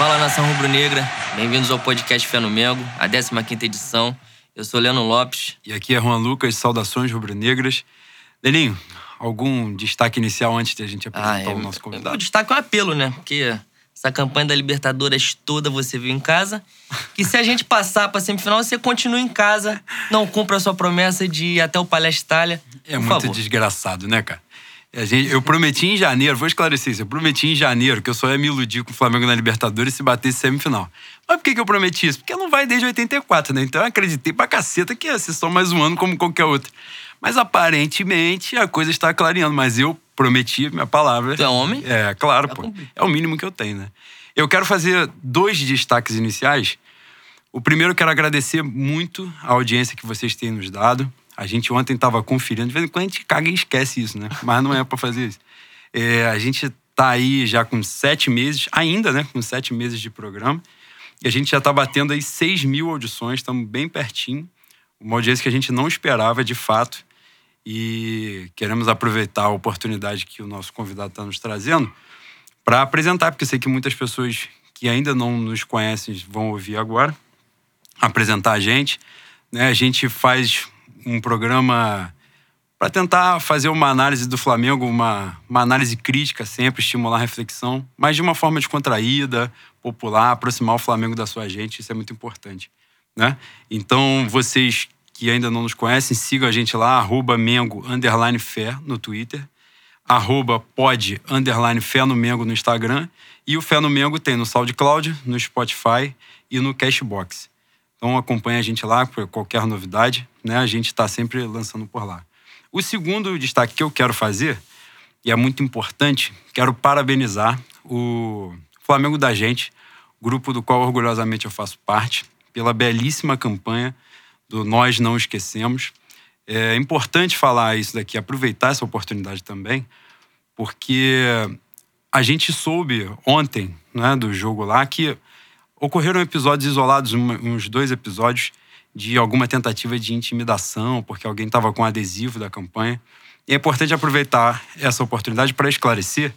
Fala nação rubro-negra, bem-vindos ao podcast Fé no Mengo, a 15 edição. Eu sou Leandro Lopes. E aqui é Juan Lucas, saudações rubro-negras. Leninho, algum destaque inicial antes de a gente apresentar Ah, é, o nosso convidado? O destaque é um apelo, né? Porque essa campanha da Libertadores toda você viu em casa. Que se a gente passar pra semifinal, você continua em casa, não cumpra a sua promessa de ir até o Palestra Itália. É muito favor. desgraçado, né, cara? Gente- eu prometi em janeiro, vou esclarecer isso, eu prometi em janeiro que eu só ia me iludir com o Flamengo na Libertadores se batesse semifinal. Mas por que, que eu prometi isso? Porque não vai desde 84, né? Então eu acreditei pra caceta que ia ser só mais um ano como qualquer outro. Mas aparentemente a coisa está clareando, mas eu prometi minha palavra. Tu é homem? É, claro, pô. É o mínimo que eu tenho, né? Eu quero fazer dois destaques iniciais. O primeiro, eu quero agradecer muito a audiência que vocês têm nos dado. A gente ontem estava conferindo, de vez em quando a gente caga e esquece isso, né? Mas não é para fazer isso. É, a gente tá aí já com sete meses, ainda, né? Com sete meses de programa. E a gente já tá batendo aí seis mil audições, estamos bem pertinho. Uma audiência que a gente não esperava, de fato. E queremos aproveitar a oportunidade que o nosso convidado está nos trazendo para apresentar, porque sei que muitas pessoas que ainda não nos conhecem vão ouvir agora, apresentar a gente. Né? A gente faz um programa para tentar fazer uma análise do Flamengo, uma, uma análise crítica sempre, estimular a reflexão, mas de uma forma descontraída, popular, aproximar o Flamengo da sua gente, isso é muito importante. Né? Então, vocês que ainda não nos conhecem, sigam a gente lá, arroba Mengo, underline fé, no Twitter, arroba pod, underline fé no Mengo no Instagram, e o Fé no Mengo tem no SoundCloud, no Spotify e no Cashbox. Então acompanha a gente lá por qualquer novidade, né? A gente está sempre lançando por lá. O segundo destaque que eu quero fazer, e é muito importante, quero parabenizar o Flamengo da Gente, grupo do qual orgulhosamente eu faço parte, pela belíssima campanha do Nós Não Esquecemos. É importante falar isso daqui, aproveitar essa oportunidade também, porque a gente soube ontem, né, do jogo lá, que ocorreram episódios isolados, uns dois episódios de alguma tentativa de intimidação, porque alguém estava com adesivo da campanha. E é importante aproveitar essa oportunidade para esclarecer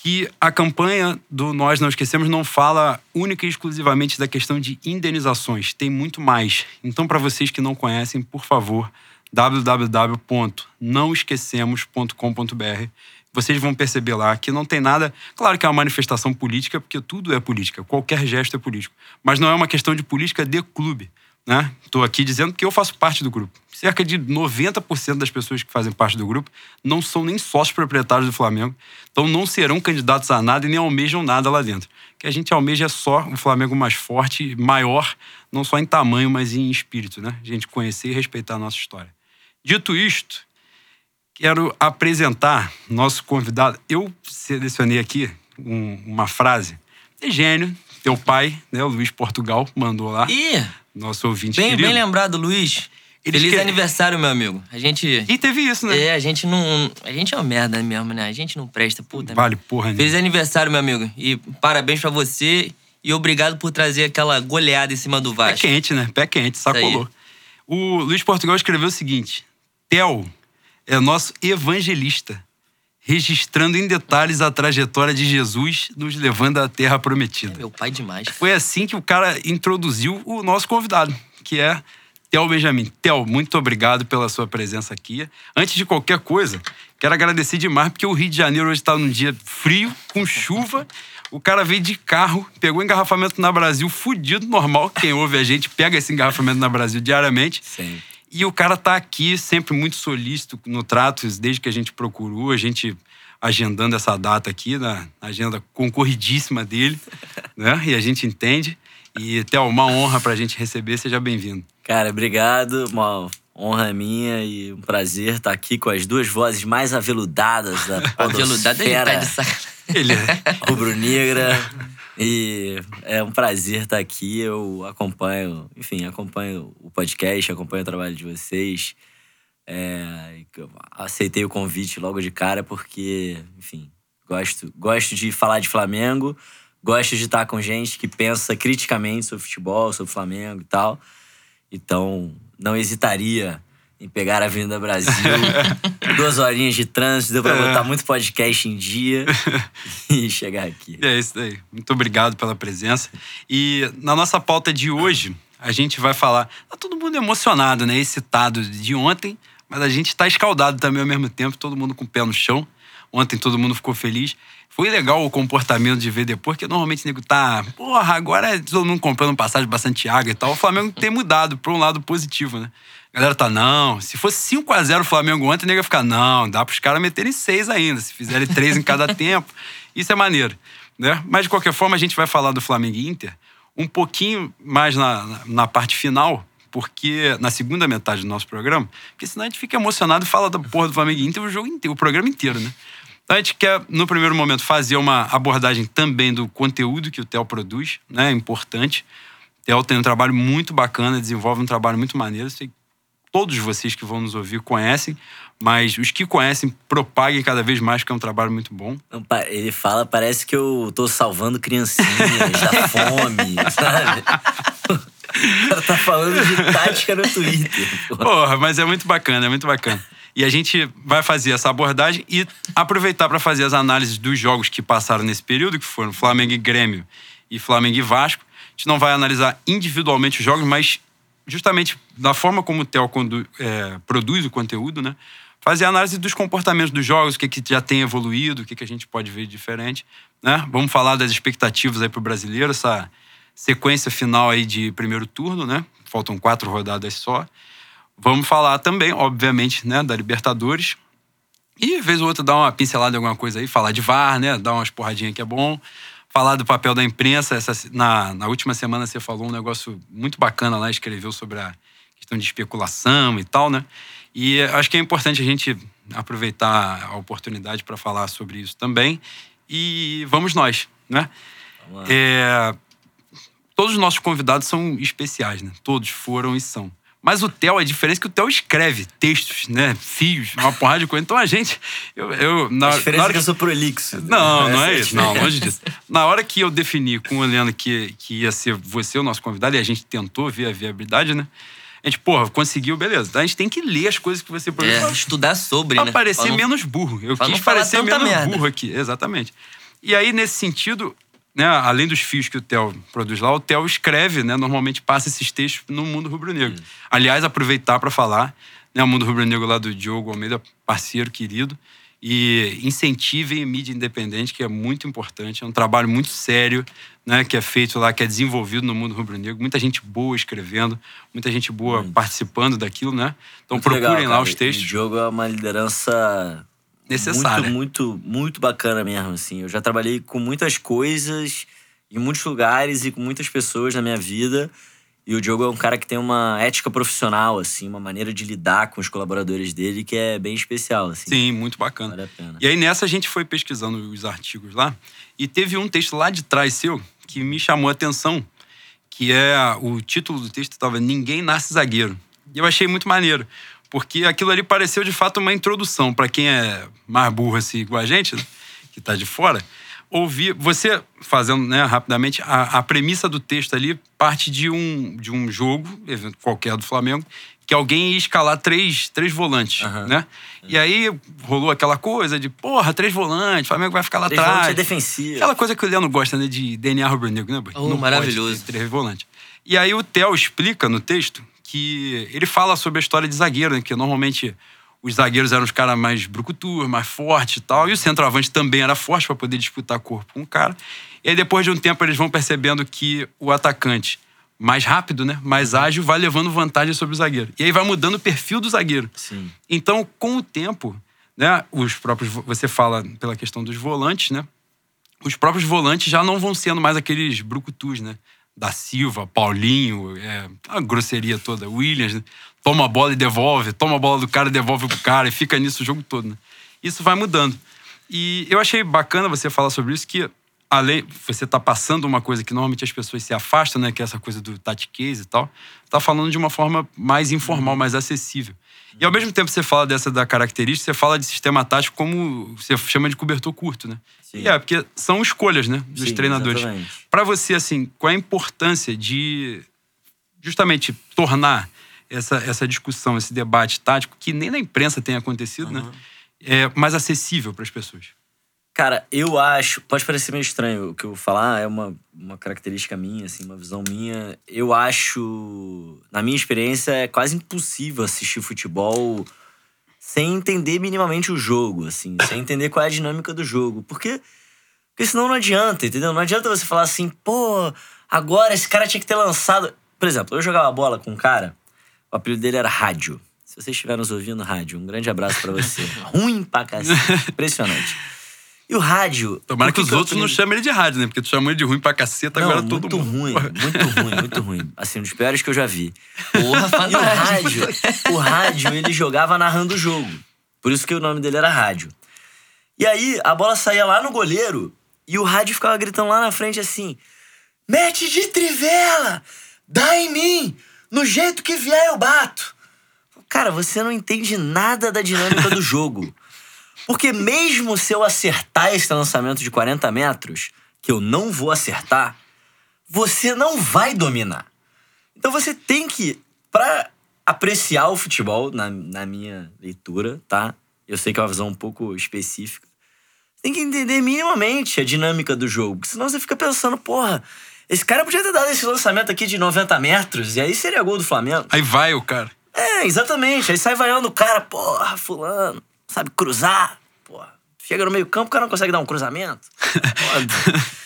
que a campanha do Nós Não Esquecemos não fala única e exclusivamente da questão de indenizações, tem muito mais. Então, para vocês que não conhecem, por favor, www.nãoesquecemos.com.br. Vocês vão perceber lá que não tem nada. Claro que é uma manifestação política, porque tudo é política, qualquer gesto é político. Mas não é uma questão de política de clube. Né? Estou aqui dizendo que eu faço parte do grupo. Cerca de 90% das pessoas que fazem parte do grupo não são nem sócios proprietários do Flamengo, então não serão candidatos a nada e nem almejam nada lá dentro. O que a gente almeja é só um Flamengo mais forte, maior, não só em tamanho, mas em espírito, né? A gente conhecer e respeitar a nossa história. Dito isto, quero apresentar nosso convidado. Eu selecionei aqui um- uma frase. É gênio, teu pai, né, o Luiz Portugal, mandou lá, Ih, nosso ouvinte bem, querido. bem lembrado, Luiz. Eles Feliz que- aniversário, meu amigo. A gente. E teve isso, né? É, a gente não. A gente é uma merda mesmo, né? A gente não presta, puta. Vale porra Feliz nenhuma. aniversário, meu amigo. E parabéns pra você. E obrigado por trazer aquela goleada em cima do Pé Vasco. quente, né? Pé quente, sacolou. O Luiz Portugal escreveu o seguinte: Theo é nosso evangelista, registrando em detalhes a trajetória de Jesus nos levando à terra prometida. Meu pai demais. Foi assim que o cara introduziu o nosso convidado, que é Theo Benjamin. Theo, muito obrigado pela sua presença aqui. Antes de qualquer coisa, quero agradecer demais, porque o Rio de Janeiro hoje está num dia frio, com chuva. O cara veio de carro, pegou engarrafamento na Brasil, fudido, normal. Quem ouve a gente pega esse engarrafamento na Brasil diariamente. Sim. E o cara tá aqui sempre muito solícito no trato, desde que a gente procurou, a gente agendando essa data aqui, na agenda concorridíssima dele, né? E a gente entende. E até uma honra pra gente receber, seja bem-vindo. Cara, obrigado. Uma honra minha e um prazer estar aqui com as duas vozes mais aveludadas da Aveludado ele tá de sacanagem. Ele é. rubro-negra. E é um prazer estar aqui. Eu acompanho, enfim, acompanho o podcast, acompanho o trabalho de vocês. É, aceitei o convite logo de cara porque, enfim, gosto, gosto de falar de Flamengo, gosto de estar com gente que pensa criticamente sobre futebol, sobre Flamengo e tal. Então, não hesitaria em pegar a Avenida Brasil. Duas horinhas de trânsito, deu pra É. botar muito podcast em dia e chegar aqui. E é isso aí. Muito obrigado pela presença. E na nossa pauta de hoje, a gente vai falar. Tá todo mundo emocionado, né? Excitado de ontem, mas a gente tá escaldado também ao mesmo tempo, todo mundo com o pé no chão. Ontem todo mundo ficou feliz. Foi legal o comportamento de ver depois, porque normalmente o nego tá, porra, agora é todo mundo comprando passagem pra Santiago e tal. O Flamengo tem mudado pra um lado positivo, né? A galera tá, não, se fosse 5x0 o Flamengo ontem, o nego ia ficar, não, dá pros caras meterem 6 ainda, se fizerem 3 em cada tempo. Isso é maneiro, né? Mas de qualquer forma, a gente vai falar do Flamengo e Inter um pouquinho mais na, na, parte final, porque na segunda metade do nosso programa, porque senão a gente fica emocionado e fala da porra do Flamengo e Inter o jogo inteiro, o programa inteiro, né? Então a gente quer, no primeiro momento, fazer uma abordagem também do conteúdo que o Theo produz, né? É importante. O Theo tem um trabalho muito bacana, desenvolve um trabalho muito maneiro. Sei todos vocês que vão nos ouvir conhecem, mas os que conhecem, propaguem cada vez mais, que é um trabalho muito bom. Ele fala, parece que eu tô salvando criancinhas da fome, sabe? Cara tá falando de tática no Twitter. pô. Porra, mas é muito bacana, é muito bacana. E a gente vai fazer essa abordagem e aproveitar para fazer as análises dos jogos que passaram nesse período, que foram Flamengo e Grêmio e Flamengo e Vasco. A gente não vai analisar individualmente os jogos, mas justamente da forma como o Theo é, produz o conteúdo, né? Fazer análise dos comportamentos dos jogos, o que, que já tem evoluído, o que, que a gente pode ver diferente. Né? Vamos falar das expectativas aí para o brasileiro, essa sequência final aí de primeiro turno, né? Faltam quatro rodadas só. Vamos falar também, obviamente, né, da Libertadores. E, vez ou outra, dar uma pincelada em alguma coisa aí, falar de VAR, né? Dar umas porradinhas que é bom. Falar do papel da imprensa. Essa, na, na última semana você falou um negócio muito bacana lá, escreveu sobre a questão de especulação e tal, né? E acho que é importante a gente aproveitar a oportunidade para falar sobre isso também. E vamos nós, né? Vamos. É, todos os nossos convidados são especiais, né? Todos foram e são. Mas o Theo, a diferença é que o Theo escreve textos, né? Fios, uma porrada de coisa. Então a gente. Eu, eu, na, A na diferença hora é que eu sou prolixo. não, não Essa é a isso. Não, longe disso. Na hora que eu defini com o Leandro que, que ia ser você o nosso convidado, e a gente tentou ver a viabilidade, né? A gente, porra, conseguiu, beleza. Então a gente tem que ler as coisas que você produz. É, estudar sobre, Pra né? parecer Pra não- menos burro. Eu quis não parecer menos merda. burro aqui, exatamente. E aí, nesse sentido, né, além dos fios que o Theo produz lá, o Theo escreve, né, normalmente passa esses textos no Mundo Rubro-Negro. Aliás, aproveitar para falar, né, o Mundo Rubro-Negro lá do Diogo Almeida, parceiro querido, e incentivem a mídia independente, que é muito importante, é um trabalho muito sério, né, que é feito lá, que é desenvolvido no Mundo Rubro-Negro, muita gente boa escrevendo, muita gente boa participando daquilo, né? Então Muito procurem legal, lá os textos. O jogo é uma liderança Necessária. Muito, muito, muito bacana mesmo, assim. Eu já trabalhei com muitas coisas, em muitos lugares e com muitas pessoas na minha vida. E o Diogo é um cara que tem uma ética profissional, assim, uma maneira de lidar com os colaboradores dele que é bem especial, assim. Sim, muito bacana. Vale a pena. E aí nessa a gente foi pesquisando os artigos lá e teve um texto lá de trás seu que me chamou a atenção, que é o título do texto estava Ninguém nasce zagueiro. E eu achei muito maneiro, porque aquilo ali pareceu de fato uma introdução para quem é mais burro assim igual a gente, né, que tá de fora. Ouvir, você fazendo né, rapidamente, a, a premissa do texto ali parte de um, de um jogo, evento qualquer do Flamengo, que alguém ia escalar três, três volantes, Aham. né? E aí rolou aquela coisa de, porra, três volantes, o Flamengo vai ficar lá Três volantes atrás. é defensivo. Aquela coisa que o Leandro gosta, né? De DNA rubro-negro, né? Oh, Não maravilhoso. Três volantes. E aí o Theo explica no texto que ele fala sobre a história de zagueiro, né? Que normalmente os zagueiros eram os caras mais brucutus, mais fortes e tal. E o centroavante também era forte para poder disputar corpo com o cara. E aí depois de um tempo eles vão percebendo que o atacante mais rápido, né? Mais ágil, vai levando vantagem sobre o zagueiro. E aí vai mudando o perfil do zagueiro. Sim. Então, com o tempo, né, os próprios vo- você fala pela questão dos volantes, né? Os próprios volantes já não vão sendo mais aqueles brucutus, né? Da Silva, Paulinho, é, a grosseria toda, Williams, né? toma a bola e devolve, toma a bola do cara e devolve pro cara e fica nisso o jogo todo, né? Isso vai mudando. E eu achei bacana você falar sobre isso, que além você tá passando uma coisa que normalmente as pessoas se afastam, né, que é essa coisa do tactiquez e tal, tá falando de uma forma mais informal, mais acessível. E ao mesmo tempo que você fala dessa da característica, você fala de sistema tático como você chama de cobertor curto, né? Sim. E é, porque são escolhas, né, dos Sim, treinadores. Para você, assim, qual é a importância de justamente tornar essa, essa discussão, esse debate tático, que nem na imprensa tem acontecido, né? É mais acessível para as pessoas. Cara, eu acho. Pode parecer meio estranho o que eu vou falar, é uma, uma característica minha, assim, uma visão minha. Eu acho. Na minha experiência, é quase impossível assistir futebol sem entender minimamente o jogo, assim, sem entender qual é a dinâmica do jogo. Porque, porque senão não adianta, entendeu? Não adianta você falar assim, pô, agora esse cara tinha que ter lançado. Por exemplo, eu jogava bola com um cara, o apelido dele era Rádio. Se vocês estiverem nos ouvindo, Rádio, um grande abraço pra você. Ruim pra cacete. Impressionante. E o rádio. Tomara por que os eu outros não chamem ele de rádio, né? Porque tu chamou ele de ruim pra caceta, Não, agora muito todo mundo. ruim, muito ruim, muito ruim. Assim, um dos piores que eu já vi. Porra, E o rádio, o rádio, ele jogava narrando o jogo. Por isso que o nome dele era rádio. E aí, a bola saía lá no goleiro e o rádio ficava gritando lá na frente assim: Mete de trivela! Dá em mim! No jeito que vier eu bato! Cara, você não entende nada da dinâmica do jogo. Porque mesmo se eu acertar esse lançamento de 40 metros, que eu não vou acertar, você não vai dominar. Então você tem que, pra apreciar o futebol, na, na minha leitura, tá? Eu sei que é uma visão um pouco específica. Tem que entender minimamente a dinâmica do jogo. Senão você fica pensando, porra, esse cara podia ter dado esse lançamento aqui de 90 metros, e aí seria gol do Flamengo. Aí vai o cara. É, exatamente. Aí sai vaiando o cara, porra, fulano, sabe cruzar. Porra, chega no meio campo, o cara não consegue dar um cruzamento.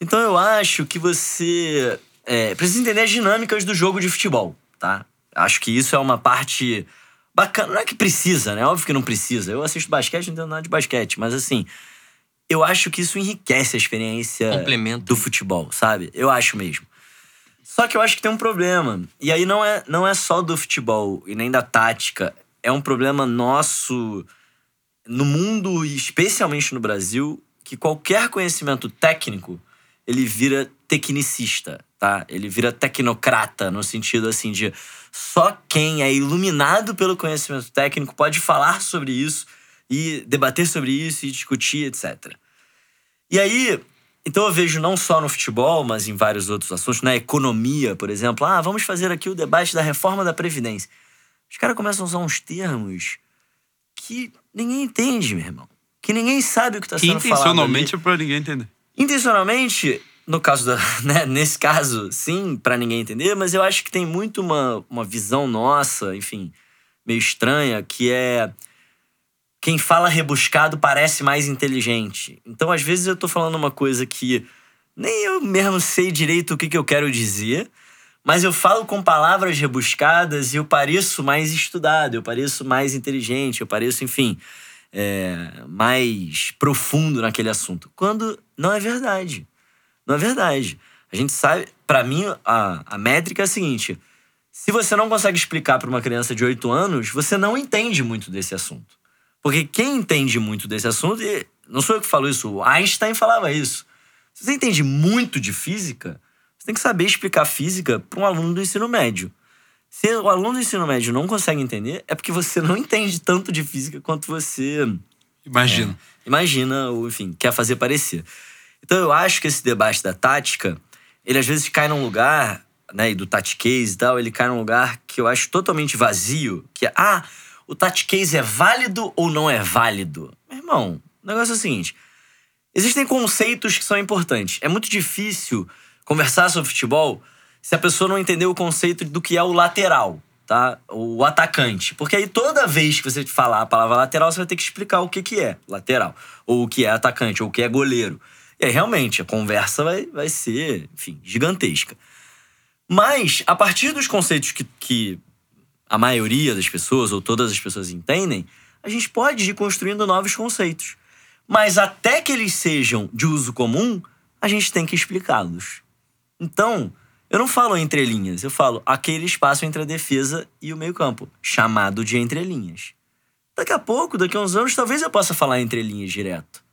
Então eu acho que você é, precisa entender as dinâmicas do jogo de futebol, tá? Acho que isso é uma parte bacana. Não é que precisa, né? Óbvio que não precisa. Eu assisto basquete, não entendo nada de basquete, mas assim, eu acho que isso enriquece a experiência do futebol, sabe? Eu acho mesmo. Só que eu acho que tem um problema. E aí não é, não é só do futebol e nem da tática. É um problema nosso no mundo, e especialmente no Brasil, que qualquer conhecimento técnico, ele vira tecnicista, tá? Ele vira tecnocrata, no sentido assim de só quem é iluminado pelo conhecimento técnico pode falar sobre isso e debater sobre isso e discutir, etc. E aí, então eu vejo não só no futebol, mas em vários outros assuntos, na economia, por exemplo. Ah, vamos fazer aqui o debate da reforma da Previdência. Os caras começam a usar uns termos que ninguém entende, meu irmão. Que ninguém sabe o que está sendo falado. intencionalmente é pra ninguém entender. Intencionalmente, no caso da, né, nesse caso, sim, pra ninguém entender, mas eu acho que tem muito uma, uma visão nossa, enfim, meio estranha, que é quem fala rebuscado parece mais inteligente. Então, às vezes eu tô falando uma coisa que nem eu mesmo sei direito o que, que eu quero dizer, mas eu falo com palavras rebuscadas e eu pareço mais estudado, eu pareço mais inteligente, eu pareço, enfim, é, mais profundo naquele assunto. Quando não é verdade. Não é verdade. A gente sabe, pra mim, a, a métrica é a seguinte: se você não consegue explicar pra uma criança de 8 anos, você não entende muito desse assunto. Porque quem entende muito desse assunto, e não sou eu que falo isso, o Einstein falava isso. Se você entende muito de física, você tem que saber explicar física para um aluno do ensino médio. Se o aluno do ensino médio não consegue entender, é porque você não entende tanto de física quanto você Imagina. imagina ou, enfim, quer fazer parecer. Então eu acho que esse debate da tática, ele às vezes cai num lugar, né, e do tactiquez e tal, ele cai num lugar que eu acho totalmente vazio, que é, ah, o tactiquez é válido ou não é válido? Meu irmão, o negócio é o seguinte, existem conceitos que são importantes. É muito difícil conversar sobre futebol se a pessoa não entender o conceito do que é o lateral, tá? O atacante. Porque aí toda vez que você falar a palavra lateral, você vai ter que explicar o que, que é lateral, ou o que é atacante, ou o que é goleiro. E aí, realmente, a conversa vai, vai ser, enfim, gigantesca. Mas, a partir dos conceitos que, que a maioria das pessoas, ou todas as pessoas entendem, a gente pode ir construindo novos conceitos. Mas até que eles sejam de uso comum, a gente tem que explicá-los. Então, eu não falo entrelinhas, eu falo aquele espaço entre a defesa e o meio-campo, chamado de entrelinhas. Daqui a pouco, daqui a uns anos, talvez eu possa falar entrelinhas direto.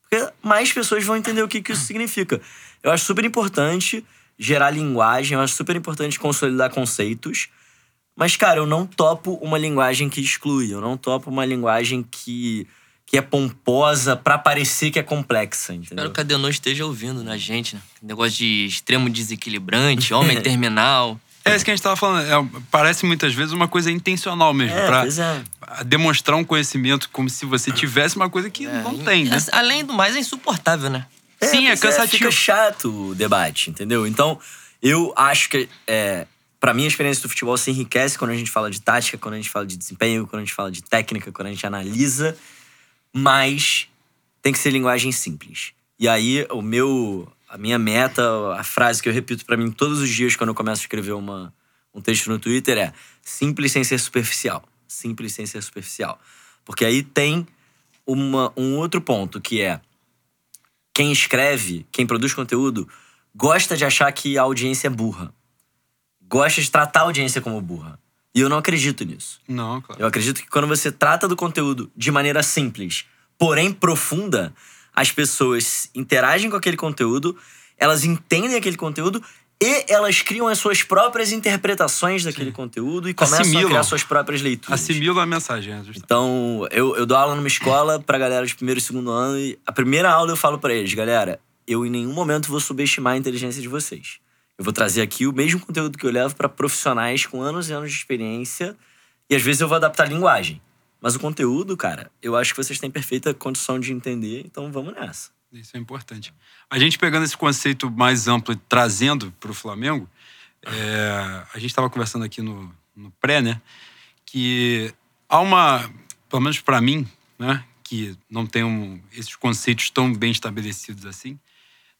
Porque mais pessoas vão entender o que, que isso significa. Eu acho super importante gerar linguagem, eu acho super importante consolidar conceitos. Mas, cara, eu não topo uma linguagem que exclui, eu não topo uma linguagem que, que é pomposa pra parecer que é complexa, entendeu? Espero que a Denô esteja ouvindo na gente, né? Negócio de extremo desequilibrante, homem terminal. É isso que a gente tava falando. é, parece muitas vezes uma coisa intencional mesmo. É, pra pois é. demonstrar um conhecimento como se você tivesse uma coisa que não tem, né? É, Além do mais, é insuportável, né? Sim, é pois cansativo. Fica chato o debate, entendeu? Então, eu acho que, é, para mim, a experiência do futebol se enriquece quando a gente fala de tática, quando a gente fala de desempenho, quando a gente fala de técnica, quando a gente analisa, mas tem que ser linguagem simples. E aí, o meu, a minha meta, a frase que eu repito para mim todos os dias quando eu começo a escrever uma, um texto no Twitter é simples sem ser superficial. Simples sem ser superficial. Porque aí tem uma, um outro ponto que é quem escreve, quem produz conteúdo, gosta de achar que a audiência é burra. Gosta de tratar a audiência como burra. E eu não acredito nisso. Não, claro. Eu acredito que quando você trata do conteúdo de maneira simples, porém profunda, as pessoas interagem com aquele conteúdo, elas entendem aquele conteúdo e elas criam as suas próprias interpretações daquele conteúdo e começam Assimilam. a criar suas próprias leituras. Assimila a mensagem. é, justamente. Então, eu, eu dou aula numa escola pra galera de primeiro e segundo ano e a primeira aula eu falo pra eles, galera, eu em nenhum momento vou subestimar a inteligência de vocês. Eu vou trazer aqui o mesmo conteúdo que eu levo pra profissionais com anos e anos de experiência e às vezes eu vou adaptar a linguagem. Mas o conteúdo, cara, eu acho que vocês têm perfeita condição de entender, então vamos nessa. Isso é importante. A gente pegando esse conceito mais amplo e trazendo para o Flamengo, é, a gente estava conversando aqui no, no pré, né? Que há uma, pelo menos para mim, né? Que não tem um, esses conceitos tão bem estabelecidos assim,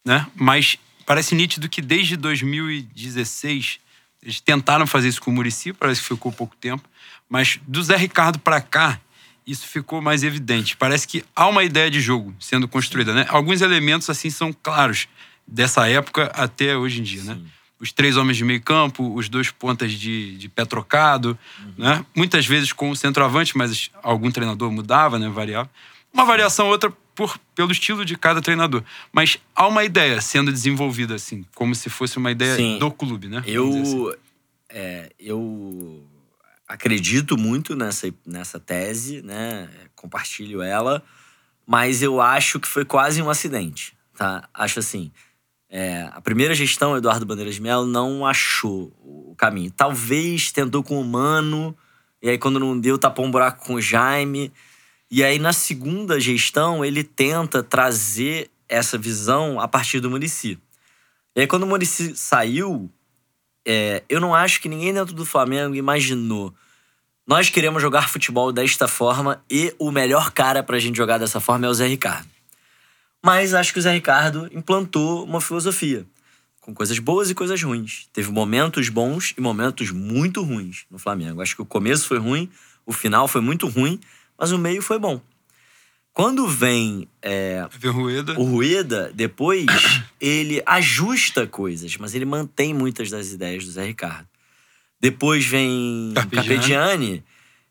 né? Mas parece nítido que desde 2016 eles tentaram fazer isso com o Murici, parece que ficou pouco tempo, mas do Zé Ricardo para cá isso ficou mais evidente. Parece que há uma ideia de jogo sendo construída, né? Alguns elementos assim são claros dessa época até hoje em dia, né? Os três homens de meio campo, os dois pontas de, de pé trocado, né? Muitas vezes com o centroavante, mas algum treinador mudava, né? Variava. Uma variação ou outra por, pelo estilo de cada treinador. Mas há uma ideia sendo desenvolvida, assim, como se fosse uma ideia Sim. do clube, né? Vamos dizer assim. Eu, é, eu acredito muito nessa, nessa tese, né? Compartilho ela, mas eu acho que foi quase um acidente, tá? Acho assim, é, a primeira gestão, Eduardo Bandeiras de Mello, não achou o caminho. Talvez tentou com o Mano, e aí quando não deu, tapou um buraco com o Jaime. E aí na segunda gestão, ele tenta trazer essa visão a partir do Murici. E aí quando o Murici saiu, é, eu não acho que ninguém dentro do Flamengo imaginou. Nós queremos jogar futebol desta forma e o melhor cara pra gente jogar dessa forma é o Zé Ricardo. Mas acho que o Zé Ricardo implantou uma filosofia com coisas boas e coisas ruins. Teve momentos bons e momentos muito ruins no Flamengo. Acho que o começo foi ruim, o final foi muito ruim, mas o meio foi bom. Quando vem é, Ver Rueda. o Rueda, depois, ele ajusta coisas, mas ele mantém muitas das ideias do Zé Ricardo. Depois vem Carpegiani. Carpegiani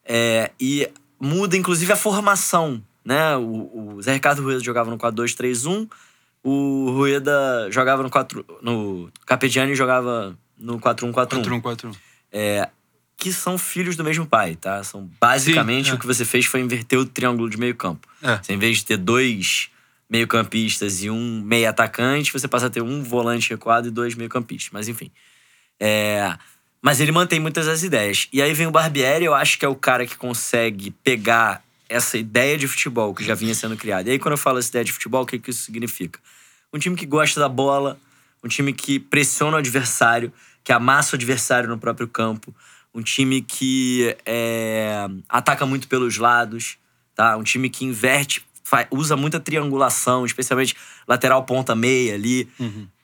é, e muda, inclusive, a formação. Né? O, o Zé Ricardo Rueda jogava no 4-2-3-1, o Rueda jogava no 4... No, Carpegiani jogava no 4-1-4-1 4-1-4-1. é, que são filhos do mesmo pai, tá? São basicamente Sim, é. o que você fez foi inverter o triângulo de meio campo. É. Você, em vez de ter dois meio-campistas e um meio atacante, você passa a ter um volante recuado e dois meio-campistas. Mas enfim. É, Mas ele mantém muitas das ideias. E aí vem o Barbieri, eu acho que é o cara que consegue pegar essa ideia de futebol que já vinha sendo criada. E aí, quando eu falo essa ideia de futebol, o que, que isso significa? Um time que gosta da bola, um time que pressiona o adversário, que amassa o adversário no próprio campo, um time que é, ataca muito pelos lados, tá? Um time que inverte, fa- usa muita triangulação, especialmente lateral ponta meia ali,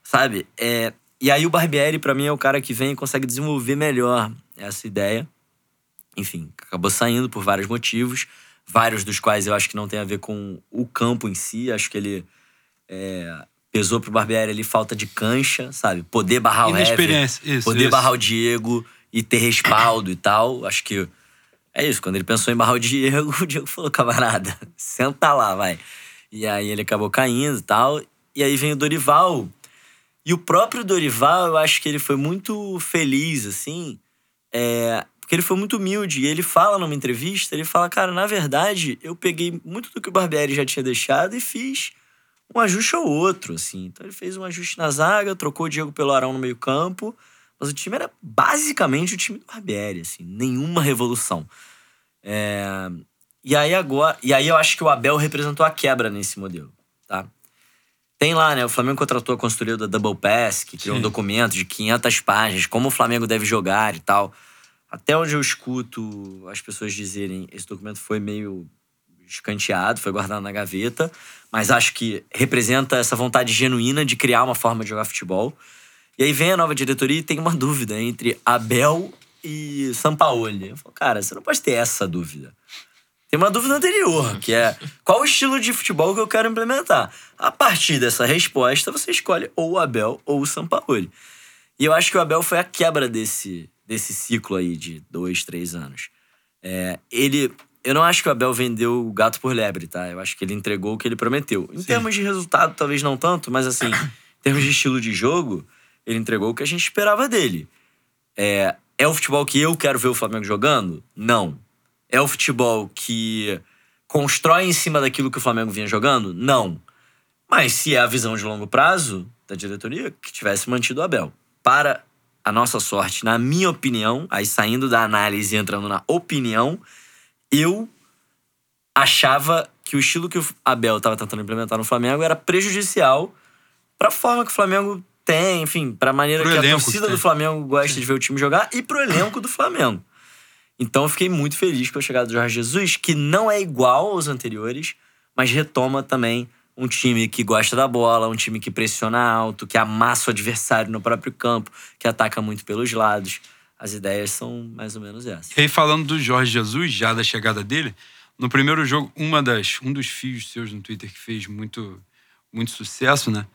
sabe? É, e aí o Barbieri, pra mim, é o cara que vem e consegue desenvolver melhor essa ideia. Enfim, acabou saindo por vários motivos, vários dos quais eu acho que não tem a ver com o campo em si. Acho que ele é, pesou pro Barbieri ali falta de cancha, sabe? Poder barrar o Hever, poder isso. barrar o Diego e ter respaldo e tal. Acho que é isso. Quando ele pensou em barrar o Diego, o Diego falou, camarada, senta lá, vai. E aí ele acabou caindo e tal. E aí vem o Dorival. E o próprio Dorival, eu acho que ele foi muito feliz, assim, é, porque ele foi muito humilde. E ele fala numa entrevista, ele fala, cara, na verdade, eu peguei muito do que o Barbieri já tinha deixado e fiz um ajuste ou outro, assim. Então ele fez um ajuste na zaga, trocou o Diego pelo Arão no meio campo, Mas o time era basicamente o time do Barbieri, assim, nenhuma revolução. É, E aí agora, e aí eu acho que o Abel representou a quebra nesse modelo, tá? Tem lá, né? O Flamengo contratou a consultoria da Double Pass, que criou um Sim. documento de 500 páginas, como o Flamengo deve jogar e tal. Até onde eu escuto as pessoas dizerem, esse documento foi meio escanteado, foi guardado na gaveta, mas acho que representa essa vontade genuína de criar uma forma de jogar futebol. E aí vem a nova diretoria e tem uma dúvida entre Abel e Sampaoli. Eu falo, cara, você não pode ter essa dúvida. Tem uma dúvida anterior, que é qual o estilo de futebol que eu quero implementar? A partir dessa resposta, você escolhe ou o Abel ou o Sampaoli. E eu acho que o Abel foi a quebra desse, desse ciclo aí de dois, três anos. É, ele. Eu não acho que o Abel vendeu o gato por lebre, tá? Eu acho que ele entregou o que ele prometeu. Em termos de resultado, talvez não tanto, mas assim, em termos de estilo de jogo, ele entregou o que a gente esperava dele. É, é o futebol que eu quero ver o Flamengo jogando? Não. É o futebol que constrói em cima daquilo que o Flamengo vinha jogando? Não. Mas se é a visão de longo prazo da diretoria, que tivesse mantido o Abel. Para a nossa sorte, na minha opinião, aí saindo da análise e entrando na opinião, eu achava que o estilo que o Abel estava tentando implementar no Flamengo era prejudicial para a forma que o Flamengo tem, enfim, para a maneira Pro que a torcida que do. Flamengo gosta de ver o time jogar e pro elenco do Flamengo. Então eu fiquei muito feliz com a chegada do Jorge Jesus, que não é igual aos anteriores, mas retoma também um time que gosta da bola, um time que pressiona alto, que amassa o adversário no próprio campo, que ataca muito pelos lados. As ideias são mais ou menos essas. E aí, falando do Jorge Jesus, já da chegada dele, no primeiro jogo, uma das, um dos fios seus no Twitter que fez muito, muito sucesso, né?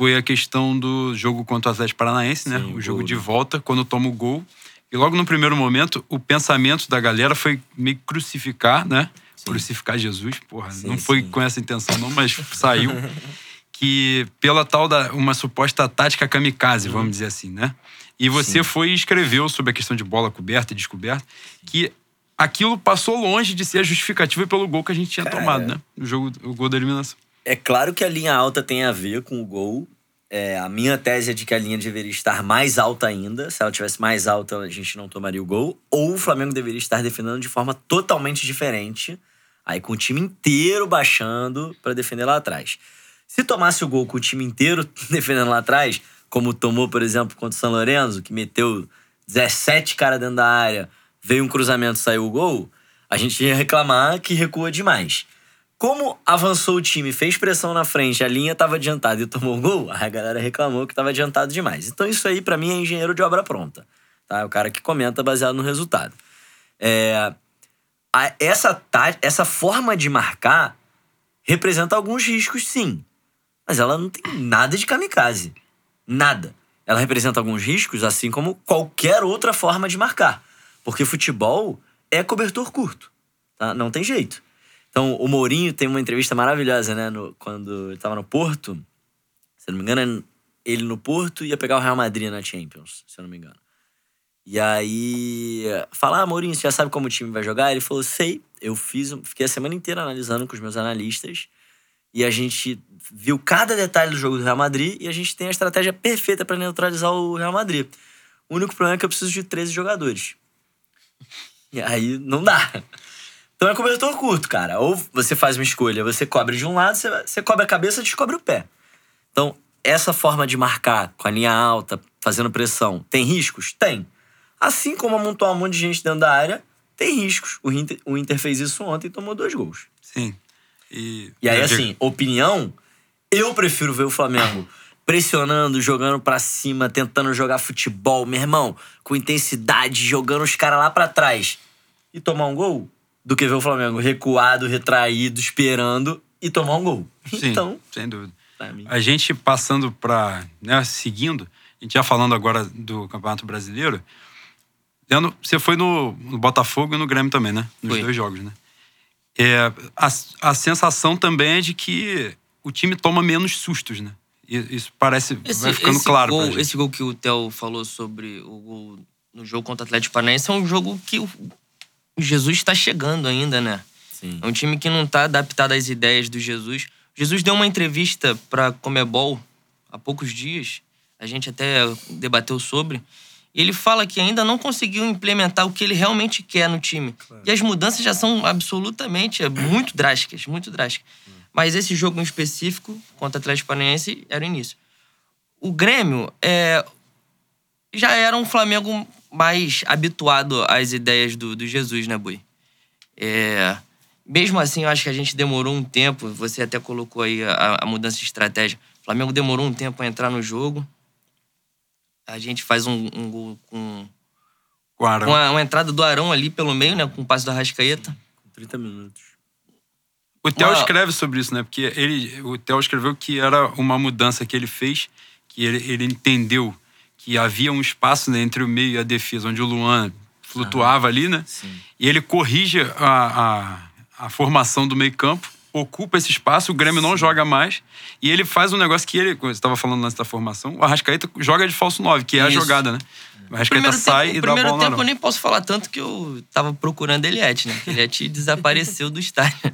Foi a questão do jogo contra o Atlético Paranaense, né? Sim, O jogo gol, de volta, quando toma o gol. E logo no primeiro momento, o pensamento da galera foi meio que crucificar, né? Crucificar Jesus, porra. Sim, não foi sim. com essa intenção, não, mas saiu. que pela tal da uma suposta tática kamikaze, Uhum. vamos dizer assim, né? E você foi e escreveu sobre a questão de bola coberta e descoberta, que aquilo passou longe de ser a justificativa pelo gol que a gente tinha Cara, tomado, né? O jogo, o gol da eliminação. É claro que a linha alta tem a ver com o gol. É, a minha tese é de que a linha deveria estar mais alta ainda. Se ela tivesse mais alta, a gente não tomaria o gol. Ou o Flamengo deveria estar defendendo de forma totalmente diferente. Aí com o time inteiro baixando para defender lá atrás. Se tomasse o gol com o time inteiro defendendo lá atrás, como tomou, por exemplo, contra o São Lourenço, que meteu 17 caras dentro da área, veio um cruzamento saiu o gol, a gente ia reclamar que recua demais. Como avançou o time, fez pressão na frente, a linha estava adiantada e tomou o gol, a galera reclamou que estava adiantado demais. Então isso aí, para mim, é engenheiro de obra pronta. Tá? É o cara que comenta baseado no resultado. É, a- essa, tá- essa forma de marcar representa alguns riscos, sim. Mas ela não tem nada de kamikaze. Nada. Ela representa alguns riscos, assim como qualquer outra forma de marcar. Porque futebol é cobertor curto. Tá? Não tem jeito. Então, o Mourinho tem uma entrevista maravilhosa, né? no- quando ele tava no Porto. Se não me engano, ele no Porto ia pegar o Real Madrid na Champions, se eu não me engano. E aí, fala, ah, Mourinho, você já sabe como o time vai jogar? Ele falou, sei. Eu fiz, fiquei a semana inteira analisando com os meus analistas. E a gente viu cada detalhe do jogo do Real Madrid e a gente tem a estratégia perfeita para neutralizar o Real Madrid. O único problema é que eu preciso de 13 jogadores. E aí não dá. Então é cobertor curto, cara. Ou você faz uma escolha, você cobre de um lado, você, você cobre a cabeça, descobre o pé. Então, essa forma de marcar com a linha alta, fazendo pressão, tem riscos? Tem. Assim como amontoar um monte de gente dentro da área, tem riscos. O Inter, o Inter fez isso ontem e tomou dois gols. Sim. E, E aí, assim, opinião, eu prefiro ver o Flamengo pressionando, jogando pra cima, tentando jogar futebol, meu irmão, com intensidade, jogando os caras lá pra trás e tomar um gol, do que ver o Flamengo recuado, retraído, esperando e tomar um gol. Sim, Então, sem dúvida. A gente passando para, né, seguindo, a gente já falando agora do Campeonato Brasileiro. Leandro, você foi no, no Botafogo e no Grêmio também, né? Nos Fui. dois jogos, né? É, a, a sensação também é de que o time toma menos sustos, né? E Isso parece. vai ficando esse claro Gol, pra gente. esse gol que o Theo falou sobre o gol no jogo contra o Atlético Paranaense é um jogo que o Jesus está chegando ainda, né? Sim. É um time que não tá adaptado às ideias do Jesus. Jesus deu uma entrevista pra Comebol há poucos dias. A gente até debateu sobre. E ele fala que ainda não conseguiu implementar o que ele realmente quer no time. E as mudanças já são absolutamente, é, muito drásticas, muito drásticas. Mas esse jogo em específico, contra o Atlético Paranaense, era o início. O Grêmio é, já era um Flamengo mais habituado às ideias do, do Jesus, né, Bui? É, mesmo assim, eu acho que a gente demorou um tempo. Você até colocou aí a, a mudança de estratégia. O Flamengo demorou um tempo a entrar no jogo. A gente faz um, um gol com, Com o Arão. com a, uma entrada do Arão ali pelo meio, né? Com o passe do Arrascaeta. 30 minutos. O Theo Uma- escreve sobre isso, né? Porque ele, o Theo escreveu que era uma mudança que ele fez, que ele, ele entendeu que havia um espaço né, entre o meio e a defesa, onde o Luan flutuava ali, né? Sim. E ele corrige a, a, a formação do meio campo, ocupa esse espaço, o Grêmio não joga mais, e ele faz um negócio que ele, como você estava falando antes da formação, o Arrascaeta joga de falso 9, que é a Isso. jogada, né? O Arrascaeta Primeiro sai tempo, e o dá a primeiro bola no tempo eu nem posso falar tanto que eu tava procurando Eliette, né? Eliette desapareceu do estádio.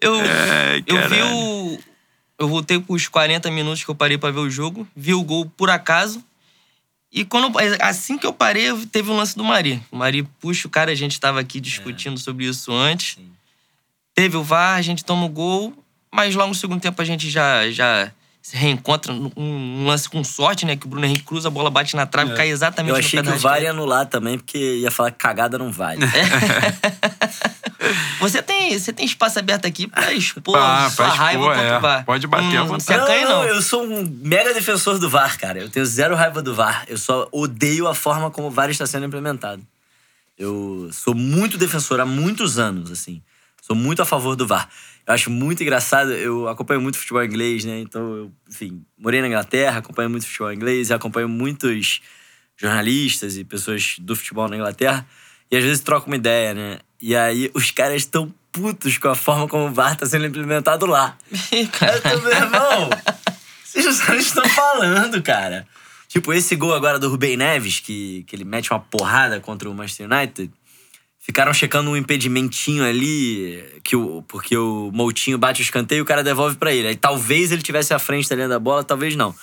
eu, É, eu vi o. Eu voltei pros 40 minutos que eu parei pra ver o jogo, vi o gol por acaso. E quando, assim que eu parei, teve o lance do Mari. O Mari puxa o cara, a gente tava aqui discutindo sobre isso antes. Sim. Teve o VAR, a gente toma o gol, mas logo no segundo tempo a gente já, já se reencontra num um lance com sorte, né? Que o Bruno Henrique cruza, a bola bate na trave, É. cai exatamente Eu no achei pé que o VAR ia anular também, porque ia falar que cagada não vale. Você tem, você tem espaço aberto aqui pra expor Pra- sua pra raiva expor, contra é. o VAR. Pode bater à não, vontade. Acanha, não. eu sou um mega defensor do VAR, cara. Eu tenho zero raiva do VAR. Eu só odeio a forma como o VAR está sendo implementado. Eu sou muito defensor há muitos anos, assim. Sou muito a favor do VAR. Eu acho muito engraçado. Eu acompanho muito futebol inglês, né? Então, eu, enfim, morei na Inglaterra, acompanho muito futebol inglês, e acompanho muitos jornalistas e pessoas do futebol na Inglaterra. E às vezes troco uma ideia, né? E aí os caras estão putos com a forma como o VAR está sendo implementado lá. Eu tô, meu irmão, vocês não estão falando, cara. Tipo, esse gol agora do Rubem Neves, que, que ele mete uma porrada contra o Manchester United, ficaram checando um impedimentinho ali, que o, porque o Moutinho bate o escanteio e o cara devolve pra ele. Aí talvez ele tivesse à frente da linha da bola, talvez não.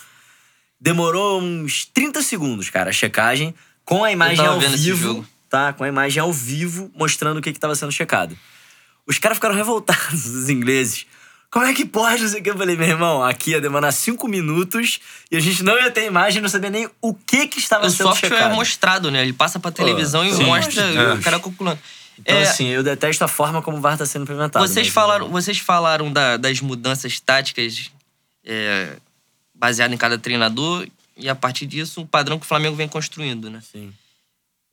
Demorou uns 30 segundos, cara, a checagem, com a imagem ao vivo, tá? Com a imagem ao vivo, mostrando o que estava sendo checado. Os caras ficaram revoltados, os ingleses. Como é que pode? Não sei o que. Eu falei, meu irmão, aqui ia demorar cinco minutos e a gente não ia ter imagem, não sabia nem o que que estava O sendo software é checado. mostrado, né? Ele passa pra televisão e sim, mostra é. o cara calculando. Então, É, assim, eu detesto a forma como o VAR está sendo implementado. Vocês mas- falaram, vocês falaram da- das mudanças táticas é, baseado em cada treinador e a partir disso o padrão que o Flamengo vem construindo, né? Sim.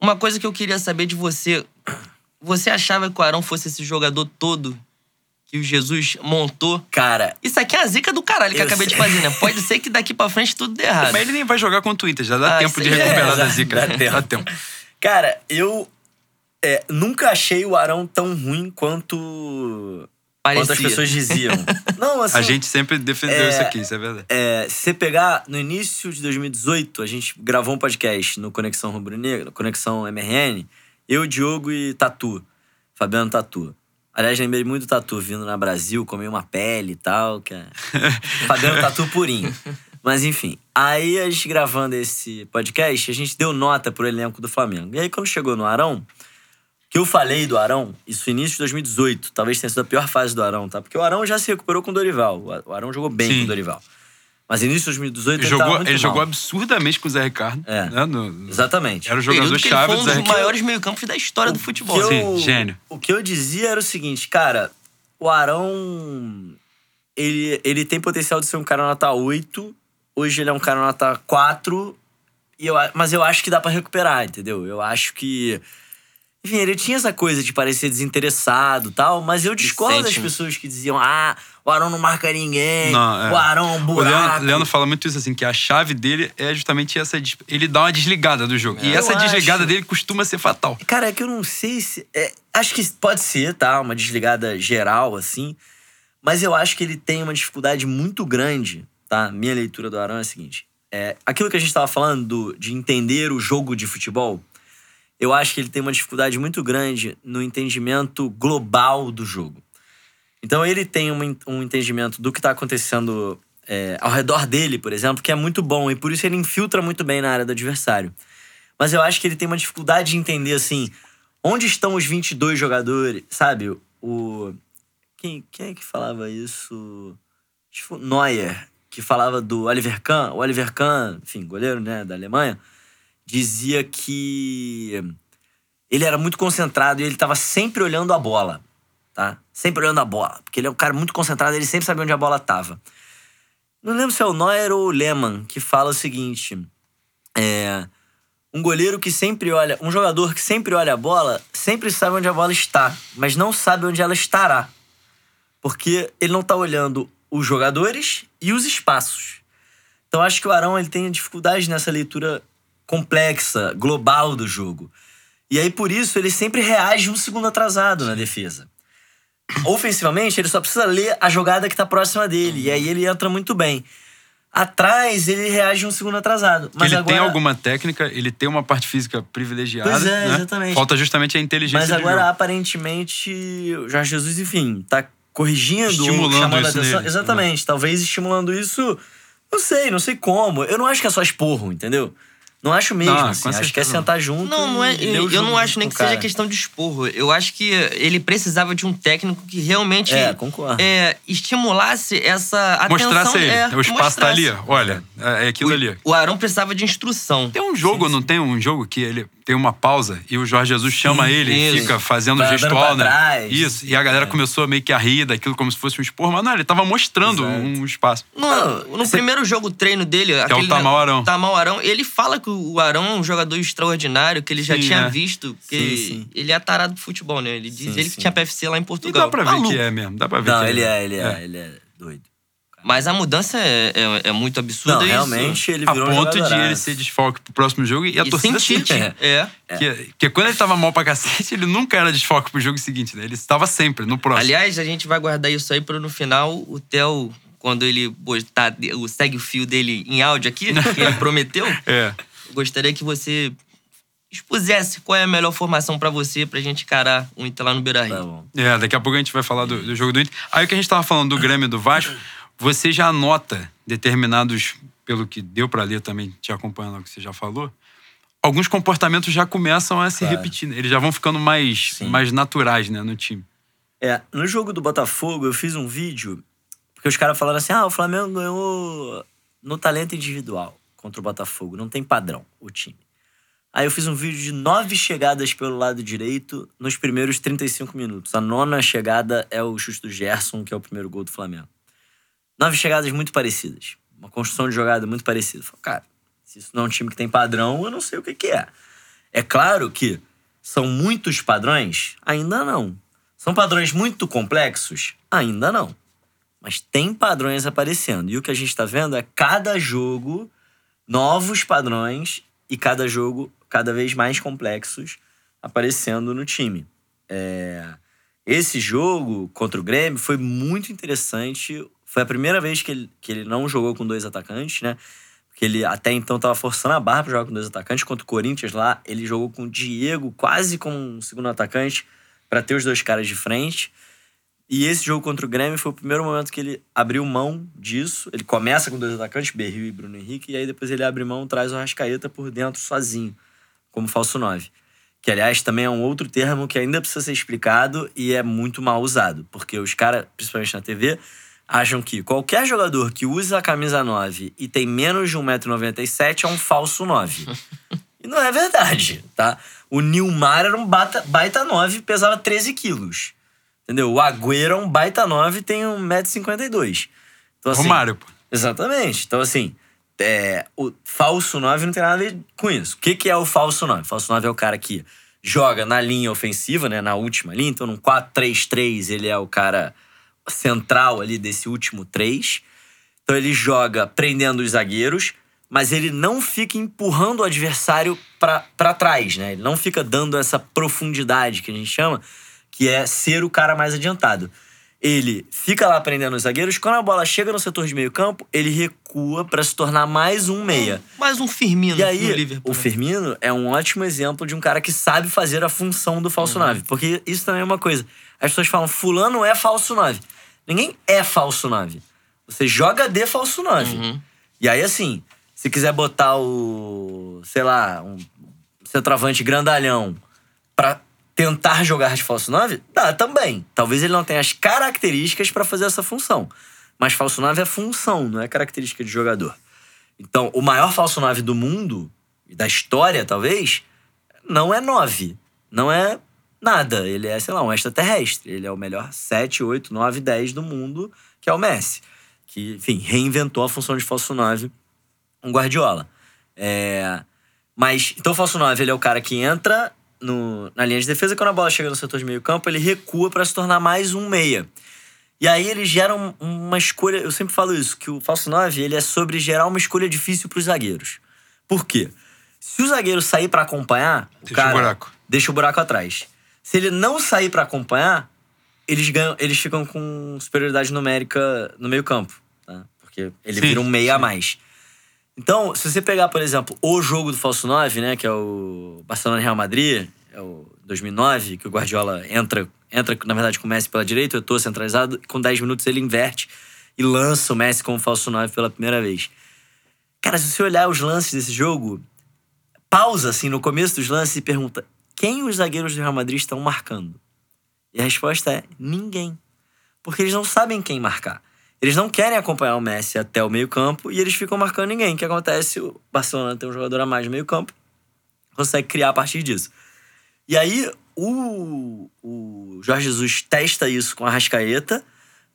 Uma coisa que eu queria saber de você, você achava que o Arão fosse esse jogador todo que o Jesus montou? Cara, Isso aqui é a zica do caralho que eu Eu acabei de sei. fazer, né? Pode ser que daqui pra frente tudo dê errado. Mas ele nem vai jogar contra o Inter, já dá Ah, tempo de aí é, recuperar da zica. dá tempo. Dá tempo. cara, eu é, nunca achei o Arão tão ruim quanto, Parecia. quanto as pessoas diziam. não, assim, A gente sempre defendeu É, isso aqui, isso é verdade. É, se você pegar no início de 2018, a gente gravou um podcast no Conexão Rubro Negro, Conexão MRN, eu, Diogo e Tatu, Fabiano Tatu. Aliás, lembrei muito do Tatu vindo na Brasil, comer uma pele e tal, que é... Fabiano Tatu purinho. Mas enfim, aí a gente gravando esse podcast, a gente deu nota pro elenco do Flamengo. E aí quando chegou no Arão, que eu falei do Arão, isso início de 2018, talvez tenha sido a pior fase do Arão, tá? Porque o Arão já se recuperou com o Dorival. O Arão jogou bem Sim. com o Dorival. Mas início de 2018 Ele, ele, jogou, muito ele jogou absurdamente com o Zé Ricardo. É. né, no- Exatamente. Era o Período jogador que ele chave foi do um Zé dos Ricardo. maiores meio-campos da história do futebol. eu- Sim, gênio. O que eu dizia era o seguinte, cara, o Arão ele, ele tem potencial de ser um cara nota 8. Hoje ele é um cara nota 4. E eu, mas eu acho que dá pra recuperar, entendeu? Eu acho que. Enfim, ele tinha essa coisa de parecer desinteressado e tal, mas eu discordo das né? pessoas que diziam: ah, o Arão não marca ninguém, Não, é. o Arão é um O buraco. Leandro, Leandro fala muito isso, assim, que a chave dele é justamente essa. Ele dá uma desligada do jogo. E Eu essa desligada acho. dele costuma ser fatal. Cara, é que eu não sei se. é, acho que pode ser, tá? Uma desligada geral, assim. Mas eu acho que ele tem uma dificuldade muito grande, tá? Minha leitura do Arão é a seguinte: é, aquilo que a gente tava falando do- de entender o jogo de futebol, eu acho que ele tem uma dificuldade muito grande no entendimento global do jogo. Então ele tem um, um entendimento do que tá acontecendo é, ao redor dele, por exemplo, que é muito bom. E por isso ele infiltra muito bem na área do adversário. Mas eu acho que ele tem uma dificuldade de entender, assim, onde estão os 22 jogadores, sabe? O... Quem, quem é que falava isso? Tipo, Neuer, que falava do Oliver Kahn. O Oliver Kahn, enfim, goleiro né, da Alemanha, dizia que ele era muito concentrado e ele estava sempre olhando a bola, tá? Sempre olhando a bola. Porque ele é um cara muito concentrado, ele sempre sabia onde a bola estava. Não lembro se é o Neuer ou o Lehmann que fala o seguinte: é, um goleiro que sempre olha, um jogador que sempre olha a bola, sempre sabe onde a bola está, mas não sabe onde ela estará. Porque ele não está olhando os jogadores e os espaços. Então acho que o Arão ele tem dificuldade nessa leitura complexa, global do jogo. E aí por isso ele sempre reage um segundo atrasado na defesa. Ofensivamente, ele só precisa ler a jogada que está próxima dele. E aí ele entra muito bem. Atrás, ele reage um segundo atrasado. Mas ele agora... tem alguma técnica, ele tem uma parte física privilegiada. Pois é, né? exatamente. Falta justamente a inteligência Mas agora, aparentemente, o Jorge Jesus, enfim, tá corrigindo, Estimulando chamando a isso atenção. nele. né? Exatamente. Talvez estimulando isso. Não sei, não sei como. Eu não acho que é só esporro, entendeu? Não acho mesmo. Não, assim. Acho que é sentar junto. Não, não é. o Eu, eu não acho nem que o cara. seja questão de esporro. Eu acho que ele precisava de um técnico que realmente É, concordo. é, estimulasse essa atenção. Mostrasse ele. é, o espaço tá ali. mostrasse. Olha, é é aquilo ali. O Arão precisava de instrução. Tem um jogo, não tem um jogo que ele tem uma pausa e o Jorge Jesus chama ele e isso. fica fazendo Tá gestual, né? trás. Isso. E a galera É. começou meio que a rir daquilo como se fosse um esporro, mas não, ele tava mostrando Exato. um espaço. No, no primeiro jogo treino dele, é o aquele Tamal Arão. Tamal Arão, ele fala que o Arão é um jogador extraordinário, que ele já Sim, tinha é. visto, que Sim, sim. ele é tarado do futebol, né? Ele diz Sim, ele sim. que tinha PFC lá em E Portugal. dá pra ver Maluco. que é mesmo. Dá pra ver Não, que ele é, ele é, ele é doido. Mas a mudança é, é, é muito absurda. Não, isso. realmente ele A virou um ponto de ele ser desfalque pro próximo jogo e a E torcida sentir. sentir. É. Que, que quando ele tava mal pra cacete, ele nunca era desfalque pro jogo seguinte, né? Ele estava sempre no próximo. Aliás, a gente vai guardar isso aí para no final o Theo, quando ele botar o segue o fio dele em áudio aqui, que ele prometeu, É. eu gostaria que você expusesse qual é a melhor formação para você pra gente encarar o Inter lá no Beira Rio. Tá. É, daqui a pouco a gente vai falar do, do jogo do Inter. Aí o que a gente tava falando do Grêmio e do Vasco, você já nota determinados, pelo que deu pra ler também, te acompanhando o que você já falou, alguns comportamentos já começam a se Claro. repetir. né? Eles já vão ficando mais, Sim. mais naturais, né, no time. É, no jogo do Botafogo, eu fiz um vídeo, porque os caras falaram assim: ah, o Flamengo ganhou no talento individual contra o Botafogo. Não tem padrão o time. Aí eu fiz um vídeo de nove chegadas pelo lado direito nos primeiros 35 minutos. A nona chegada é o chute do Gerson, que é o primeiro gol do Flamengo. Nove chegadas muito parecidas. Uma construção de jogada muito parecida. Falei, cara, se isso não é um time que tem padrão, eu não sei o que, que é. É claro que são muitos padrões? Ainda não. São padrões muito complexos? Ainda não. Mas tem padrões aparecendo. E o que a gente está vendo é cada jogo novos padrões e cada jogo cada vez mais complexos aparecendo no time. É, Esse jogo contra o Grêmio foi muito interessante. Foi a primeira vez que ele, que ele não jogou com dois atacantes, né? Porque ele até então estava forçando a barra para jogar com dois atacantes. Contra o Corinthians lá, ele jogou com o Diego quase como um segundo atacante para ter os dois caras de frente. E esse jogo contra o Grêmio foi o primeiro momento que ele abriu mão disso. Ele começa com dois atacantes, Berril e Bruno Henrique, e aí depois ele abre mão, traz o Arrascaeta por dentro sozinho, como falso 9. Que, aliás, também é um outro termo que ainda precisa ser explicado e é muito mal usado. Porque os caras, principalmente na TV, acham que qualquer jogador que usa a camisa 9 e tem menos de 1,97m é um falso 9. e não é verdade, tá? O Nilmar era um bata- baita 9 e pesava 13 quilos. Entendeu? O Agüero é um baita 9 e tem 1,52m. Então, assim, Romário, pô. Exatamente. Então, assim, é, o falso 9 não tem nada a ver com isso. O que, que é o falso 9? O falso 9 é o cara que joga na linha ofensiva, né? Na última linha. Então, num 4-3-3, ele é o cara central ali desse último 3. Então, ele joga prendendo os zagueiros, mas ele não fica empurrando o adversário para trás, né? Ele não fica dando essa profundidade que a gente chama, que é ser o cara mais adiantado. Ele fica lá prendendo os zagueiros, quando a bola chega no setor de meio campo, ele recua para se tornar mais um meia. Mais um Firmino E aí, no Liverpool. o Firmino é um ótimo exemplo de um cara que sabe fazer a função do falso 9. Porque isso também é uma coisa. As pessoas falam, fulano é falso 9. Ninguém é falso 9. Você joga de falso 9. Uhum. E aí, assim, se quiser botar o, sei lá, um centroavante grandalhão pra tentar jogar de falso 9, dá também. Talvez ele não tenha as características pra fazer essa função. Mas falso 9 é função, não é característica de jogador. Então, o maior falso 9 do mundo, e da história talvez, não é 9. Não é nada. Ele é, sei lá, um extraterrestre. Ele é o melhor 7, 8, 9, 10 do mundo, que é o Messi. Que, enfim, reinventou a função de falso 9, um Guardiola. É... Mas, então o falso 9, ele é o cara que entra no, na linha de defesa, quando a bola chega no setor de meio campo, ele recua para se tornar mais um meia. E aí ele gera um- uma escolha, eu sempre falo isso, que o falso 9, ele é sobre gerar uma escolha difícil para os zagueiros. Por quê? Se o zagueiro sair para acompanhar, o Deixa o cara buraco. deixa o buraco atrás. Se ele não sair para acompanhar, eles ganham, eles ficam com superioridade numérica no meio-campo, tá? Porque ele Sim, vira um meia a mais. Então, se você pegar, por exemplo, o jogo do falso 9, né, que é o Barcelona e Real Madrid, é o 2009, que o Guardiola entra, entra na verdade com o Messi pela direita, o Eto'o centralizado, com 10 minutos ele inverte e lança o Messi como falso 9 pela primeira vez. Cara, se você olhar os lances desse jogo, pausa assim no começo dos lances e pergunta: quem os zagueiros do Real Madrid estão marcando? E a resposta é: ninguém. Porque eles não sabem quem marcar. Eles não querem acompanhar o Messi até o meio-campo e eles ficam marcando ninguém. O que acontece? O Barcelona tem um jogador a mais no meio-campo, consegue criar a partir disso. E aí, o, o Jorge Jesus testa isso com a Rascaeta,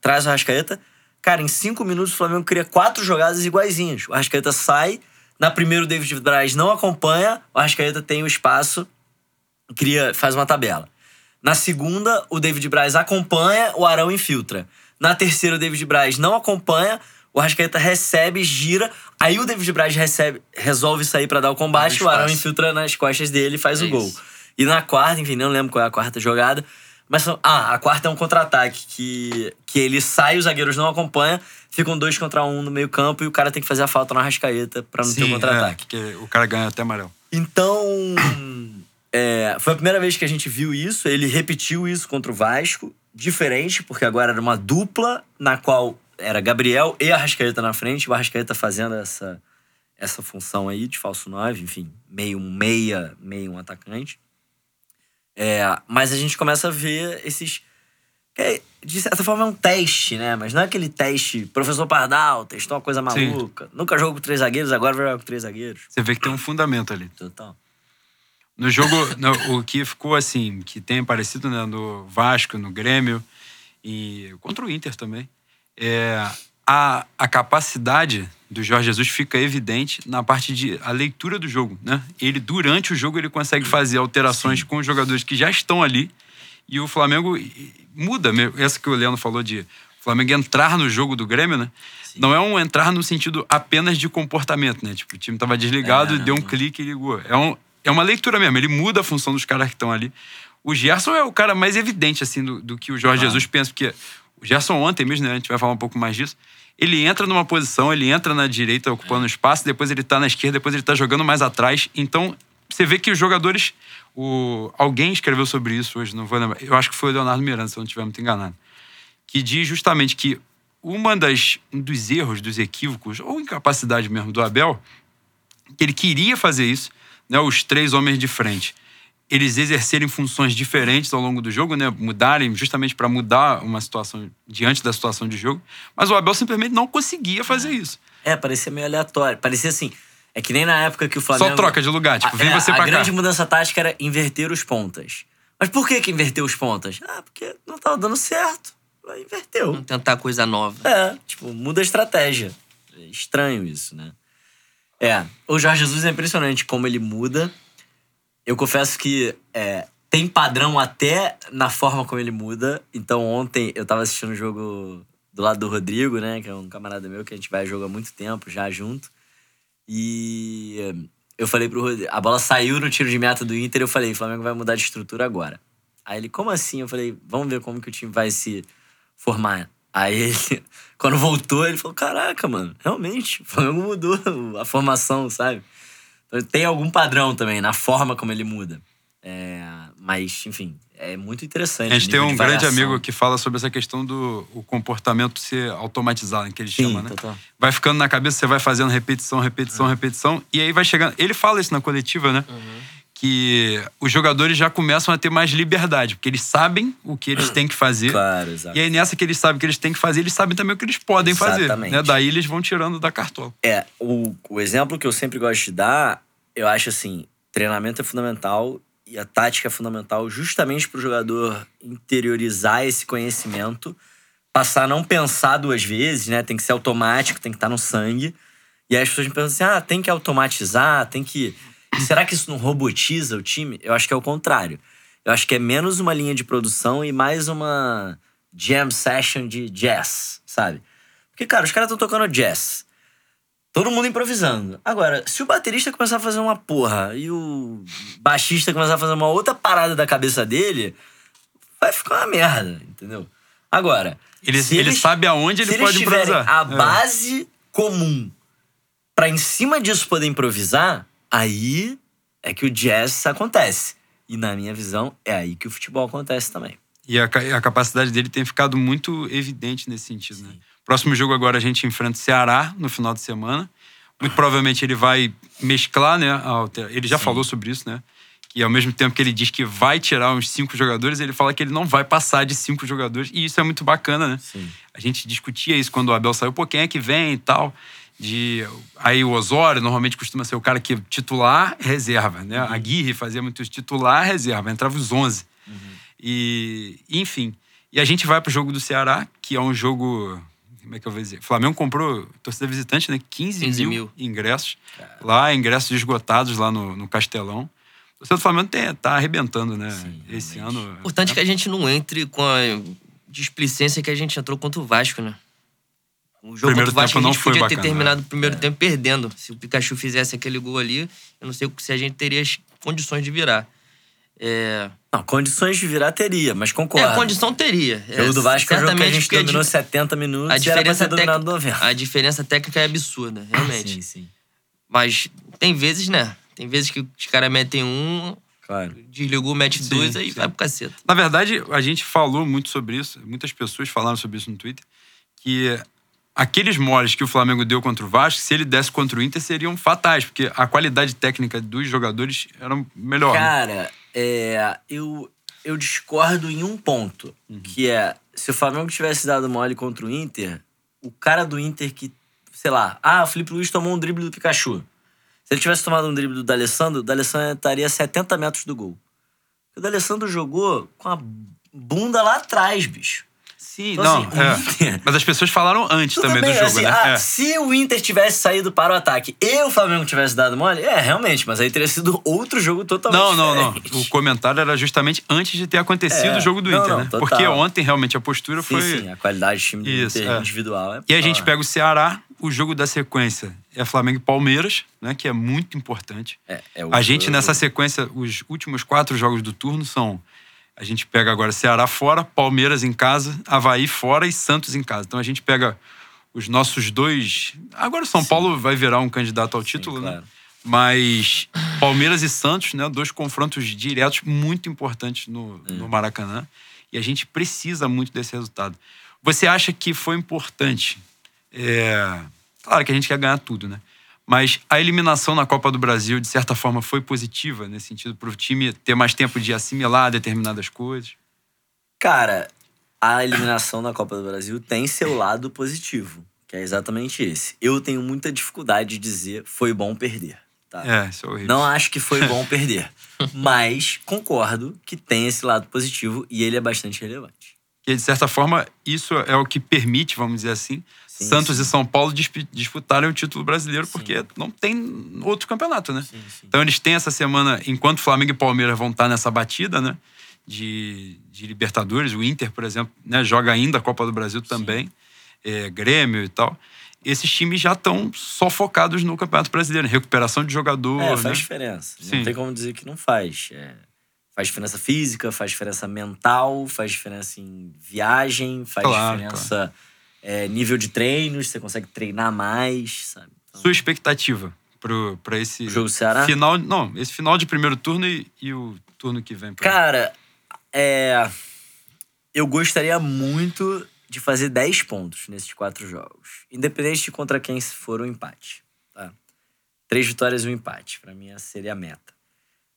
traz o Rascaeta. Cara, em cinco minutos o Flamengo cria quatro jogadas iguaizinhas. O Rascaeta sai, na primeira o David Braz não acompanha, o Rascaeta tem o espaço, cria, faz uma tabela. Na segunda, o David Braz acompanha, o Arão infiltra. Na terceira, o David Braz não acompanha, o Rascaeta recebe, gira. Aí o David Braz recebe, resolve sair pra dar o combate, o Arão infiltra nas costas dele e faz É o gol. isso. E na quarta, enfim, não lembro qual é a quarta jogada. Mas ah, a quarta é um contra-ataque que, que ele sai, os zagueiros não acompanham, ficam dois contra um no meio-campo e o cara tem que fazer a falta na rascaeta pra não ter o Sim, contra-ataque. é, porque o cara ganha até amarelo. Então, é, foi a primeira vez que a gente viu isso. Ele repetiu isso contra o Vasco, diferente, porque agora era uma dupla na qual era Gabriel e Arrascaeta na frente, o Arrascaeta fazendo essa, essa função aí de falso 9, enfim, meio um meia, meio um atacante. É, mas a gente começa a ver esses. é, de certa forma é um teste, né? Mas não é aquele teste, professor Pardal, testou uma coisa Sim. maluca. Nunca jogou com três zagueiros, agora vai jogar com três zagueiros. Você vê que tem um fundamento ali. Total. No jogo, no- o que ficou assim, que tem aparecido né, no Vasco, no Grêmio e contra o Inter também, é a, a capacidade do Jorge Jesus fica evidente na parte de a leitura do jogo, né? Ele durante o jogo ele consegue fazer alterações com os jogadores que já estão ali e o Flamengo muda, mesmo. essa que o Leandro falou de o Flamengo entrar no jogo do Grêmio, né? Não é um entrar no sentido apenas de comportamento, né? Tipo, o time tava desligado, É, deu um clique e ligou. É, um, é uma leitura mesmo, ele muda a função dos caras que estão ali. O Gerson é o cara mais evidente, assim, do, do que o Jorge Jesus pensa, porque o Gerson ontem mesmo, né? A gente vai falar um pouco mais disso. Ele entra numa posição, ele entra na direita ocupando espaço, depois ele tá na esquerda, depois ele tá jogando mais atrás. Então, você vê que os jogadores. O, alguém escreveu sobre isso hoje, não vou lembrar. Eu acho que foi o Leonardo Miranda, se eu não estiver muito enganado. Que diz justamente que uma das, um dos erros, dos equívocos, ou incapacidade mesmo do Abel, que ele queria fazer isso, né? Os três homens de frente. Eles exercerem funções diferentes ao longo do jogo, né? Mudarem justamente para mudar uma situação diante da situação de jogo. Mas o Abel simplesmente não conseguia fazer isso. É, parecia meio aleatório. Parecia assim. É que nem na época que o Flamengo. Só troca de lugar, tipo, A- vem é, você a pra cá. grande mudança tática era inverter os pontas. Mas por que que inverteu os pontas? Ah, porque não tava dando certo. Aí Inverteu. Vamos tentar coisa nova. É, tipo, muda a estratégia. É estranho isso, né? É, o Jorge Jesus é impressionante como ele muda. Eu confesso que é, tem padrão até na forma como ele muda. Então ontem eu tava assistindo o jogo do lado do Rodrigo, né? Que é um camarada meu que a gente vai jogar há muito tempo já junto. E eu falei pro Rodrigo, a bola saiu no tiro de meta do Inter, eu falei, o Flamengo vai mudar de estrutura agora. Aí ele, como assim? Eu falei, vamos ver como que o time vai se formar. Aí ele, quando voltou, ele falou, caraca, mano, realmente, o Flamengo mudou a formação, sabe? Então tem algum padrão também na forma como ele muda. É, mas, enfim, é muito interessante. A gente tem um de grande amigo que fala sobre essa questão do o comportamento ser automatizado, que ele Sim, chama, né? total. Vai ficando na cabeça, você vai fazendo repetição, repetição, repetição, e aí vai chegando. Ele fala isso na coletiva, né? Que os jogadores já começam a ter mais liberdade, porque eles sabem o que eles têm que fazer. Claro, exato. E aí, nessa que eles sabem o que eles têm que fazer, eles sabem também o que eles podem fazer. Exatamente. Né? Daí eles vão tirando da cartola. É, o, o exemplo que eu sempre gosto de dar, eu acho assim, treinamento é fundamental e a tática é fundamental justamente para o jogador interiorizar esse conhecimento, passar a não pensar duas vezes, né? Tem que ser automático, tem que estar no sangue. E aí as pessoas me pensam assim, ah, tem que automatizar, tem que... Será que isso não robotiza o time? Eu acho que é o contrário. Eu acho que é menos uma linha de produção e mais uma jam session de jazz, sabe? Porque, cara, os caras estão tocando jazz. Todo mundo improvisando. Agora, se o baterista começar a fazer uma porra e o baixista começar a fazer uma outra parada da cabeça dele, vai ficar uma merda, entendeu? Agora, Ele, ele eles- sabe aonde se ele pode improvisar. a É. base comum pra em cima disso poder improvisar, aí é que o jazz acontece. E na minha visão, é aí que o futebol acontece também. E a, a capacidade dele tem ficado muito evidente nesse sentido. Né? Próximo jogo agora a gente enfrenta o Ceará no final de semana. Muito provavelmente ele vai mesclar, né? Ele já Sim. falou sobre isso, né? Que ao mesmo tempo que ele diz que vai tirar uns cinco jogadores, ele fala que ele não vai passar de cinco jogadores. E isso é muito bacana, né? Sim. A gente discutia isso quando o Abel saiu, pô, quem é que vem e tal. De, aí o Osório normalmente costuma ser o cara que titular, reserva, né? A Aguirre fazia muito isso, titular, reserva, entrava os 11. E, enfim. E a gente vai pro jogo do Ceará, que é um jogo. Como é que eu vou dizer? O Flamengo comprou, torcida visitante, né? 15, 15 mil, mil. ingressos. Lá, ingressos esgotados lá no, no Castelão. O torcedor do Flamengo tem, tá arrebentando, né? Sim, Esse realmente. ano. Importante é que a gente não entre com a displicência que a gente entrou contra o Vasco, né? O jogo Primeiro contra o Vasco tempo a não gente foi podia ter bacana, terminado né? o primeiro tempo perdendo. Se o Pikachu fizesse aquele gol ali, eu não sei se a gente teria as condições de virar. É, Não, condições de virar teria, mas concordo. é condição teria. O jogo do Vasco é um jogo que a gente dominou di- 70 minutos a e era pra diferença, dominado técnica, 90. a diferença técnica é absurda, realmente. Sim, sim. Mas tem vezes, né? Tem vezes que os caras metem um, Claro. desligou, mete Sim, dois, aí sim. vai pro caceta. Na verdade, a gente falou muito sobre isso, muitas pessoas falaram sobre isso no Twitter, que aqueles moles que o Flamengo deu contra o Vasco, se ele desse contra o Inter, seriam fatais, porque a qualidade técnica dos jogadores era melhor. né? Cara, é, eu, eu discordo em um ponto, Uhum. que é, se o Flamengo tivesse dado mole contra o Inter, o cara do Inter que, sei lá, ah, o Felipe Luiz tomou um drible do Pikachu. Se ele tivesse tomado um drible do D'Alessandro, o D'Alessandro estaria a 70 metros do gol. O D'Alessandro jogou com a bunda lá atrás, bicho. Sim, Então, não. assim, é. Inter- Mas as pessoas falaram antes também do jogo, assim, né? ah, É. Se o Inter tivesse saído para o ataque e o Flamengo tivesse dado mole, é, realmente, mas aí teria sido outro jogo totalmente Não, não, não. diferente. O comentário era justamente antes de ter acontecido É, o jogo do não, Inter, não, né? total. Porque ontem realmente a postura Sim, foi. sim, a qualidade do time do Isso, Inter é. individual é E a gente pega o Ceará, o jogo da sequência é Flamengo e Palmeiras, né? Que é muito importante. é, é o A gente, jogo- nessa sequência, os últimos quatro jogos do turno são. A gente pega agora Ceará fora, Palmeiras em casa, Havaí fora e Santos em casa. Então a gente pega os nossos dois. Agora o São Paulo vai virar um candidato ao título, né? claro. Mas Palmeiras e Santos, né? Dois confrontos diretos muito importantes no, É. no Maracanã. E a gente precisa muito desse resultado. Você acha que foi importante? É, Claro que a gente quer ganhar tudo, né? Mas a eliminação na Copa do Brasil, de certa forma, foi positiva nesse sentido, para o time ter mais tempo de assimilar determinadas coisas. Cara, a eliminação na Copa do Brasil tem seu lado positivo, que é exatamente esse. Eu tenho muita dificuldade de dizer foi bom perder. Tá? É, isso é horrível. Não acho que foi bom perder. Mas concordo que tem esse lado positivo e ele é bastante relevante. Porque, de certa forma, isso é o que permite, vamos dizer assim, Sim, Santos sim. e São Paulo disp- disputarem o título brasileiro, Sim. porque não tem outro campeonato, né? Então eles têm essa semana, enquanto Flamengo e Palmeiras vão estar nessa batida, né? De, de Libertadores, o Inter, por exemplo, né, joga ainda a Copa do Brasil também, é, Grêmio e tal. Esses times já estão só focados no Campeonato Brasileiro, em recuperação de jogador. É, né? faz diferença. Sim. Não tem como dizer que não faz. É, faz diferença física, faz diferença mental, faz diferença em viagem, faz Claro, diferença é, nível de treinos, você consegue treinar mais, sabe? Então, Sua expectativa para esse O jogo do Ceará? final, não, esse final de primeiro turno e, e o turno que vem? pra- Cara, é. Eu gostaria muito de fazer 10 pontos nesses quatro jogos. Independente de contra quem for o empate. Tá? Três vitórias e um empate. Pra mim, essa seria a meta.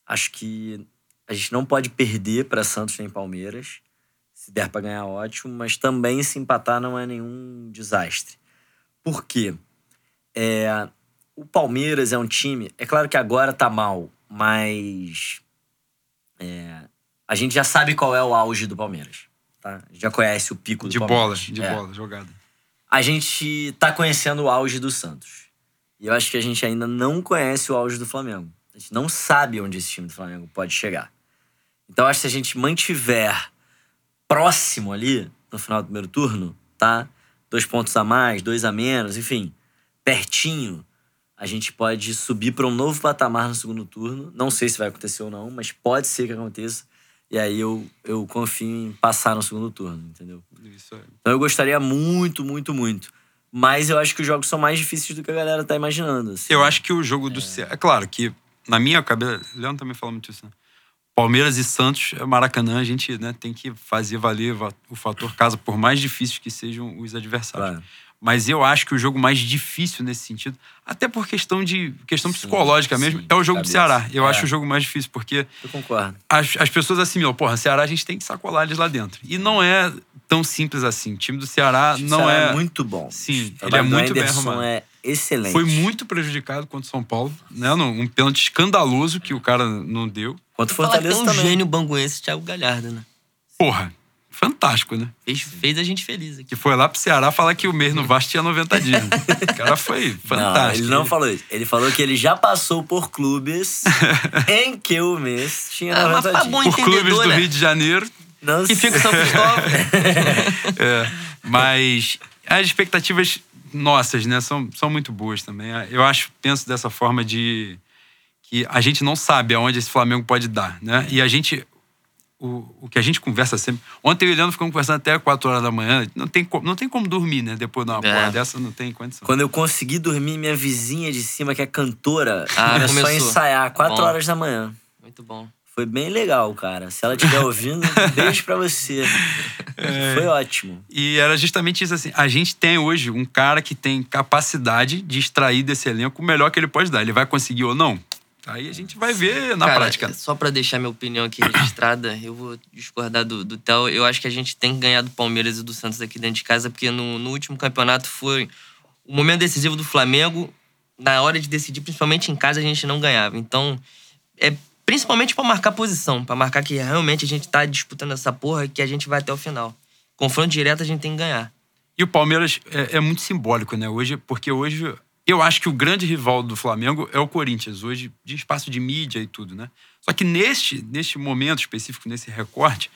Acho que a gente não pode perder pra Santos nem Palmeiras. Se der pra ganhar, ótimo. Mas também se empatar não é nenhum desastre. Por quê? É, o Palmeiras é um time. É claro que agora tá mal, mas. é, a gente já sabe qual é o auge do Palmeiras. Tá? Já conhece o pico do De bola, Palmeiras. de É. bola, jogada. A gente tá conhecendo o auge do Santos. E eu acho que a gente ainda não conhece o auge do Flamengo. A gente não sabe onde esse time do Flamengo pode chegar. Então eu acho que se a gente mantiver próximo ali, no final do primeiro turno, tá? Dois pontos a mais, dois a menos, enfim, pertinho, a gente pode subir para um novo patamar no segundo turno. Não sei se vai acontecer ou não, mas pode ser que aconteça. E aí eu, eu confio em passar no segundo turno, entendeu? Isso é. Então eu gostaria muito, muito, muito. Mas eu acho que os jogos são mais difíceis do que a galera tá imaginando. assim. Eu acho que o jogo do Ceará. É claro que, na minha cabeça. Leandro também falou muito isso, né? Palmeiras e Santos, é Maracanã, a gente né, tem que fazer valer va- o fator casa, por mais difíceis que sejam os adversários. Claro. Mas eu acho que o jogo mais difícil nesse sentido, até por questão de questão Sim, psicológica mesmo, sim, é o jogo do cabeça. Ceará. Eu É. acho o jogo mais difícil, porque Eu concordo. as, as pessoas assimilam, porra, Ceará a gente tem que sacolar eles lá dentro. E não é tão simples assim. O time do Ceará O não Ceará é. muito bom. Sim, ele é do muito bem arrumado. é excelente. Foi muito prejudicado contra o São Paulo, né? Um pênalti escandaloso que o cara não deu. Quanto tem Fortaleza um também. gênio banguense, Thiago Galhardo, né? Porra, fantástico, né? Fez, fez a gente feliz aqui. Que foi lá pro Ceará falar que o mês no Vasco tinha 90 dias. O cara foi Não, fantástico. ele não falou isso. Ele falou que ele já passou por clubes em que o mês tinha Ah, mas 90 dias. bom, Por clubes entendedor, do né? Rio de Janeiro. Não Que fica em São Cristóvão. É, mas as expectativas nossas, né, são, são muito boas também. Eu acho, penso dessa forma de que a gente não sabe aonde esse Flamengo pode dar, né? E a gente o, o que a gente conversa sempre. Ontem eu e o Leandro ficamos conversando até 4 horas da manhã. Não tem, não tem como dormir, né? Depois de uma É. porra dessa, não tem condição. Quando eu consegui dormir, minha vizinha de cima, que é cantora, Ah, começou, a ensaiar 4 Bom. horas da manhã. Muito bom. Foi bem legal, cara. Se ela estiver ouvindo, beijo pra você. É. Foi ótimo. E era justamente isso assim. A gente tem hoje um cara que tem capacidade de extrair desse elenco o melhor que ele pode dar. Ele vai conseguir ou não? Aí a gente vai ver na Cara, prática. Só pra deixar minha opinião aqui registrada, eu vou discordar do, do Theo. Eu acho que a gente tem que ganhar do Palmeiras e do Santos aqui dentro de casa, porque no, no último campeonato foi o momento decisivo do Flamengo. Na hora de decidir, principalmente em casa, a gente não ganhava. Então, é principalmente pra marcar posição, pra marcar que realmente a gente tá disputando essa porra e que a gente vai até o final. Confronto direto a gente tem que ganhar. E o Palmeiras é, é muito simbólico, né? Hoje, porque hoje eu acho que o grande rival do Flamengo é o Corinthians, hoje de espaço de mídia e tudo, né? Só que neste, neste momento específico, nesse recorte,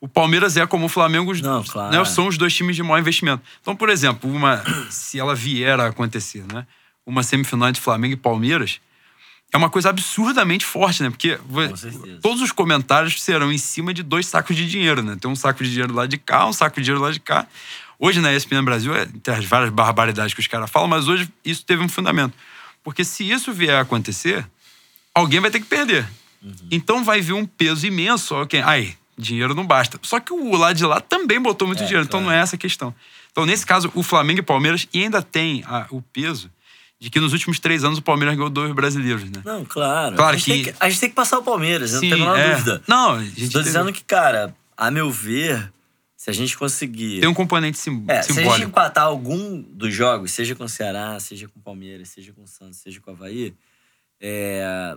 o Palmeiras é como o Flamengo, os- Não, claro. né? são os dois times de maior investimento. Então, por exemplo, uma se ela vier a acontecer, né? Uma semifinal entre Flamengo e Palmeiras, é uma coisa absurdamente forte, né? Porque todos os comentários serão em cima de dois sacos de dinheiro, né? Tem um saco de dinheiro lá de cá, um saco de dinheiro lá de cá. Hoje na ESPN Brasil, é, tem as várias barbaridades que os caras falam, mas hoje isso teve um fundamento. Porque se isso vier a acontecer, alguém vai ter que perder. Então vai vir um peso imenso. Ok, aí, dinheiro não basta. Só que o lado de lá também botou muito É, dinheiro, então claro. não é essa a questão. Então, nesse caso, o Flamengo e o Palmeiras e ainda tem a- o peso de que nos últimos três anos o Palmeiras ganhou dois brasileiros, né? Não, claro. Claro a, gente que- tem que... a gente tem que passar o Palmeiras, eu não tenho a menor é. dúvida. Não, a gente Estou teve- dizendo que, cara, a meu ver, se a gente conseguir. tem um componente sim- É, se a gente simbólico. empatar algum dos jogos, seja com o Ceará, seja com o Palmeiras, seja com o Santos, seja com o Havaí, é,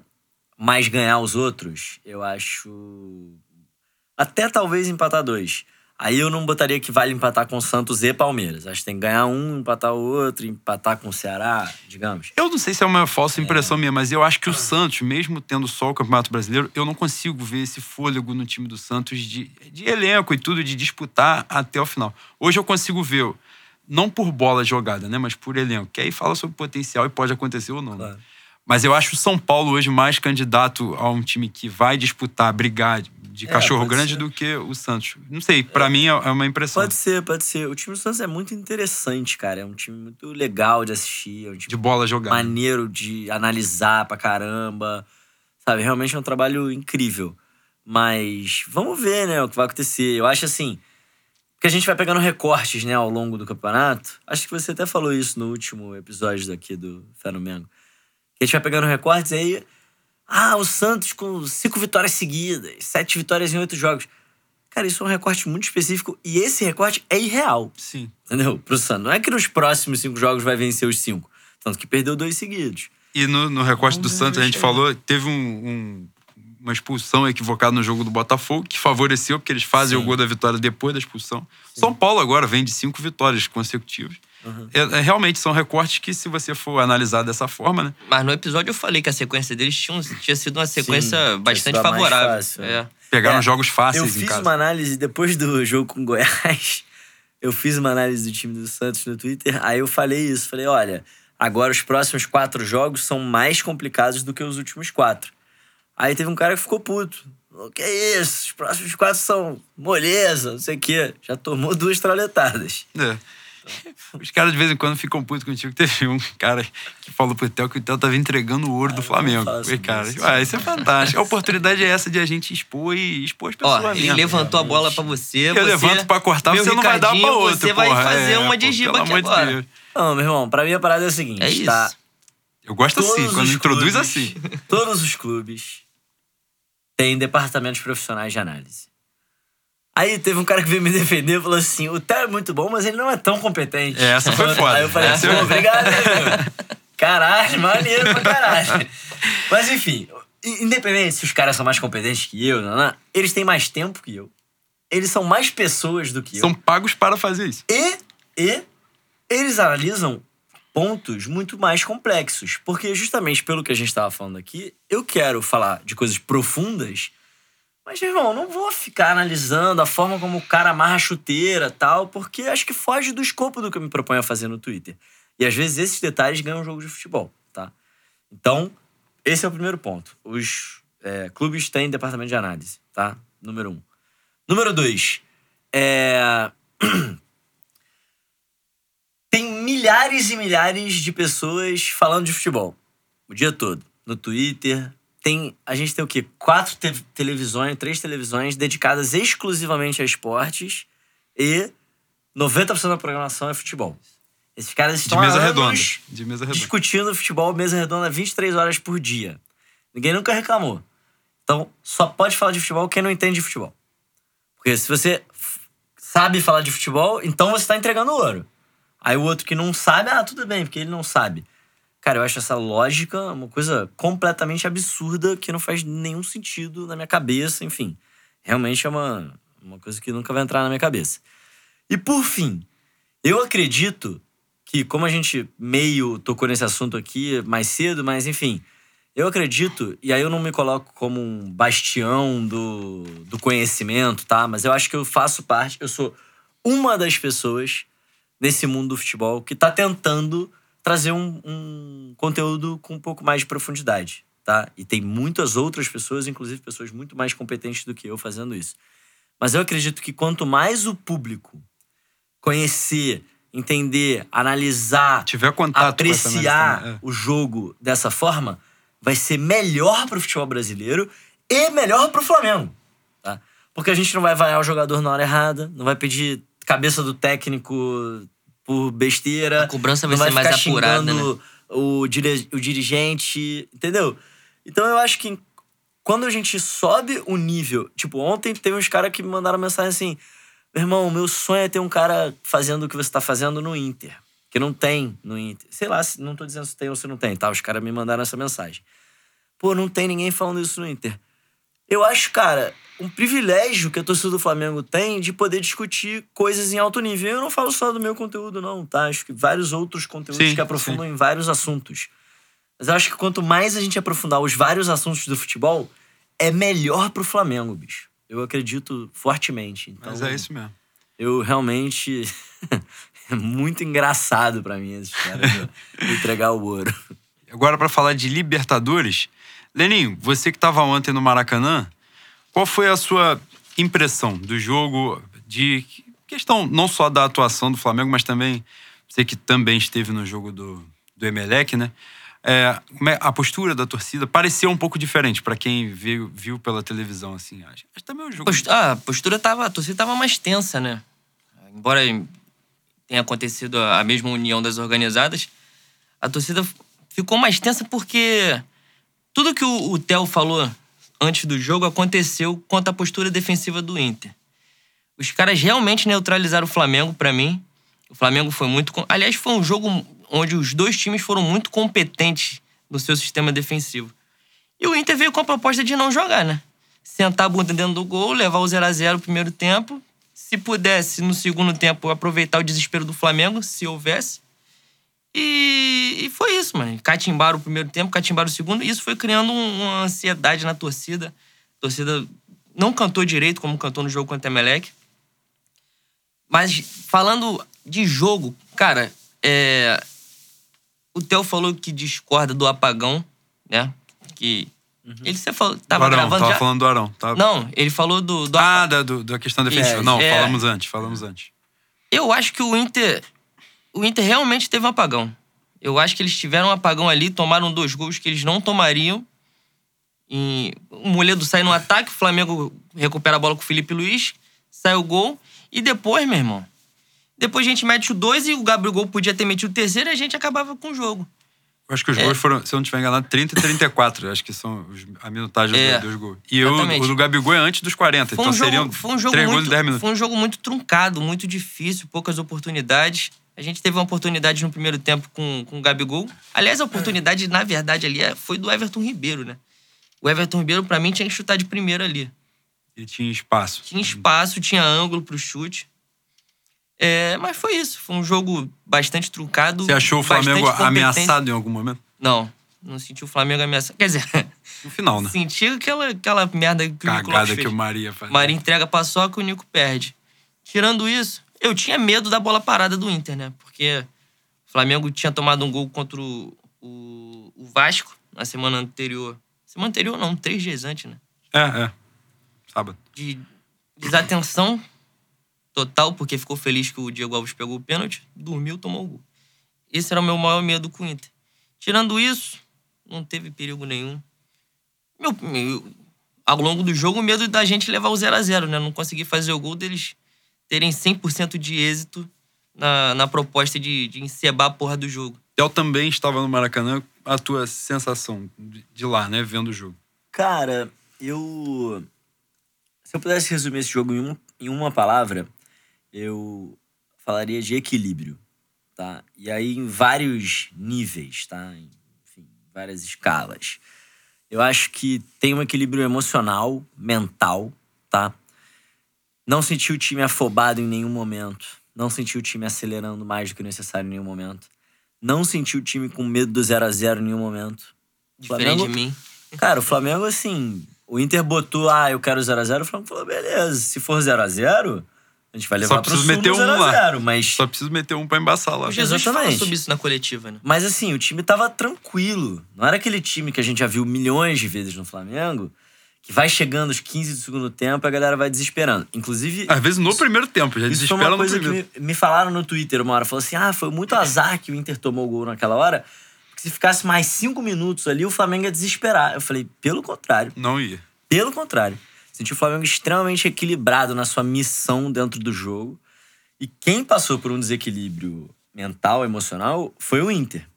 mas ganhar os outros, eu acho. Até talvez empatar dois. Aí eu não botaria que vale empatar com Santos e Palmeiras. Acho que tem que ganhar um, empatar o outro, empatar com o Ceará, digamos. Eu não sei se é uma falsa impressão minha, mas eu acho que o Santos, mesmo tendo só o Campeonato Brasileiro, eu não consigo ver esse fôlego no time do Santos de, de elenco e tudo, de disputar até o final. Hoje eu consigo ver, não por bola jogada, né, mas por elenco, que aí fala sobre potencial e pode acontecer ou não. né? Claro. Mas eu acho o São Paulo hoje mais candidato a um time que vai disputar, brigar de É, cachorro grande ser. do que o Santos. Não sei, pra mim é é uma impressão. Pode ser, pode ser. O time do Santos é muito interessante, cara. É um time muito legal de assistir. É um De bola jogada. maneiro de analisar pra caramba. Sabe, realmente é um trabalho incrível. Mas vamos ver, né, o que vai acontecer. Eu acho assim, que a gente vai pegando recortes, né, ao longo do campeonato. Acho que você até falou isso no último episódio daqui do Fenomengo. Que a gente vai pegando recortes aí. Ah, o Santos com cinco vitórias seguidas, sete vitórias em oito jogos. Cara, isso é um recorte muito específico e esse recorte é irreal. Sim. Entendeu? Pro Santos. Não é que nos próximos cinco jogos vai vencer os cinco. Tanto que perdeu dois seguidos. E no, no recorte do Santos, a gente falou, teve um- um- uma expulsão equivocada no jogo do Botafogo, que favoreceu, porque eles fazem Sim. o gol da vitória depois da expulsão. São Paulo agora vem de cinco vitórias consecutivas. Uhum. É- é, realmente são recortes que, se você for analisar dessa forma, né? Mas no episódio eu falei que a sequência deles tinha, tinha sido uma sequência tinha bastante favorável. fácil, né? É. Pegaram É, jogos Eu fáceis em fiz casa. uma análise depois do jogo com o Goiás. Eu fiz uma análise do time do Santos no Twitter. Aí eu falei isso. Falei, olha, agora os próximos quatro jogos são mais complicados do que os últimos quatro. Aí teve um cara que ficou puto. O que é isso? Os próximos quatro são moleza, não sei o quê. Já tomou duas traletadas. É. Os caras de vez em quando ficam putos contigo. Teve um cara que falou pro Theo que o Theo tava entregando o ouro do Ah, eu Flamengo. sobre cara, isso. ah, isso é fantástico. A oportunidade é essa de a gente expor e expor as pessoas. Ó, ele mesmo. levantou a bola pra você. Eu você, levanto pra cortar, você não vai dar pra outro, Você vai porra. fazer É, uma de giba aqui agora. Deus. Não, meu irmão, pra mim a parada é a seguinte, É isso. tá? Eu gosto assim, Todos quando os introduz clubes- assim. Todos os clubes têm departamentos profissionais de análise. Aí teve um cara que veio me defender e falou assim: o Theo é muito bom, mas ele não é tão competente. É, essa foi foda. Aí eu falei assim: obrigado, hein, meu. Caralho, maneiro pra caralho. Mas enfim, independente se os caras são mais competentes que eu, não, não, eles têm mais tempo que eu. Eles são mais pessoas do que eu. São pagos para fazer isso. E, e eles analisam pontos muito mais complexos. Porque, justamente pelo que a gente estava falando aqui, eu quero falar de coisas profundas, mas, irmão, não vou ficar analisando a forma como o cara amarra a chuteira tal, porque acho que foge do escopo do que eu me proponho a fazer no Twitter. E às vezes esses detalhes ganham um jogo de futebol, tá? Então, esse é o primeiro ponto. Os é, clubes têm departamento de análise, tá? Número um. Número dois. É tem milhares e milhares de pessoas falando de futebol o dia todo no Twitter. Tem, a gente tem o quê? Quatro te- televisões, três televisões dedicadas exclusivamente a esportes e 90% da programação é futebol. Esses caras De estão mesa há redonda. De mesa redonda. discutindo futebol mesa redonda 23 horas por dia. Ninguém nunca reclamou. Então, só pode falar de futebol quem não entende de futebol. Porque se você sabe falar de futebol, então você está entregando ouro. Aí o outro que não sabe, ah, tudo bem, porque ele não sabe. Cara, eu acho essa lógica uma coisa completamente absurda que não faz nenhum sentido na minha cabeça, enfim. Realmente é uma, uma coisa que nunca vai entrar na minha cabeça. E por fim, eu acredito que, como a gente meio tocou nesse assunto aqui mais cedo, mas enfim, eu acredito, e aí eu não me coloco como um bastião do, do conhecimento, tá? Mas eu acho que eu faço parte, eu sou uma das pessoas nesse mundo do futebol que tá tentando trazer um, um conteúdo com um pouco mais de profundidade, tá? E tem muitas outras pessoas, inclusive pessoas muito mais competentes do que eu fazendo isso. Mas eu acredito que quanto mais o público conhecer, entender, analisar, tiver contato apreciar é. o jogo dessa forma, vai ser melhor pro futebol brasileiro e melhor pro Flamengo. Tá? Porque a gente não vai vaiar o jogador na hora errada, não vai pedir cabeça do técnico por besteira. A cobrança vai não ser mais apurada, né? o, dire- o dirigente, entendeu? Então eu acho que quando a gente sobe o nível. Tipo, ontem teve uns caras que me mandaram mensagem assim: meu irmão, meu sonho é ter um cara fazendo o que você tá fazendo no Inter. Que não tem no Inter. Sei lá, não tô dizendo se tem ou se não tem, tá? Os caras me mandaram essa mensagem. Pô, não tem ninguém falando isso no Inter. Eu acho, cara, um privilégio que a torcida do Flamengo tem de poder discutir coisas em alto nível. Eu não falo só do meu conteúdo, não, tá? Acho que vários outros conteúdos Sim, que aprofundam em vários assuntos. Mas eu acho que quanto mais a gente aprofundar os vários assuntos do futebol, é melhor pro Flamengo, bicho. Eu acredito fortemente. Então, Mas é isso mesmo. eu realmente. é muito engraçado pra mim esses caras do- entregar o ouro. Agora, para falar de Libertadores, Leninho, você que estava ontem no Maracanã, qual foi a sua impressão do jogo, de questão não só da atuação do Flamengo, mas também, você que também esteve no jogo do, do Emelec, né? É, é- a postura da torcida pareceu um pouco diferente pra quem viu, viu pela televisão, assim. Acho, também o jogo. Ah, a postura tava, a torcida tava mais tensa, né? Embora tenha acontecido a mesma união das organizadas, a torcida ficou mais tensa porque tudo que o, o Theo falou antes do jogo aconteceu quanto à postura defensiva do Inter. Os caras realmente neutralizaram o Flamengo pra mim. O Flamengo foi muito. Aliás, foi um jogo onde os dois times foram muito competentes no seu sistema defensivo. E o Inter veio com a proposta de não jogar, né? Sentar a bunda dentro do gol, levar o 0 a 0 no primeiro tempo. Se pudesse, no segundo tempo, aproveitar o desespero do Flamengo, se houvesse. E, e foi isso, mano. Catimbaram o primeiro tempo, catimbaram o segundo. E isso foi criando um- uma ansiedade na torcida. A torcida não cantou direito, como cantou no jogo contra o Emelec. Mas falando de jogo, cara, é... o Theo falou que discorda do apagão, né? Que. Ele você falou, tava Arão, gravando tava já? falando do Arão. Tava... Não, ele falou do. do Ah, da, do- da questão defensiva. É, não, é. falamos antes, falamos antes. Eu acho que o Inter. O Inter realmente teve um apagão. Eu acho que eles tiveram um apagão ali, tomaram dois gols que eles não tomariam. E o Moledo sai no ataque, o Flamengo recupera a bola com o Felipe Luiz, sai o gol. E depois, meu irmão, depois a gente mete o dois e o Gabigol podia ter metido o terceiro e a gente acabava com o jogo. Eu acho que os É. gols foram, se eu não estiver enganado, 30 e 34. Acho que são a minutagem É, dos, gols. E o, exatamente. o do Gabigol é antes dos 40. Foi então um, jogo, seriam foi um jogo 3 gols muito, em 10 minutos. Foi um jogo muito truncado, muito difícil, poucas oportunidades. A gente teve uma oportunidade no primeiro tempo com, com o Gabigol. Aliás, a oportunidade, na verdade, ali é- foi do Everton Ribeiro, né? O Everton Ribeiro, pra mim, tinha que chutar de primeira ali. E tinha espaço. Tinha espaço, tinha ângulo pro chute. É, mas foi isso. Foi um jogo bastante truncado. Você achou o Flamengo competente. ameaçado em algum momento? Não, não senti o Flamengo ameaçado. Quer dizer, No final, né? senti aquela, aquela merda que o Nico Lopes Cagada que o Maria faz. Maria entrega a paçoca e o Nico perde. Tirando isso, eu tinha medo da bola parada do Inter, né? Porque o Flamengo tinha tomado um gol contra o, o, o Vasco na semana anterior. Semana anterior não, três dias antes, né? É, é. Sábado. De desatenção total, porque ficou feliz que o Diego Alves pegou o pênalti, dormiu, tomou o gol. Esse era o meu maior medo com o Inter. Tirando isso, não teve perigo nenhum. Meu, meu- ao longo do jogo, o medo da gente levar o 0 a 0 né? Não conseguir fazer o gol deles terem 100% de êxito na, na proposta de, de encebar a porra do jogo. Theo também estava no Maracanã. A tua sensação de de lá, né? Vendo o jogo. Cara, eu. Se eu pudesse resumir esse jogo em, um, em uma palavra, eu falaria de equilíbrio, tá? E aí em vários níveis, tá? Enfim, várias escalas. Eu acho que tem um equilíbrio emocional, mental, tá? Não senti o time afobado em nenhum momento. Não senti o time acelerando mais do que o necessário em nenhum momento. Não senti o time com medo do 0 a 0 em nenhum momento. Diferente Flamengo- de mim. Cara, o Flamengo, assim, o Inter botou, ah, eu quero 0x0, o Flamengo falou, beleza, se for 0x0, a gente vai levar Só pro preciso Sul meter um lá. 0x0, mas... Só preciso meter um pra embaçar lá. O Jesus fala Exatamente. sobre isso na coletiva, né? Mas assim, o time tava tranquilo. Não era aquele time que a gente já viu milhões de vezes no Flamengo, que vai chegando os 15 do segundo tempo e a galera vai desesperando. Inclusive, Às vezes no primeiro tempo, já isso foi desespera no coisa que primeiro. me, me falaram no Twitter uma hora. Falou assim, ah, foi muito azar que o Inter tomou o gol naquela hora, porque se ficasse mais cinco minutos ali, o Flamengo ia desesperar. Eu falei, pelo contrário. Não ia. Pelo contrário. Senti o Flamengo extremamente equilibrado na sua missão dentro do jogo. E quem passou por um desequilíbrio mental, emocional, foi o Inter.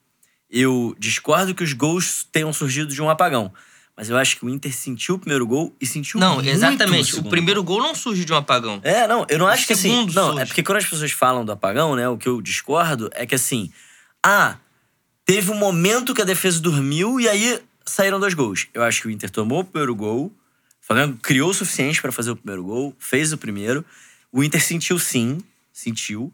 Eu discordo que os gols tenham surgido de um apagão. Mas eu acho que o Inter sentiu o primeiro gol e sentiu Não, muito exatamente. O primeiro gol não surge de um apagão. é, não, eu não acho que assim. Não, surge. é porque quando as pessoas falam do apagão, né? O que eu discordo é que assim. Ah, teve um momento que a defesa dormiu e aí saíram dois gols. Eu acho que o Inter tomou o primeiro gol, o Flamengo criou o suficiente pra fazer o primeiro gol, fez o primeiro. O Inter sentiu sim, sentiu.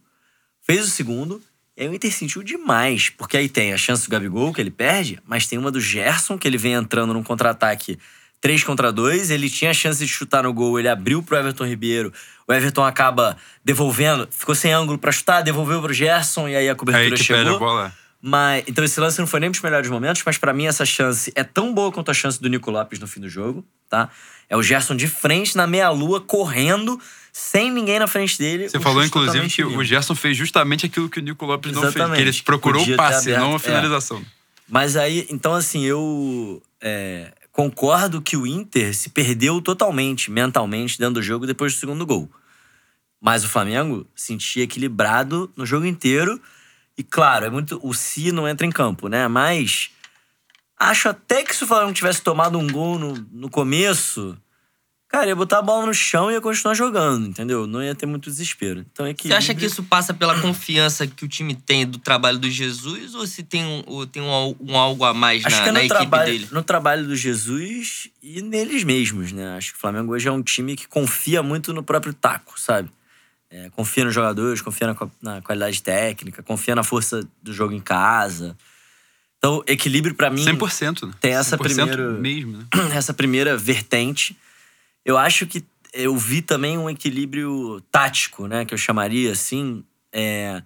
Fez o segundo. E aí o Inter sentiu demais, porque aí tem a chance do Gabigol, que ele perde, mas tem uma do Gerson, que ele vem entrando num contra-ataque 3 contra 2. Ele tinha a chance de chutar no gol, ele abriu pro Everton Ribeiro. O Everton acaba devolvendo, ficou sem ângulo pra chutar, devolveu pro Gerson e aí a Aí cobertura que perde a chegou. bola. Mas, então esse lance não foi nem dos melhores momentos, mas pra mim essa chance é tão boa quanto a chance do Nico Lopes no fim do jogo, tá? É o Gerson de frente na meia-lua, correndo, sem ninguém na frente dele. Você falou, inclusive, que o. Gerson fez justamente aquilo que o Nico Lopes não fez. Que Exatamente. ele procurou o passe, aberto, não a é. finalização. Mas aí, então assim, eu é, concordo que o Inter se perdeu totalmente, mentalmente, dentro do jogo depois do segundo gol. Mas o Flamengo sentia equilibrado no jogo inteiro. E claro, é muito. O Si não entra em campo, né? Mas acho até que se o Flamengo tivesse tomado um gol no, no começo, cara, ia botar a bola no chão e ia continuar jogando, entendeu? Não ia ter muito desespero. Então é que. Você acha que isso passa pela confiança que o time tem do trabalho do Jesus ou se tem um, ou tem um, um algo a mais Acho na, que é na no equipe trabalho, dele? no trabalho do Jesus e neles mesmos, né? Acho que o Flamengo hoje é um time que confia muito no próprio taco, sabe? É, confia nos jogadores, confia na, na qualidade técnica, confia na força do jogo em casa. Então, equilíbrio pra mim 100%, né? Tem essa 100% primeiro- mesmo, né? essa primeira vertente. Eu acho que eu vi também um equilíbrio tático, né? Que eu chamaria assim. É...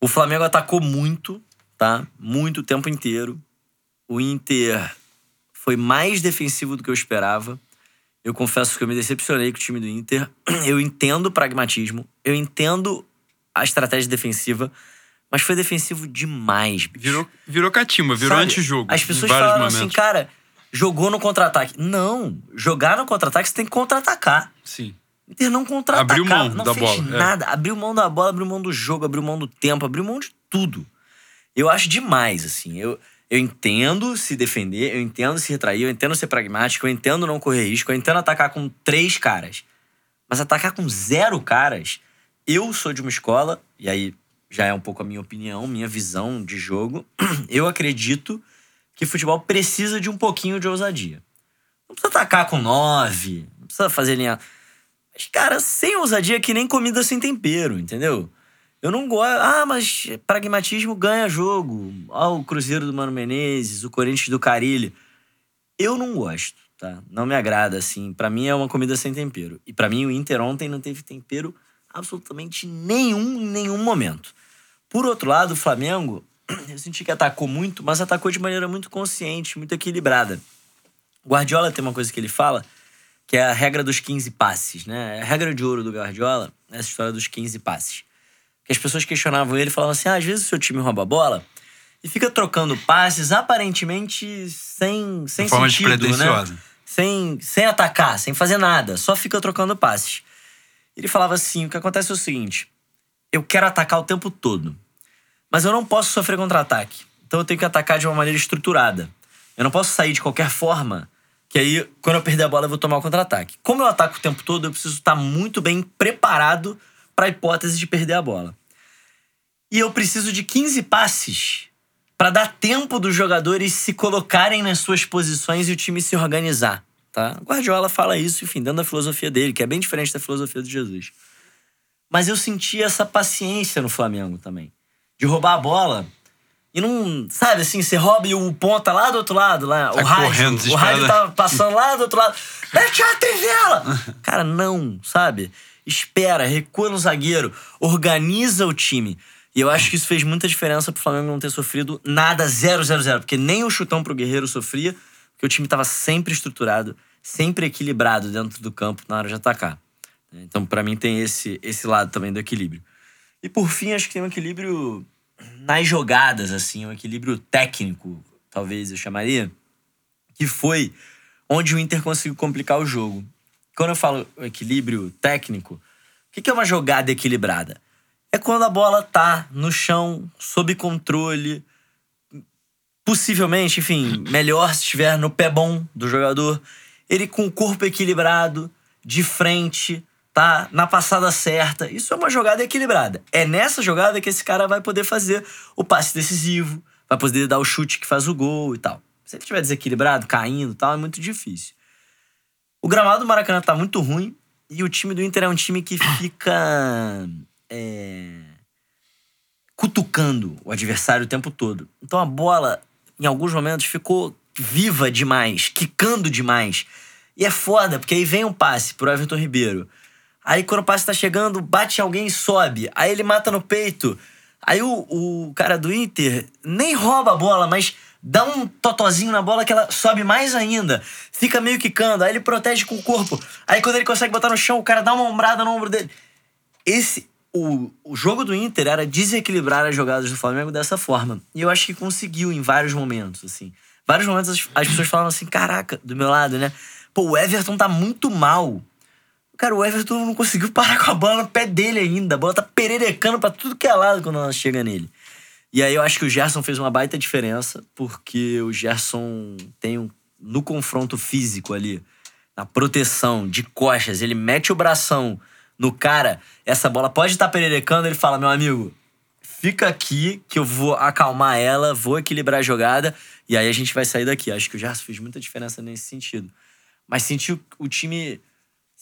O Flamengo atacou muito, tá? Muito o tempo inteiro. O Inter foi mais defensivo do que eu esperava. Eu confesso que eu me decepcionei com o time do Inter. Eu entendo o pragmatismo, eu entendo a estratégia defensiva, mas foi defensivo demais, bicho. Virou, virou catimba, virou antijogo. As pessoas momentos. assim, cara, jogou no contra-ataque. Não, jogar no contra-ataque você tem que contra-atacar. Sim. Inter não contra-atacar. Abriu mão não da fez bola, é. nada. Abriu mão da bola, abriu mão do jogo, abriu mão do tempo, abriu mão de tudo. Eu acho demais, assim. Eu, eu entendo se defender, eu entendo se retrair, eu entendo ser pragmático, eu entendo não correr risco, eu entendo atacar com três caras. Mas atacar com zero caras, eu sou de uma escola, e aí já é um pouco a minha opinião, minha visão de jogo. Eu acredito que futebol precisa de um pouquinho de ousadia. Não precisa atacar com nove, não precisa fazer linha. Mas, cara, sem ousadia é que nem comida sem tempero, entendeu? Eu não gosto. Ah, mas pragmatismo ganha jogo. Ah, o Cruzeiro do Mano Menezes, o Corinthians do Carilli. Eu não gosto, tá? Não me agrada, assim. Pra mim é uma comida sem tempero. E pra mim o Inter ontem não teve tempero absolutamente nenhum em nenhum momento. Por outro lado, o Flamengo, eu senti que atacou muito, mas atacou de maneira muito consciente, muito equilibrada. O Guardiola tem uma coisa que ele fala, que é a regra dos 15 passes, né? A regra de ouro do Guardiola é essa história dos 15 passes. Que as pessoas questionavam ele e falavam assim: ah, às vezes o seu time rouba a bola e fica trocando passes aparentemente sem, sem De forma sentido, né? Sem, sem atacar, sem fazer nada, só fica trocando passes. Ele falava assim: o que acontece é o seguinte, eu quero atacar o tempo todo, mas eu não posso sofrer contra-ataque. Então eu tenho que atacar de uma maneira estruturada. Eu não posso sair de qualquer forma, que aí, quando eu perder a bola, eu vou tomar o contra-ataque. Como eu ataco o tempo todo, eu preciso estar muito bem preparado para a hipótese de perder a bola. E eu preciso de 15 passes para dar tempo dos jogadores se colocarem nas suas posições e o time se organizar, tá? Guardiola fala isso, enfim, dando a filosofia dele, que é bem diferente da filosofia do Jesus. Mas eu senti essa paciência no Flamengo também. De roubar a bola e não. Sabe assim, você rouba e o ponta lá do outro lado, lá. Sai o rádio. correndo, o rádio tava passando lá do outro lado. Mete a trivela! Cara, não, sabe? Espera, recua no zagueiro, organiza o time. E eu acho que isso fez muita diferença pro Flamengo não ter sofrido nada 0-0-0. Porque nem o chutão pro Guerreiro sofria, porque o time tava sempre estruturado, sempre equilibrado dentro do campo na hora de atacar. Então, pra mim, tem esse, esse lado também do equilíbrio. E por fim, acho que tem um equilíbrio nas jogadas, assim, um equilíbrio técnico, talvez eu chamaria, que foi onde o Inter conseguiu complicar o jogo. Quando eu falo equilíbrio técnico, o que é uma jogada equilibrada? É quando a bola tá no chão, sob controle, possivelmente, enfim, melhor se estiver no pé bom do jogador, ele com o corpo equilibrado, de frente, tá? Na passada certa. Isso é uma jogada equilibrada. É nessa jogada que esse cara vai poder fazer o passe decisivo, vai poder dar o chute que faz o gol e tal. Se ele estiver desequilibrado, caindo e tal, é muito difícil. O gramado do Maracanã tá muito ruim e o time do Inter é um time que fica. é, cutucando o adversário o tempo todo. Então a bola, em alguns momentos, ficou viva demais, quicando demais. E é foda, porque aí vem um passe pro Everton Ribeiro. Aí quando o passe tá chegando, bate alguém e sobe. Aí ele mata no peito. Aí o, o cara do Inter nem rouba a bola, mas dá um totozinho na bola que ela sobe mais ainda. Fica meio quicando. Aí ele protege com o corpo. Aí quando ele consegue botar no chão, o cara dá uma ombrada no ombro dele. Esse. o, o jogo do Inter era desequilibrar as jogadas do Flamengo dessa forma. E eu acho que conseguiu em vários momentos, assim. Vários momentos as, as pessoas falam assim, caraca, do meu lado, né? Pô, o Everton tá muito mal. Cara, o Everton não conseguiu parar com a bola no pé dele ainda. A bola tá pererecando pra tudo que é lado quando ela chega nele. E aí eu acho que o Gerson fez uma baita diferença, porque o Gerson tem um. No confronto físico ali, na proteção de costas, ele mete o bração no cara, essa bola pode estar tá pererecando, ele fala: meu amigo, fica aqui que eu vou acalmar ela, vou equilibrar a jogada e aí a gente vai sair daqui. Acho que o Gerson fez muita diferença nesse sentido. Mas sentiu o time.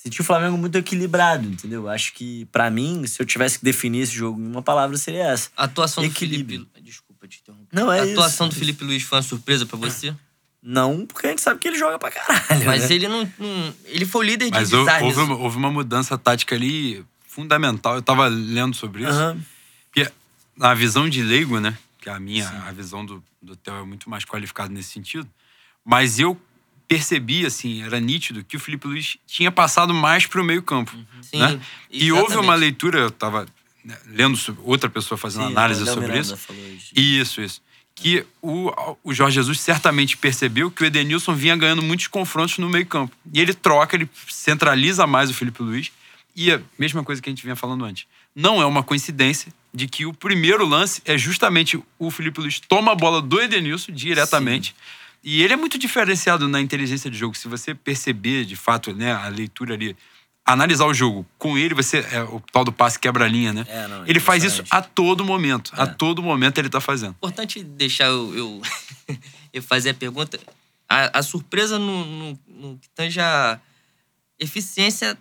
Senti o Flamengo muito equilibrado, entendeu? Acho que, para mim, se eu tivesse que definir esse jogo em uma palavra, seria essa. A atuação Equilíbrio. do Felipe. Desculpa te interromper. Não, é A atuação é do isso. Felipe Luiz foi uma surpresa pra você? Não, porque a gente sabe que ele joga pra caralho. Mas né? ele não, não- Ele foi o líder de Mas hou- desarmes. houve, uma- houve uma mudança tática ali fundamental. Eu tava lendo sobre isso. Aham. Porque na visão de leigo, né? Que a minha, a visão do, do Theo é muito mais qualificada nesse sentido. Mas eu percebi, assim, era nítido que o Felipe Luiz tinha passado mais pro meio campo. Sim, né? E houve uma leitura, eu tava né, lendo outra pessoa fazendo Sim, análise o sobre Miranda isso. isso. Isso, isso. Que o, o Jorge Jesus certamente percebeu que o Edenilson vinha ganhando muitos confrontos no meio-campo. E ele troca, ele centraliza mais o Felipe Luiz. E a mesma coisa que a gente vinha falando antes. Não é uma coincidência de que o primeiro lance é justamente o Felipe Luiz toma a bola do Edenilson diretamente. E ele é muito diferenciado na inteligência de jogo. Se você perceber, de fato, né, a leitura ali, analisar o jogo com ele, você é o tal do passe quebra-linha, né? É, não, ele faz isso a todo momento. A É. todo momento ele tá fazendo. Importante deixar eu, eu, eu fazer a pergunta. A, a surpresa no, no, no que tange a eficiência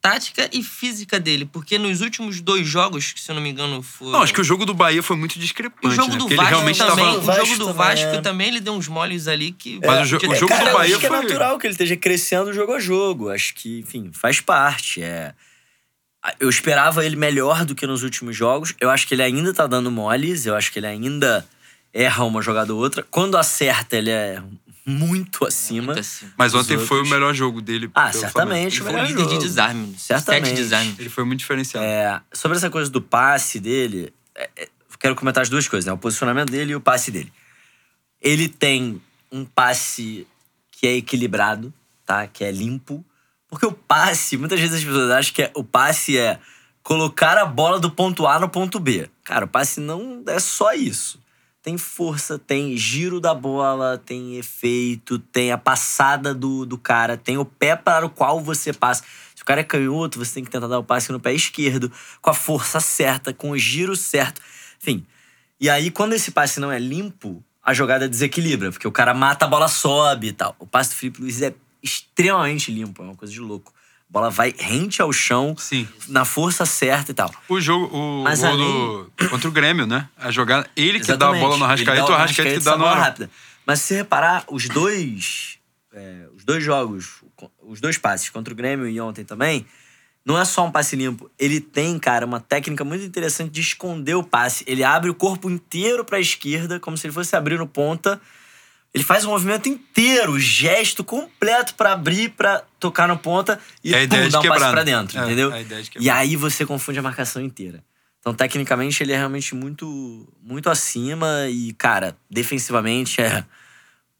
tática e física dele. Porque nos últimos dois jogos, que se eu não me engano foram... Não, acho que o jogo do Bahia foi muito discrepante, O jogo né? do Porque Vasco realmente também, tava... o Vasco jogo do também, Vasco é. também, ele deu uns moles ali que... Mas o jo- o jogo do Cara, eu Bahia acho que é foi- natural que ele esteja crescendo jogo a jogo. Acho que, enfim, faz parte. É... Eu esperava ele melhor do que nos últimos jogos. Eu acho que ele ainda tá dando moles. Eu acho que ele ainda erra uma jogada ou outra. Quando acerta, ele é muito acima. Muito acima. Mas ontem foi o outros- melhor jogo dele. Ah, certamente. Ele foi líder de jogo. desarme. Certamente. Sete desarmes. Ele foi muito diferenciado. É, sobre essa coisa do passe dele, é, é, quero comentar as duas coisas, né? O posicionamento dele e o passe dele. Ele tem um passe que é equilibrado, tá? Que é limpo. Porque o passe, muitas vezes as pessoas acham que é- o passe é colocar a bola do ponto A no ponto B. Cara, o passe não é só isso. Tem força, tem giro da bola, tem efeito, tem a passada do, do cara, tem o pé para o qual você passa. Se o cara é canhoto, você tem que tentar dar o passe no pé esquerdo, com a força certa, com o giro certo. Enfim. E aí, quando esse passe não é limpo, a jogada desequilibra, porque o cara mata, a bola sobe e tal. O passe do Felipe Luiz é extremamente limpo, é uma coisa de louco. A bola vai rente ao chão, Sim. na força certa e tal. O jogo, o Mas gol do, contra o Grêmio, né? A jogada, ele que dá a Exatamente. bola no Arrascaeta, o Arrascaeta que dá no Arão. rápida. Mas se você reparar, os dois, é, os dois jogos, os dois passes contra o Grêmio e ontem também, não é só um passe limpo. Ele tem, cara, uma técnica muito interessante de esconder o passe. Ele abre o corpo inteiro pra esquerda, como se ele fosse abrir no ponta. Ele faz o movimento inteiro, o gesto completo pra abrir, pra tocar no ponta e É pum, dar um passe pra né? dentro, É, entendeu? de E aí você confunde a marcação inteira. Então, tecnicamente, ele é realmente muito, muito acima e, cara, defensivamente é.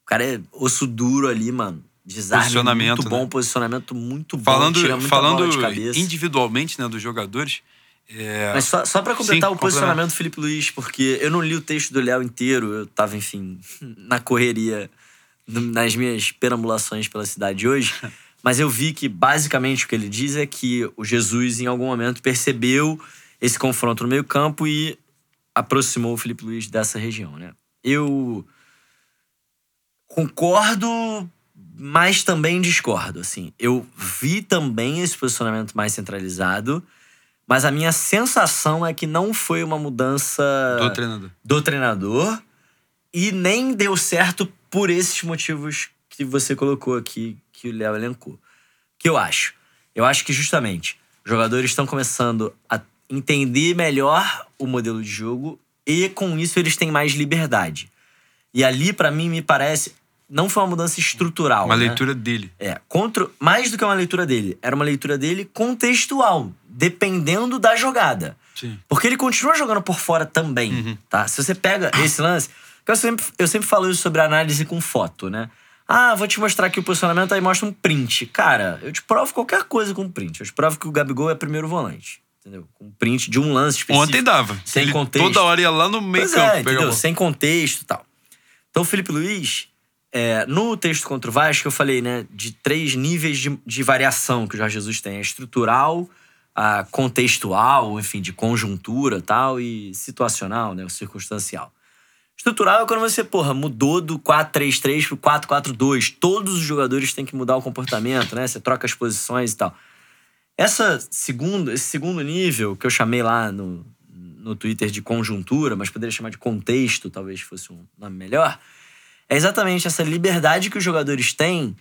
O cara é osso duro ali, mano. Desarme Posicionamento, muito bom, né? posicionamento muito bom. Falando, falando bola de cabeça. individualmente, né, dos jogadores, é, Mas só, só pra completar Sim, o posicionamento do Felipe Luiz, porque eu não li o texto do Léo inteiro, eu tava, enfim, na correria, nas minhas perambulações pela cidade hoje. Mas eu vi que, basicamente, o que ele diz é que o Jesus, em algum momento, percebeu esse confronto no meio-campo e aproximou o Felipe Luiz dessa região, né? Eu concordo, mas também discordo, assim. Eu vi também esse posicionamento mais centralizado, mas a minha sensação é que não foi uma mudança do treinador. do treinador e nem deu certo por esses motivos que você colocou aqui, que o Léo elencou. que eu acho? Eu acho que justamente os jogadores estão começando a entender melhor o modelo de jogo e com isso eles têm mais liberdade. E ali, pra mim, me parece, não foi uma mudança estrutural. Uma né? leitura dele. É, contra, mais do que uma leitura dele, era uma leitura dele contextual, dependendo da jogada. Sim. Porque ele continua jogando por fora também, Uhum. tá? Se você pega esse lance... Eu sempre, eu sempre falo isso sobre análise com foto, né? Ah, vou te mostrar aqui o posicionamento, aí mostra um print. Cara, eu te provo qualquer coisa com print. Eu te provo que o Gabigol é primeiro volante. Entendeu? Com print de um lance específico. Ontem dava. Sem Ele contexto. Toda hora ia lá no meio Pois campo é, entendeu? Sem contexto e tal. Então, o Felipe Luiz, é, no texto contra o Vasco, eu falei, né, de três níveis de, de variação que o Jorge Jesus tem: a estrutural, contextual, enfim, de conjuntura tal, e situacional, né, circunstancial. Estrutural é quando você, porra, mudou do 4-3-3 pro 4-4-2. Todos os jogadores têm que mudar o comportamento, né? Você troca as posições e tal. Essa segundo, esse segundo nível, que eu chamei lá no, no Twitter de conjuntura, mas poderia chamar de contexto, talvez fosse um nome melhor, é exatamente essa liberdade que os jogadores têm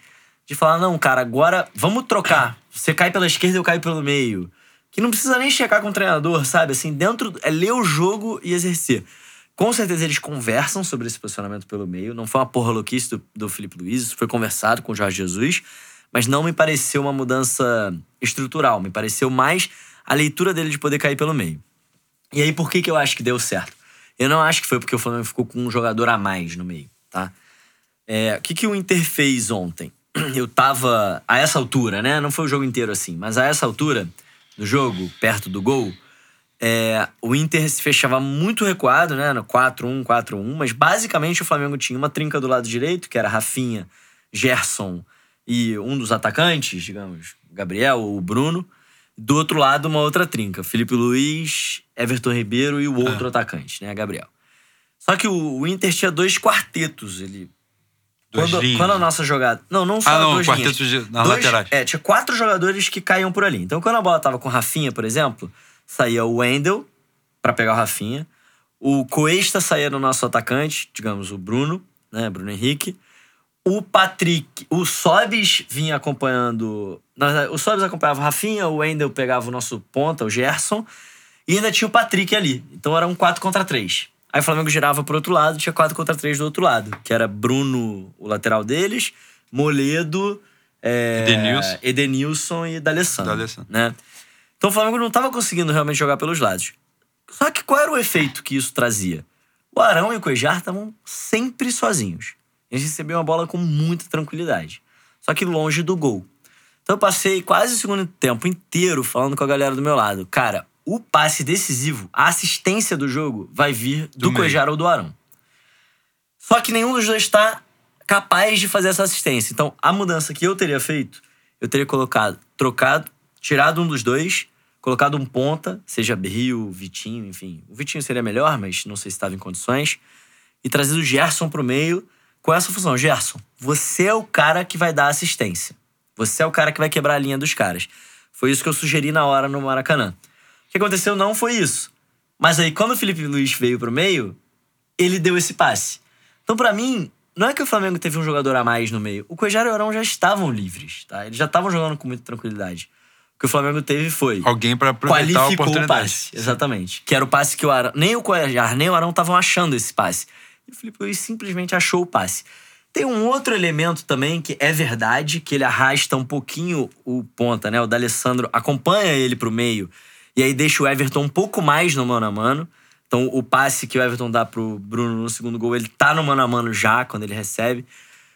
de falar: não, cara, agora vamos trocar. Você cai pela esquerda, eu caio pelo meio. Que não precisa nem checar com o treinador, sabe? Assim, dentro. É ler o jogo e exercer. Com certeza eles conversam sobre esse posicionamento pelo meio. Não foi uma porra louquice do, do Felipe Luiz, isso foi conversado com o Jorge Jesus. Mas não me pareceu uma mudança estrutural. Me pareceu mais a leitura dele de poder cair pelo meio. E aí, por que, que eu acho que deu certo? Eu não acho que foi porque o Flamengo ficou com um jogador a mais no meio, tá? É, o que, que o Inter fez ontem? Eu tava a essa altura, né? Não foi o jogo inteiro assim, mas a essa altura do jogo, perto do gol, é, o Inter se fechava muito recuado, né? No 4-1, 4-1, mas basicamente o Flamengo tinha uma trinca do lado direito, que era Rafinha, Gerson e um dos atacantes, digamos, Gabriel ou Bruno. Do outro lado, uma outra trinca, Felipe Luiz, Everton Ribeiro e o outro atacante, né? Gabriel. Só que o, o Inter tinha dois quartetos. Ele quando, quando a nossa jogada. Não, não só Ah, não, duas quartetos linhas. de- nas Dois- laterais. É, tinha quatro jogadores que caíam por ali. Então, quando a bola tava com o Rafinha, por exemplo, saía o Wendel pra pegar o Rafinha. O Coesta saía no nosso atacante, digamos, o Bruno, né? Bruno Henrique. O Patrick, o Sobis vinha acompanhando. O Sobis acompanhava o Rafinha, o Wendel pegava o nosso ponta, o Gerson. E ainda tinha o Patrick ali. Então era um 4 contra 3. Aí o Flamengo girava pro outro lado, tinha 4 contra 3 do outro lado. Que era Bruno, o lateral deles, Moledo, é, Edenilson. Edenilson e D'Alessandro. D'Alessandro. Né? Então o Flamengo não tava conseguindo realmente jogar pelos lados. Só que qual era o efeito que isso trazia? O Arão e o Cuejar estavam sempre sozinhos. Eles recebiam a bola com muita tranquilidade. Só que longe do gol. Então eu passei quase o segundo tempo inteiro falando com a galera do meu lado. Cara, o passe decisivo, a assistência do jogo, vai vir do, Do. Cuejar ou do Arão. Só que nenhum dos dois está capaz de fazer essa assistência. Então, a mudança que eu teria feito, eu teria colocado, trocado, tirado um dos dois, colocado um ponta, seja Berrio, Vitinho, enfim. O Vitinho seria melhor, mas não sei se estava em condições. E trazido o Gerson pro meio com essa função. Gerson, você é o cara que vai dar assistência. Você é o cara que vai quebrar a linha dos caras. Foi isso que eu sugeri na hora no Maracanã. O que aconteceu não foi isso. Mas aí, quando o Felipe Luiz veio pro meio, ele deu esse passe. Então, pra mim, não é que o Flamengo teve um jogador a mais no meio. O Cuejar e o Arão já estavam livres, tá? Eles já estavam jogando com muita tranquilidade. O que o Flamengo teve foi Alguém pra aproveitar a qualificou o oportunidade. passe. Exatamente. Que era o passe que o Arão. Nem o Cuejar, nem o Arão estavam achando esse passe. E o Felipe Luiz simplesmente achou o passe. Tem um outro elemento também que é verdade, que ele arrasta um pouquinho o ponta, né? O D'Alessandro acompanha ele pro meio e aí deixa o Everton um pouco mais no mano a mano. Então o passe que o Everton dá pro Bruno no segundo gol, ele tá no mano a mano já quando ele recebe.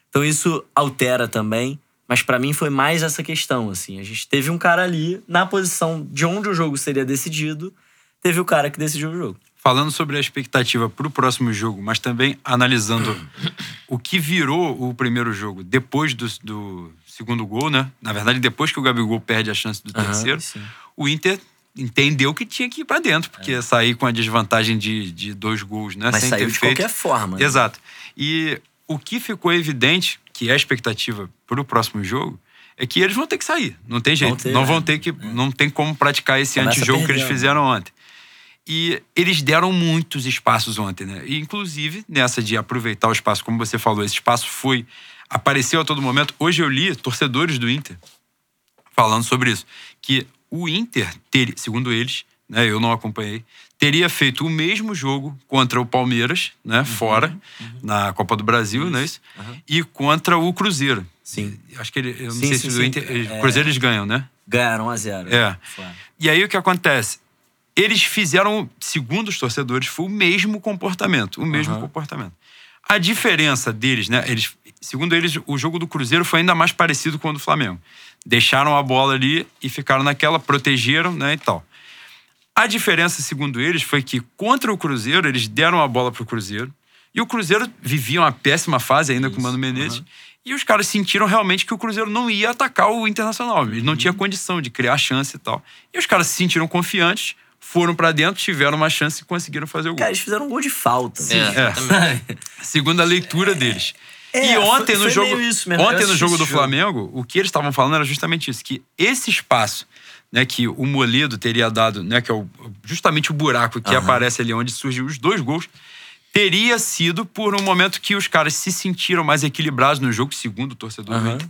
Então isso altera também. Mas pra mim foi mais essa questão, assim. A gente teve um cara ali na posição de onde o jogo seria decidido, teve o cara que decidiu o jogo. Falando sobre a expectativa pro próximo jogo, mas também analisando o que virou o primeiro jogo depois do, do segundo gol, né? Na verdade, depois que o Gabigol perde a chance do terceiro, o Inter entendeu que tinha que ir pra dentro, porque ia sair com a desvantagem de, de dois gols, né? É. Mas Sem saiu de feito. qualquer forma. né? Exato. E o que ficou evidente, que é a expectativa pro próximo jogo, é que eles vão ter que sair. Não tem jeito. ter, não vão né? ter que. Não tem como praticar esse Começa antijogo que eles fizeram ontem. E eles deram muitos espaços ontem, né? E, inclusive, nessa de aproveitar o espaço, como você falou, esse espaço foi. apareceu a todo momento. Hoje eu li torcedores do Inter falando sobre isso. Que o Inter, teria, segundo eles, né, eu não acompanhei, teria feito o mesmo jogo contra o Palmeiras, né, fora, na Copa do Brasil, não é isso? E contra o Cruzeiro. Sim. Acho que ele, eu não Sim, sei sim, se o Inter. É. Cruzeiro eles ganham, né? Ganharam 1 a 0 É. E aí o que acontece? eles fizeram, segundo os torcedores, foi o mesmo comportamento. O mesmo comportamento. A diferença deles, né? Eles, segundo eles, o jogo do Cruzeiro foi ainda mais parecido com o do Flamengo. Deixaram a bola ali e ficaram naquela, protegeram, né? E tal. A diferença, segundo eles, foi que contra o Cruzeiro, eles deram a bola pro Cruzeiro. E o Cruzeiro vivia uma péssima fase ainda com o Mano Menezes. E os caras sentiram realmente que o Cruzeiro não ia atacar o Internacional. Ele não tinha condição de criar chance e tal. E os caras se sentiram confiantes, foram pra dentro, tiveram uma chance e conseguiram fazer o gol. Cara, eles fizeram um gol de falta. É, né? exatamente. Segundo a leitura deles. É, e ontem foi- no jogo, ontem no jogo do. Flamengo, o que eles estavam falando era justamente isso, que esse espaço, né, que o Moledo teria dado, né, que é o- justamente o buraco que Aham. aparece ali onde surgiu os dois gols, teria sido por um momento que os caras se sentiram mais equilibrados no jogo, segundo o torcedor do Aham. Inter.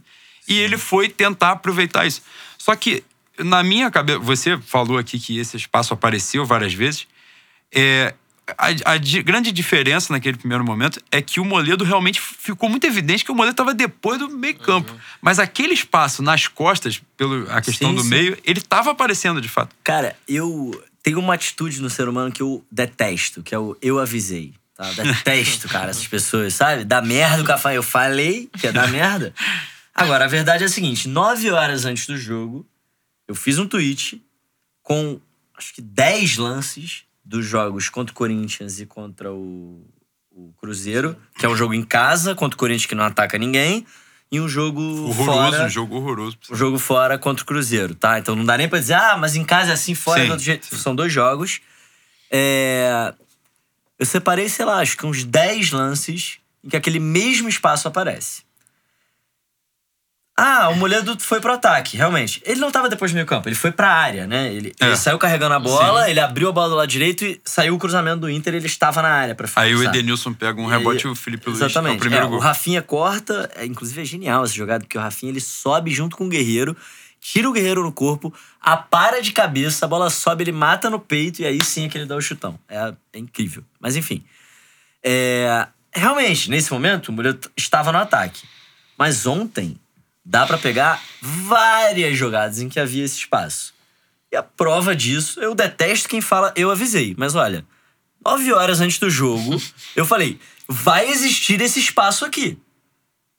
E ele foi tentar aproveitar isso. Só que na minha cabeça, você falou aqui que esse espaço apareceu várias vezes. É, a, a di- grande diferença naquele primeiro momento é que o Moledo realmente ficou muito evidente que o Moledo estava depois do meio campo. Mas aquele espaço nas costas, pela questão Sim, do sim. meio, ele estava aparecendo de fato. Cara, eu tenho uma atitude no ser humano que eu detesto, que é o eu avisei. Tá? Detesto, cara, essas pessoas, sabe? Dá merda o café. Eu falei que ia dar merda. Agora, a verdade é a seguinte: nove horas antes do jogo, eu fiz um tweet com acho que 10 lances dos jogos contra o Corinthians e contra o, o Cruzeiro, que é um jogo em casa, contra o Corinthians que não ataca ninguém, e um jogo Horroroso, fora um jogo horroroso. o jogo fora contra o Cruzeiro, tá? Então não dá nem pra dizer, ah, mas em casa é assim, fora é Sim, do outro jeito. sim. São dois jogos. É, Eu separei, sei lá, acho que uns 10 lances em que aquele mesmo espaço aparece. Ah, o Moledo foi pro ataque, realmente. Ele não tava depois do meio campo, ele foi pra área, né? Ele, É. ele saiu carregando a bola, ele abriu a bola do lado direito e saiu o cruzamento do Inter ele estava na área pra Aí o. Edenilson pega um E rebote e o Felipe Luiz é Exatamente. o primeiro É, gol. O Rafinha corta, é, inclusive é genial essa jogada, porque o Rafinha ele sobe junto com o Guerreiro, tira o Guerreiro no corpo, apara de cabeça, a bola sobe, ele mata no peito e aí sim é que ele dá o chutão. É, é incrível. Mas enfim. É, realmente, nesse momento, o Murilo estava no ataque. Mas ontem, dá pra pegar várias jogadas em que havia esse espaço. E a prova disso, eu detesto quem fala eu avisei. Mas olha, nove horas antes do jogo, eu falei: vai existir esse espaço aqui.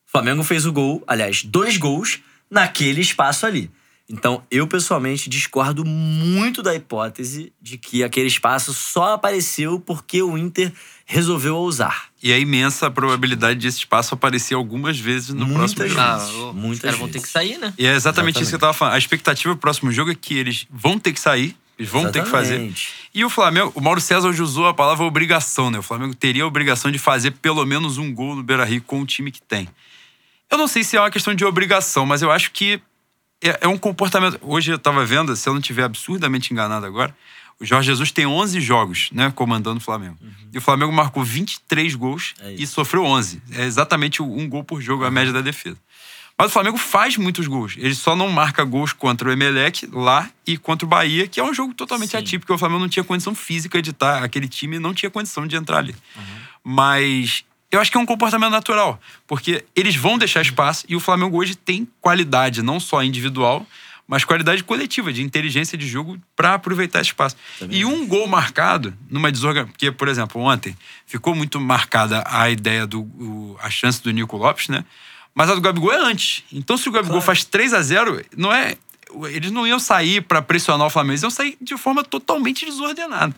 O Flamengo fez o gol, aliás, dois gols naquele espaço ali. Então, eu pessoalmente discordo muito da hipótese de que aquele espaço só apareceu porque o Inter resolveu ousar. E a imensa probabilidade desse espaço aparecer algumas vezes no Muitas próximo jogo. Ah, vezes. Muitas os caras vão ter vezes. que sair, né? E é exatamente, isso que eu Exatamente. tava falando. A expectativa pro próximo jogo é que eles vão ter que sair, eles vão ter que fazer. Exatamente. E o Flamengo, o Mauro César hoje usou a palavra obrigação, né? O Flamengo teria a obrigação de fazer pelo menos um gol no Beira Rio com o time que tem. Eu não sei se é uma questão de obrigação, mas eu acho que é, é um comportamento. Hoje eu tava vendo, se eu não estiver absurdamente enganado agora, o Jorge Jesus tem 11 jogos, né, comandando o Flamengo. E o Flamengo marcou 23 gols É e sofreu 11. É exatamente um gol por jogo, a média da defesa. Mas o Flamengo faz muitos gols. Ele só não marca gols contra o Emelec lá e contra o Bahia, que é um jogo totalmente Sim. atípico, porque o Flamengo não tinha condição física de estar. Aquele time não tinha condição de entrar ali. Mas eu acho que é um comportamento natural, porque eles vão deixar espaço e o Flamengo hoje tem qualidade, não só individual, mas qualidade coletiva, de inteligência de jogo para aproveitar esse espaço. Também E um gol marcado numa desorganização. Porque, por exemplo, ontem ficou muito marcada a ideia do. o- a chance do Nico Lopes, né? Mas a do Gabigol é antes. Então, se o Gabigol Claro. faz 3 a 0 não é. Eles não iam sair para pressionar o Flamengo, eles iam sair de forma totalmente desordenada.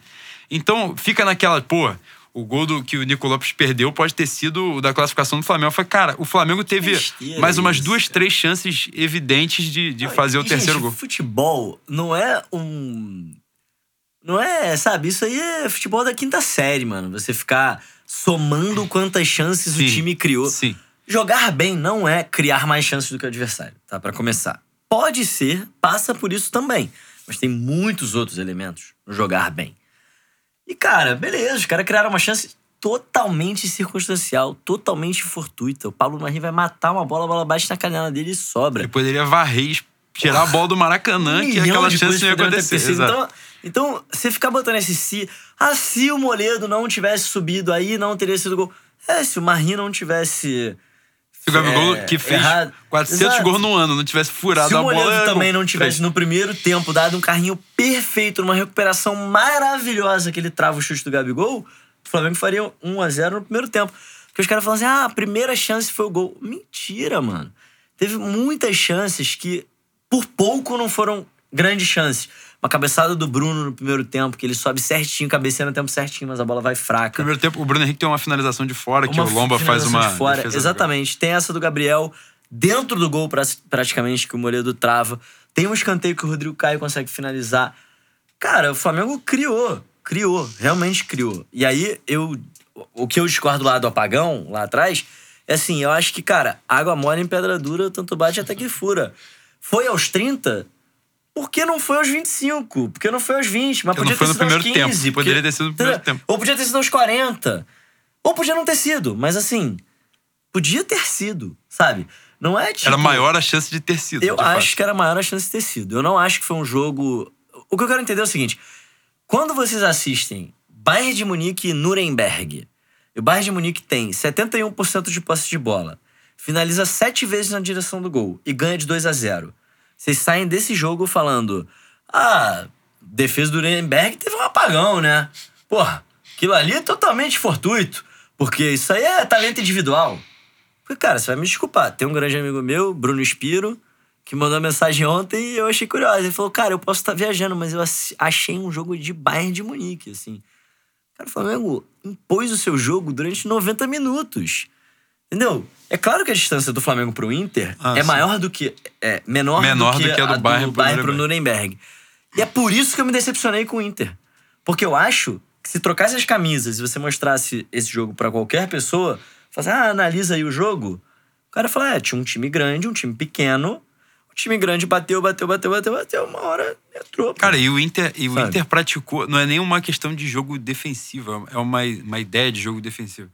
Então, fica naquela, pô, o gol do, que o Nico Lopes perdeu pode ter sido o da classificação do Flamengo. Foi, cara, o Flamengo teve Besteira mais umas isso, duas, cara. três chances evidentes de, de fazer o E, terceiro gente, gol. Futebol não é um. Não é, sabe? Isso aí é futebol da quinta série, mano. Você ficar somando quantas chances Sim, o time criou. Sim. Jogar bem não é criar mais chances do que o adversário, tá? Pra começar. Pode ser, passa por isso também. Mas tem muitos outros elementos no jogar bem. E, cara, beleza, os caras criaram uma chance totalmente circunstancial, totalmente fortuita. O Pablo Marim vai matar uma bola, a bola bate na canela dele e sobra. Ele poderia varrer tirar a bola do Maracanã, Um que aquela chance não ia acontecer. Então, então, você ficar botando esse se. Ah, se o Moledo não tivesse subido aí, não teria sido gol. É, se o Marinho não tivesse Se o Gabigol, é, que fez errado. 400 Exato. gols no ano, não tivesse furado Se a o bola... Moledo é também gol. não tivesse no primeiro tempo dado um carrinho perfeito, numa recuperação maravilhosa que ele trava o chute do Gabigol, o Flamengo faria 1 a 0 no primeiro tempo. Porque os caras falam assim: ah, a primeira chance foi o gol. Mentira, mano. Teve muitas chances que, por pouco, não foram grandes chances. Uma cabeçada do Bruno no primeiro tempo, que ele sobe certinho, cabeceia no tempo certinho, mas a bola vai fraca. Primeiro tempo, o Bruno Henrique tem uma finalização de fora, que Uma o Lomba faz uma. de fora. Exatamente. Tem essa do Gabriel dentro do gol, pra- praticamente, que o Moledo trava. Tem um escanteio que o Rodrigo Caio consegue finalizar. Cara, o Flamengo criou. Criou. Realmente criou. E aí, eu. O que eu discordo lá do apagão, lá atrás, é assim: eu acho que, cara, água mole em pedra dura, tanto bate até que fura. Foi aos 30. Por que não foi aos 25? Por que não foi aos 20? Mas podia ter sido aos primeiro 15. tempo. Poderia ter sido no primeiro tempo. Ou podia ter sido aos 40. Ou podia não ter sido. Mas assim, podia ter sido, sabe? Não é tipo. Era maior a chance de ter sido. Eu acho fato. que era maior a chance de ter sido. Eu não acho que foi um jogo. O que eu quero entender é o seguinte: quando vocês assistem Bayern de Munique e Nuremberg, e o Bayern de Munique tem 71% de posse de bola, finaliza sete vezes na direção do gol e ganha de 2 a 0 Vocês saem desse jogo falando: ah, defesa do Nuremberg teve um apagão, né? Porra, aquilo ali é totalmente fortuito, porque isso aí é talento individual. Porque, cara, você vai me desculpar. Tem um grande amigo meu, Bruno Espiro, que mandou mensagem ontem e eu achei curioso. Ele falou, cara, eu posso estar viajando, mas eu achei um jogo de Bayern de Munique, assim. Cara, o Flamengo impôs o seu jogo durante 90 minutos. Entendeu? É claro que a distância do Flamengo pro Inter Ah, é sim. maior do que. É, menor, Menor do que a do Bayern pro pro Nuremberg. E é por isso que eu me decepcionei com o Inter. Porque eu acho que se trocasse as camisas e você mostrasse esse jogo pra qualquer pessoa, falasse, ah, analisa aí o jogo. O cara fala, é, tinha um time grande, um time pequeno. O time grande bateu, bateu, bateu, bateu, bateu. Uma hora entrou. pô. Cara, e o Inter, e o Sabe? Inter praticou. Não é nem uma questão de jogo defensivo, é uma, uma ideia de jogo defensivo.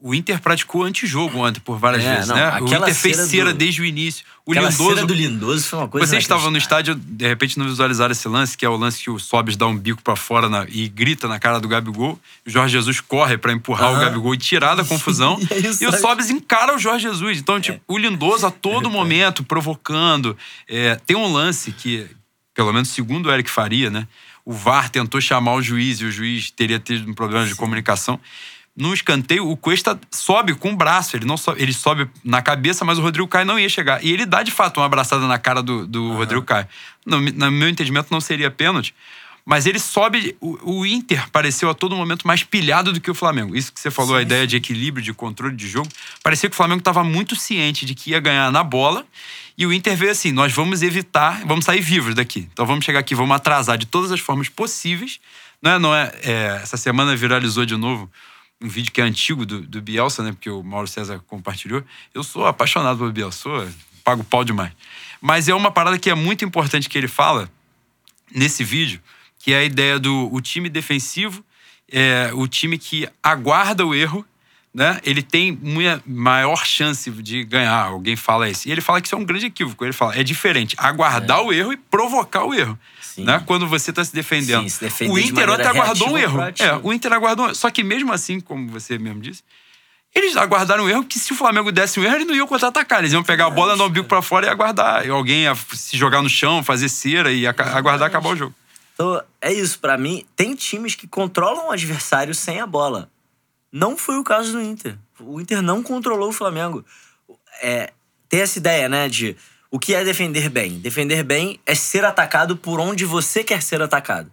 O Inter praticou antijogo ontem por várias É, vezes, não, né? O Inter fez cera cera do- desde o início. O Aquela Lindoso. cena do Lindoso foi uma coisa Vocês estavam no estádio, de repente não visualizaram esse lance, que é o lance que o Sobis dá um bico pra fora na- e grita na cara do Gabigol. O Jorge Jesus corre pra empurrar o Aham. Gabigol e tirar da confusão. E o e o Sobis- Sobis encara o Jorge Jesus. Então, tipo, o Lindoso a todo momento provocando. É, tem um lance que, pelo menos segundo o Eric Faria, né? O VAR tentou chamar o juiz e o juiz teria tido um problema de comunicação. No escanteio, o Cuesta sobe com o braço. Ele não sobe, ele sobe na cabeça, mas o Rodrigo Caio não ia chegar. E ele dá, de fato, uma abraçada na cara do, do Rodrigo Caio. No, no meu entendimento, não seria pênalti. Mas ele sobe. O, o Inter pareceu a todo momento mais pilhado do que o Flamengo. Isso que você falou, a ideia de equilíbrio, de controle de jogo. Parecia que o Flamengo estava muito ciente de que ia ganhar na bola. E o Inter veio assim: nós vamos evitar, vamos sair vivos daqui. Então vamos chegar aqui, vamos atrasar de todas as formas possíveis. Não é, não é, é, essa semana viralizou de novo um vídeo que é antigo do, do Bielsa, né? Porque o Mauro César compartilhou. Eu sou apaixonado pelo Bielsa, sou, pago pau demais. Mas é uma parada que é muito importante que ele fala nesse vídeo, que é a ideia do o time defensivo, é, o time que aguarda o erro, né? Ele tem muita maior chance de ganhar. Alguém fala isso. E ele fala que isso é um grande equívoco. Ele fala, é diferente aguardar o erro e provocar o erro. Né? Quando você está se defendendo. Sim, se defender o de Inter até aguardou um erro. É, o Inter aguardou um erro. Só que mesmo assim, como você mesmo disse, eles aguardaram um erro que se o Flamengo desse um erro, eles não iam contra-atacar. Eles iam pegar a bola, dar um bico pra fora e aguardar. E alguém ia se jogar no chão, fazer cera e aguardar acabar o jogo. Então, é isso. Pra mim, tem times que controlam o adversário sem a bola. Não foi o caso do Inter. O Inter não controlou o Flamengo. É, tem essa ideia, né, de o que é defender bem. Defender bem é ser atacado por onde você quer ser atacado.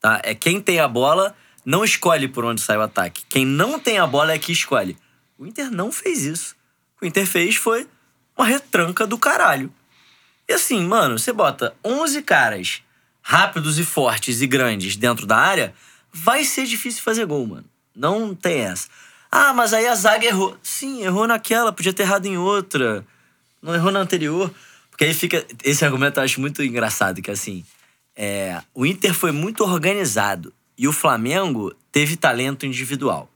Tá? É quem tem a bola não escolhe por onde sai o ataque. Quem não tem a bola é que escolhe. O Inter não fez isso. O que o Inter fez foi uma retranca do caralho. E assim, mano, você bota 11 caras rápidos e fortes e grandes dentro da área, vai ser difícil fazer gol, mano. Não tem essa. Ah, mas aí a zaga errou. Sim, errou naquela, podia ter errado em outra. Não errou na anterior. Porque aí fica. Esse argumento eu acho muito engraçado, que assim. é, o Inter foi muito organizado e o Flamengo teve talento individual.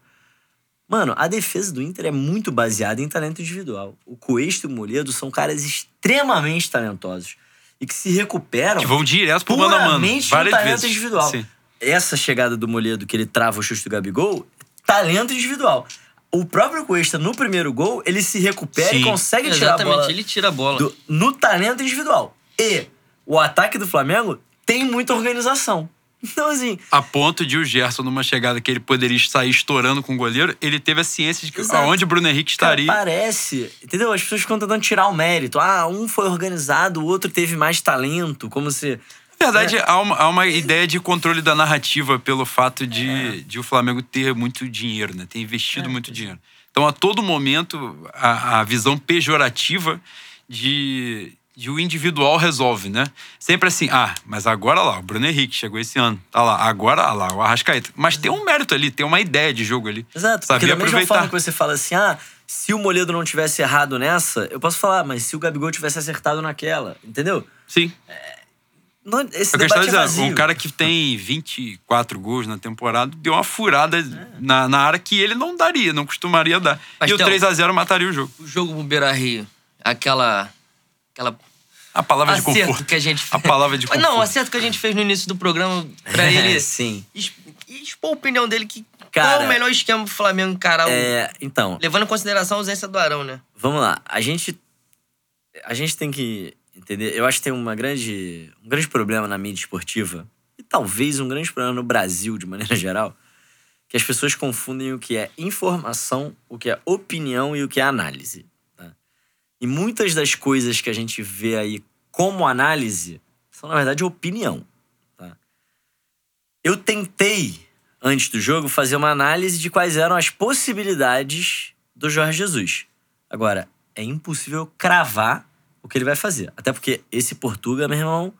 Mano, a defesa do Inter é muito baseada em talento individual. O Cuesta e o Moledo são caras extremamente talentosos e que se recuperam Que vão direto pro mano a mano. Várias talento vezes. individual. Sim. Essa chegada do Moledo, que ele trava o chute do Gabigol, talento individual. O próprio Cuesta, no primeiro gol, ele se recupera Sim. e consegue tirar a Exatamente, bola ele tira a bola. do- no talento individual. E o ataque do Flamengo tem muita organização. Então, assim, A ponto de o Gerson, numa chegada que ele poderia sair estourando com o goleiro, ele teve a ciência de que Exato. aonde o Bruno Henrique cara, estaria. parece. Entendeu? As pessoas ficam tentando tirar o mérito. Ah, um foi organizado, o outro teve mais talento. Como se. Na verdade, há, uma, há uma ideia de controle da narrativa pelo fato de, de o Flamengo ter muito dinheiro, né? Ter investido muito dinheiro. Então, a todo momento, a, a visão pejorativa de, de o individual resolve, né? Sempre assim, ah, mas agora lá, o Bruno Henrique chegou esse ano. Tá lá, agora ah lá, o Arrascaeta. Mas tem um mérito ali, tem uma ideia de jogo ali. Exato. Sabia Porque da mesma aproveitar. forma que você fala assim, ah, se o Moledo não tivesse errado nessa, eu posso falar, mas se o Gabigol tivesse acertado naquela, entendeu? Sim. Não, esse É debate é dizendo. Um cara que tem 24 gols na temporada deu uma furada É. na, na área que ele não daria, não costumaria dar. Mas, e o Theo- 3x0 mataria o jogo. O jogo do Beira Rio, aquela. aquela A palavra de acerto conforto. que a gente A palavra de Mas Não, o conforto. acerto que a gente fez no início do programa pra ele Sim. es- expor a opinião dele que Cara, qual o melhor esquema pro Flamengo encarar o- É, então, levando em consideração a ausência do Arão, né? vamos lá. A gente. A gente tem que entender. Eu acho que tem uma grande, um grande problema na mídia esportiva, e talvez um grande problema no Brasil, de maneira geral, que as pessoas confundem o que é informação, o que é opinião e o que é análise. tá? E muitas das coisas que a gente vê aí como análise são, na verdade, opinião. tá? Eu tentei, antes do jogo, fazer uma análise de quais eram as possibilidades do Jorge Jesus. Agora, é impossível cravar o que ele vai fazer. Até porque esse Portuga, meu irmão,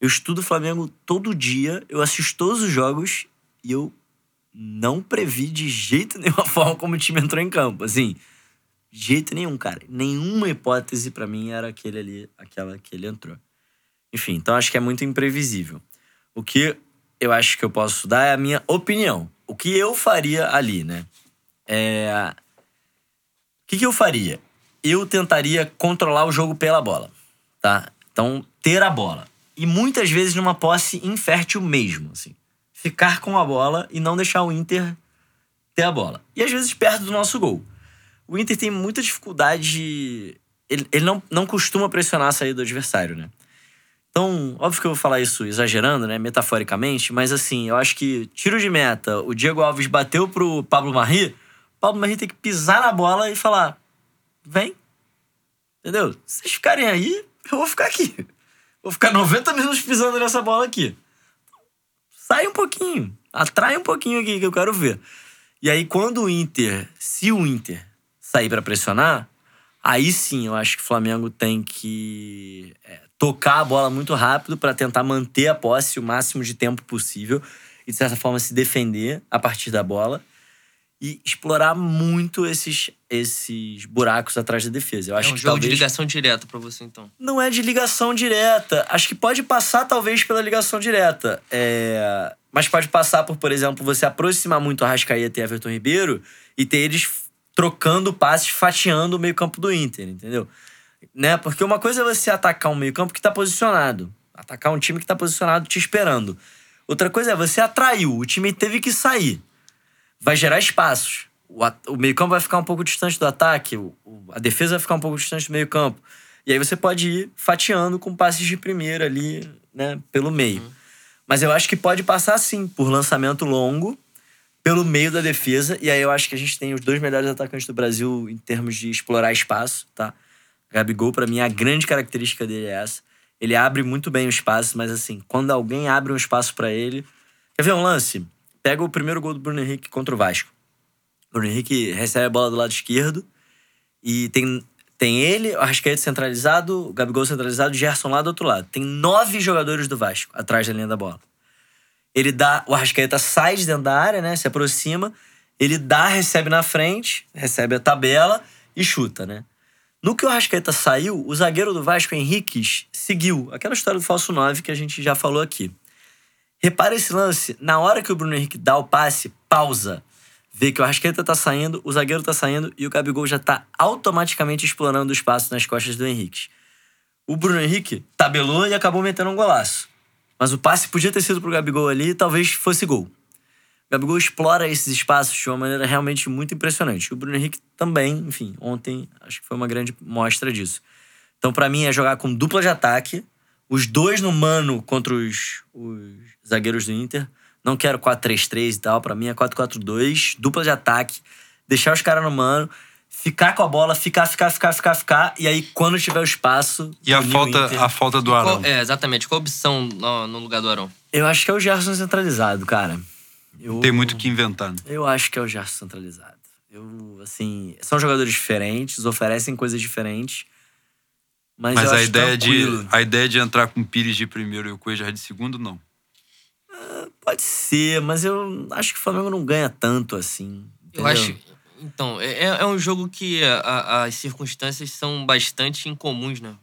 eu estudo Flamengo todo dia, eu assisto todos os jogos e eu não previ de jeito nenhum a forma como o time entrou em campo. Assim, de jeito nenhum, cara. Nenhuma hipótese pra mim era aquele ali, aquela que ele entrou. Enfim, então acho que é muito imprevisível. O que eu acho que eu posso dar é a minha opinião. O que eu faria ali, né? É... O que, que eu faria? Eu tentaria controlar o jogo pela bola, tá? Então, ter a bola. E muitas vezes numa posse infértil mesmo, assim. Ficar com a bola e não deixar o Inter ter a bola. E às vezes perto do nosso gol. O Inter tem muita dificuldade. de- Ele, ele não, não costuma pressionar a saída do adversário, né? Então, óbvio que eu vou falar isso exagerando, né? Metaforicamente, mas assim, eu acho que tiro de meta, o Diego Alves bateu pro Pablo Marri, Pablo Marri tem que pisar na bola e falar: vem. Entendeu? Se vocês ficarem aí, eu vou ficar aqui. Vou ficar 90 minutos pisando nessa bola aqui. Sai um pouquinho, atrai um pouquinho aqui que eu quero ver. E aí, quando o Inter, se o Inter sair pra pressionar, aí sim eu acho que o Flamengo tem que é, tocar a bola muito rápido pra tentar manter a posse o máximo de tempo possível e, de certa forma, se defender a partir da bola e explorar muito esses, esses buracos atrás da defesa. Eu acho é um que jogo talvez de ligação direta pra você, então. não é de ligação direta. Acho que pode passar, talvez, pela ligação direta. É, Mas pode passar por, por exemplo, você aproximar muito a Rascaeta e Everton Ribeiro e ter eles trocando passes, fatiando o meio-campo do Inter, entendeu? Né? Porque uma coisa é você atacar um meio-campo que tá posicionado. Atacar um time que tá posicionado te esperando. Outra coisa é você atraiu, o time teve que sair. Vai gerar espaços. O, o meio-campo vai ficar um pouco distante do ataque, o- a defesa vai ficar um pouco distante do meio-campo. E aí você pode ir fatiando com passes de primeira ali, né, pelo meio. Mas eu acho que pode passar sim por lançamento longo, pelo meio da defesa. E aí eu acho que a gente tem os dois melhores atacantes do Brasil em termos de explorar espaço, tá? Gabigol, pra mim, a grande característica dele é essa. Ele abre muito bem o espaço, mas assim, quando alguém abre um espaço pra ele. Quer ver um lance? Pega o primeiro gol do Bruno Henrique contra o Vasco. Bruno Henrique recebe a bola do lado esquerdo e tem, tem ele, o Arrascaeta centralizado, o Gabigol centralizado, o Gerson lá do outro lado. Tem nove jogadores do Vasco atrás da linha da bola. Ele dá, o Arrascaeta sai de dentro da área, né? Se aproxima, ele dá, recebe na frente, recebe a tabela e chuta, né? No que o Arrascaeta saiu, o zagueiro do Vasco, Henriques, seguiu. Aquela história do falso 9 que a gente já falou aqui. Repara esse lance. Na hora que o Bruno Henrique dá o passe, pausa. Vê que o Arrascaeta tá saindo, o zagueiro tá saindo e o Gabigol já tá automaticamente explorando o espaço nas costas do Henrique. O Bruno Henrique tabelou e acabou metendo um golaço. Mas o passe podia ter sido pro Gabigol ali e talvez fosse gol. Gabigol explora esses espaços de uma maneira realmente muito impressionante. O Bruno Henrique também, enfim, ontem acho que foi uma grande mostra disso. Então, para mim, é jogar com dupla de ataque, os dois no mano contra os, os zagueiros do Inter. Não quero 4-3-3 e tal, para mim é 4-4-2, dupla de ataque, deixar os caras no mano, ficar com a bola, ficar, ficar, ficar, ficar, ficar, e aí quando tiver o espaço. E a falta, Inter. a falta do Arão. Qual- é, exatamente. Qual a opção no, no lugar do Arão? Eu acho que é o Gerson centralizado, cara. Eu, Tem muito o que inventar. né? Eu acho que é o Gerson centralizado. Eu, assim, são jogadores diferentes, oferecem coisas diferentes. Mas, Mas eu a acho ideia, de, tranquilo. a ideia de entrar com o Pires de primeiro e o Cuejar de segundo, não. Pode ser, mas eu acho que o Flamengo não ganha tanto assim. Eu entendeu? acho. Então, é, é um jogo que a- a- as circunstâncias são bastante incomuns, né?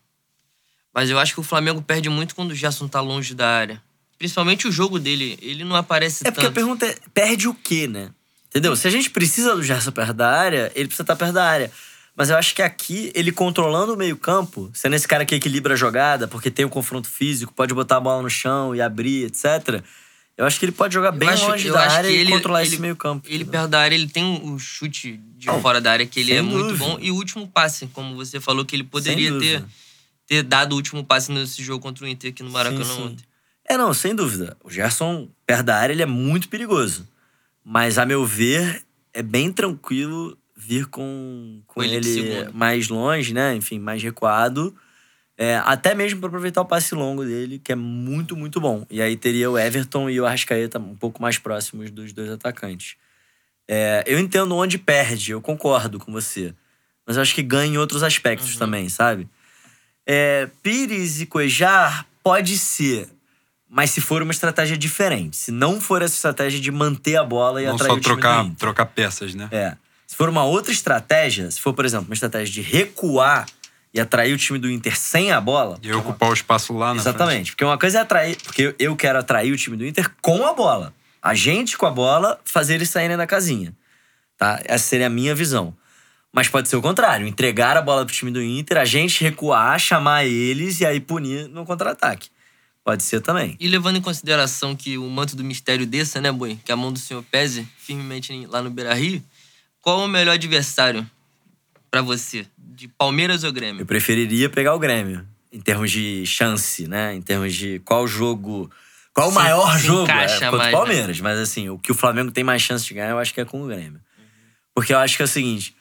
Mas eu acho que o Flamengo perde muito quando o Gerson tá longe da área. Principalmente o jogo dele, ele não aparece É porque a tanto. pergunta é: perde o quê, né? Entendeu? Se a gente precisa do Gerson perto da área, ele precisa estar perto da área. Mas eu acho que aqui, ele controlando o meio-campo, sendo esse cara que equilibra a jogada, porque tem o confronto físico, pode botar a bola no chão e abrir, etc. Eu acho que ele pode jogar Eu bem acho- longe da área que e ele- controlar ele- esse meio-campo. Ele entendeu? perto da área, ele tem um chute de fora da área que ele é muito dúvida. bom. E o último passe, como você falou, que ele poderia ter, ter dado o último passe nesse jogo contra o Inter aqui no Maracanã Sim, sim. ontem. É, não, sem dúvida. O Gerson, perto da área, ele é muito perigoso. Mas, a meu ver, é bem tranquilo vir com, com Com ele ele mais longe, né? Enfim, mais recuado. É, até mesmo para aproveitar o passe longo dele, que é muito, muito bom. E aí teria o Everton e o Arrascaeta um pouco mais próximos dos dois atacantes. É, eu entendo onde perde, eu concordo com você. Mas eu acho que ganha em outros aspectos também, sabe? É, Pires e Cuejar pode ser, mas se for uma estratégia diferente. Se não for essa estratégia de manter a bola e não atrair só o time trocar peças, né? É. Se for uma outra estratégia, se for, por exemplo, uma estratégia de recuar e atrair o time do Inter sem a bola. E ocupar o espaço lá na Exatamente. Porque uma coisa é atrair. Porque eu- quero atrair o time do Inter com a bola. A gente com a bola, fazer eles saírem da casinha. Tá? Essa seria a minha visão. Mas pode ser o contrário: entregar a bola pro time do Inter, a gente recuar, chamar eles e aí punir no contra-ataque. Pode ser também. E levando em consideração que o manto do mistério desça, né, Boi? Que a mão do senhor pese firmemente em- lá no Beira Rio. Qual o melhor adversário pra você? De Palmeiras ou Eu Grêmio? preferiria pegar o Grêmio. Em termos de chance, né? Em termos de qual jogo. Qual o maior jogo? encaixa é, contra mais, o Palmeiras. Mas assim, o que o Flamengo tem mais chance de ganhar, eu acho que é com o Grêmio. Porque eu acho que é o seguinte: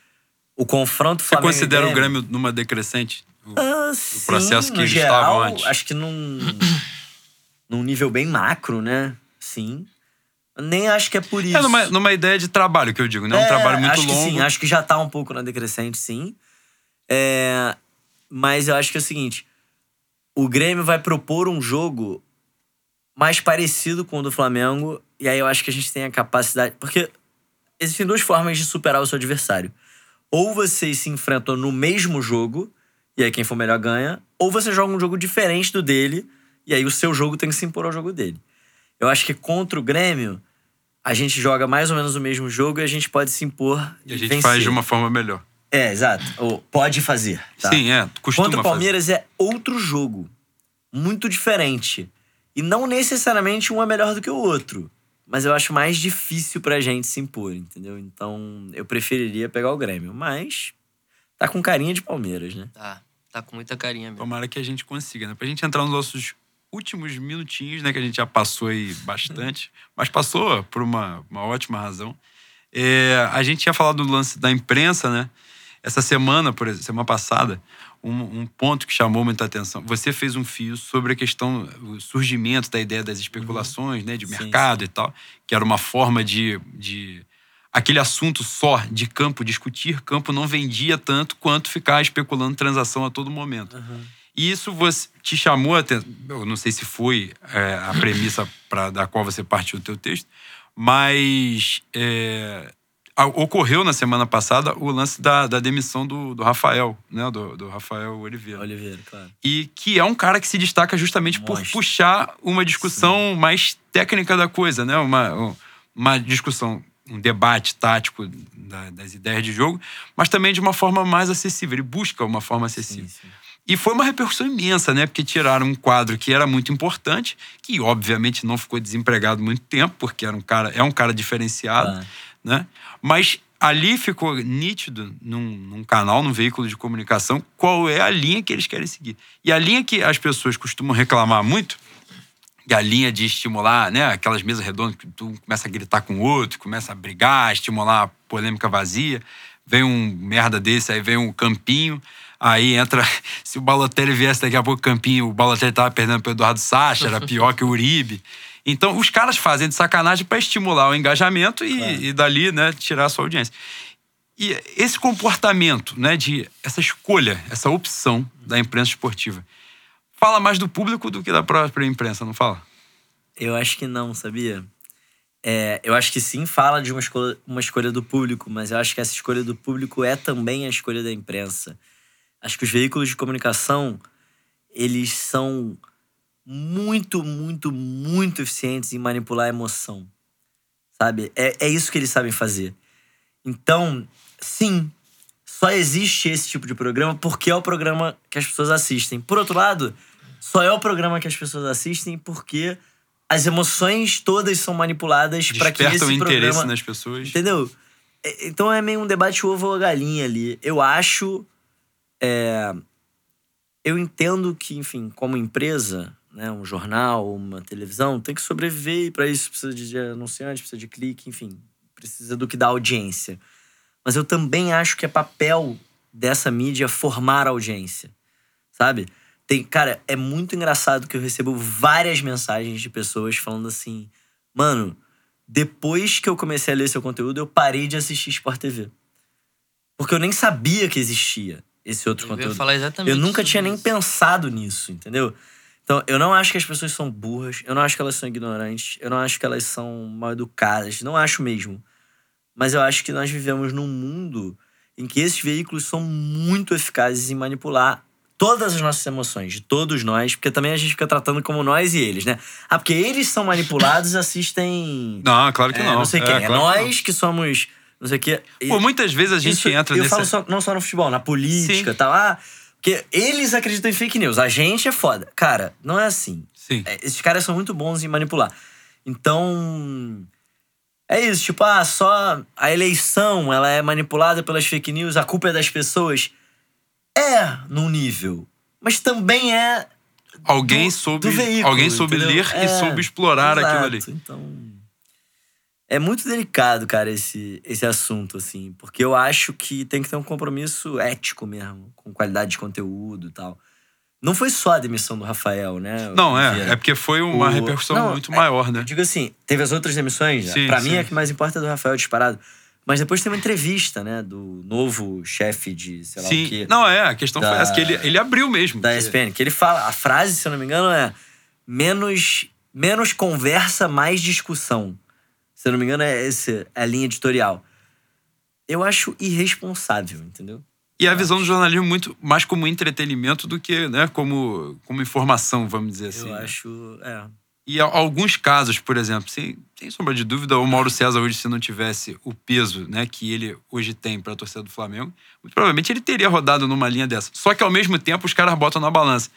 o confronto Você Flamengo. e considera o Grêmio numa decrescente? O- Ah, sim, processo que no eles geral, estavam antes. Acho que num, num nível bem macro, né? Sim. Nem acho que é por isso. É numa, numa ideia de trabalho que eu digo, né? Um É, trabalho muito acho longo. Que sim, acho que já tá um pouco na decrescente, sim. É, mas eu acho que é o seguinte: o Grêmio vai propor um jogo mais parecido com o do Flamengo, e aí eu acho que a gente tem a capacidade. Porque existem duas formas de superar o seu adversário. Ou vocês se enfrentam no mesmo jogo, e aí quem for melhor ganha, ou você joga um jogo diferente do dele, e aí o seu jogo tem que se impor ao jogo dele. Eu acho que contra o Grêmio, a gente joga mais ou menos o mesmo jogo e a gente pode se impor E a gente vencer. faz de uma forma melhor. É, exato. Ou pode fazer. tá? Sim, é. Costuma Contra o fazer. Palmeiras é outro jogo. Muito diferente. E não necessariamente um é melhor do que o outro. Mas eu acho mais difícil pra gente se impor, entendeu? Então eu preferiria pegar o Grêmio. Mas tá com carinha de Palmeiras, né? Tá, tá com muita carinha mesmo. Tomara que a gente consiga, né? Pra gente entrar nos nossos últimos minutinhos, né? Que a gente já passou aí bastante, mas passou por uma, uma ótima razão. É, a gente tinha falado do lance da imprensa, né? Essa semana, por exemplo, semana passada, um, um ponto que chamou muita atenção. Você fez um fio sobre a questão, o surgimento da ideia das especulações, né? De Sim, mercado e tal, que era uma forma de, de aquele assunto só de campo, discutir campo, não vendia tanto quanto ficar especulando transação a todo momento. E isso você, te chamou a atenção. Eu não sei se foi é, a premissa pra, da qual você partiu do teu texto, mas é, ocorreu na semana passada o lance da, da demissão do, do Rafael, né? Do, do Rafael Oliveira. Oliveira, claro. E que é um cara que se destaca justamente por Monstro. puxar uma discussão mais técnica da coisa, né? Uma, uma discussão, um debate tático da- das ideias de jogo, mas também de uma forma mais acessível. Ele busca uma forma acessível. Sim, sim. E foi uma repercussão imensa, né? Porque tiraram um quadro que era muito importante, que obviamente não ficou desempregado muito tempo, porque era um cara, é um cara diferenciado, Ah. né? Mas ali ficou nítido num, num canal, num veículo de comunicação, qual é a linha que eles querem seguir. E a linha que as pessoas costumam reclamar muito, que é a linha de estimular, né? Aquelas mesas redondas que tu começa a gritar com o outro, começa a brigar, estimular a polêmica vazia. Vem um merda desse, aí vem um campinho. Aí entra. Se o Balotelli viesse daqui a pouco campinho, o Balotelli tava perdendo pro Eduardo Sacha, era pior que o Uribe. Então, os caras fazem de sacanagem para estimular o engajamento e, e dali, né, tirar a sua audiência. E esse comportamento, né, de essa escolha, essa opção da imprensa esportiva, fala mais do público do que da própria imprensa, não fala? Eu acho que não, sabia? É, eu acho que sim fala de uma escolha, uma escolha do público, mas eu acho que essa escolha do público é também a escolha da imprensa. Acho que os veículos de comunicação, eles são muito, muito, muito eficientes em manipular a emoção. Sabe? É, é isso que eles sabem fazer. Então, sim, só existe esse tipo de programa porque é o programa que as pessoas assistem. Por outro lado, só é o programa que as pessoas assistem porque as emoções todas são manipuladas para que esse Despertam interesse programa nas pessoas. Entendeu? É, Então é meio um debate ovo ou galinha ali. Eu acho. É, eu entendo que, enfim, como empresa, né, um jornal, uma televisão, tem que sobreviver e para isso precisa de anunciante, precisa de clique, enfim, precisa do que dá audiência. Mas eu também acho que é papel dessa mídia formar audiência, sabe? Tem, cara, é muito engraçado que eu recebo várias mensagens de pessoas falando assim: mano, depois que eu comecei a ler seu conteúdo, eu parei de assistir Sport TV. Porque eu nem sabia que existia esse outro Eu conteúdo. falar exatamente Eu nunca tinha nem isso. pensado nisso, entendeu? Então, eu não acho que as pessoas são burras, eu não acho que elas são ignorantes, eu não acho que elas são mal educadas, não acho mesmo. Mas eu acho que nós vivemos num mundo em que esses veículos são muito eficazes em manipular todas as nossas emoções, de todos nós, porque também a gente fica tratando como nós e eles, né? Ah, porque eles são manipulados e assistem. Não, claro que é, não. não sei quem. É, claro que não. nós que somos. Não sei o quê. E- Pô, muitas vezes a gente isso, entra eu nessa. falo só- não só no futebol, na política e tal. Ah, porque eles acreditam em fake news. A gente é foda. Cara, não é assim. Sim. É, esses caras são muito bons em manipular. Então. É isso, tipo, ah, só a eleição ela é manipulada pelas fake news, a culpa é das pessoas. É, num nível. Mas também é Alguém do- soube, do veículo, alguém soube entendeu? ler e É, soube explorar exato. aquilo ali. Então. É muito delicado, cara, esse, esse assunto, assim. Porque eu acho que tem que ter um compromisso ético mesmo, com qualidade de conteúdo e tal. Não foi só a demissão do Rafael, né? Não, é. É porque foi uma O- repercussão Não, muito é- maior, né? Digo assim, teve as outras demissões, Sim, pra mim sim. a que mais importa é do Rafael disparado. Mas depois tem uma entrevista, né, do novo chefe de, sei lá o Sim. quê, Não, é. A questão foi Da- essa, que ele, ele abriu mesmo. da Que- ESPN, que ele fala, a frase, se eu não me engano, é menos, menos conversa, mais discussão. Se eu não me engano, é essa é a linha editorial. Eu acho irresponsável, entendeu? E a visão do jornalismo muito mais como entretenimento do que né, como, como informação, vamos dizer assim. eu né? acho. É. E alguns casos, por exemplo, sem, sem sombra de dúvida, o Mauro César hoje, se não tivesse o peso né, que ele hoje tem para a torcida do Flamengo, muito provavelmente ele teria rodado numa linha dessa. Só que ao mesmo tempo os caras botam na balança.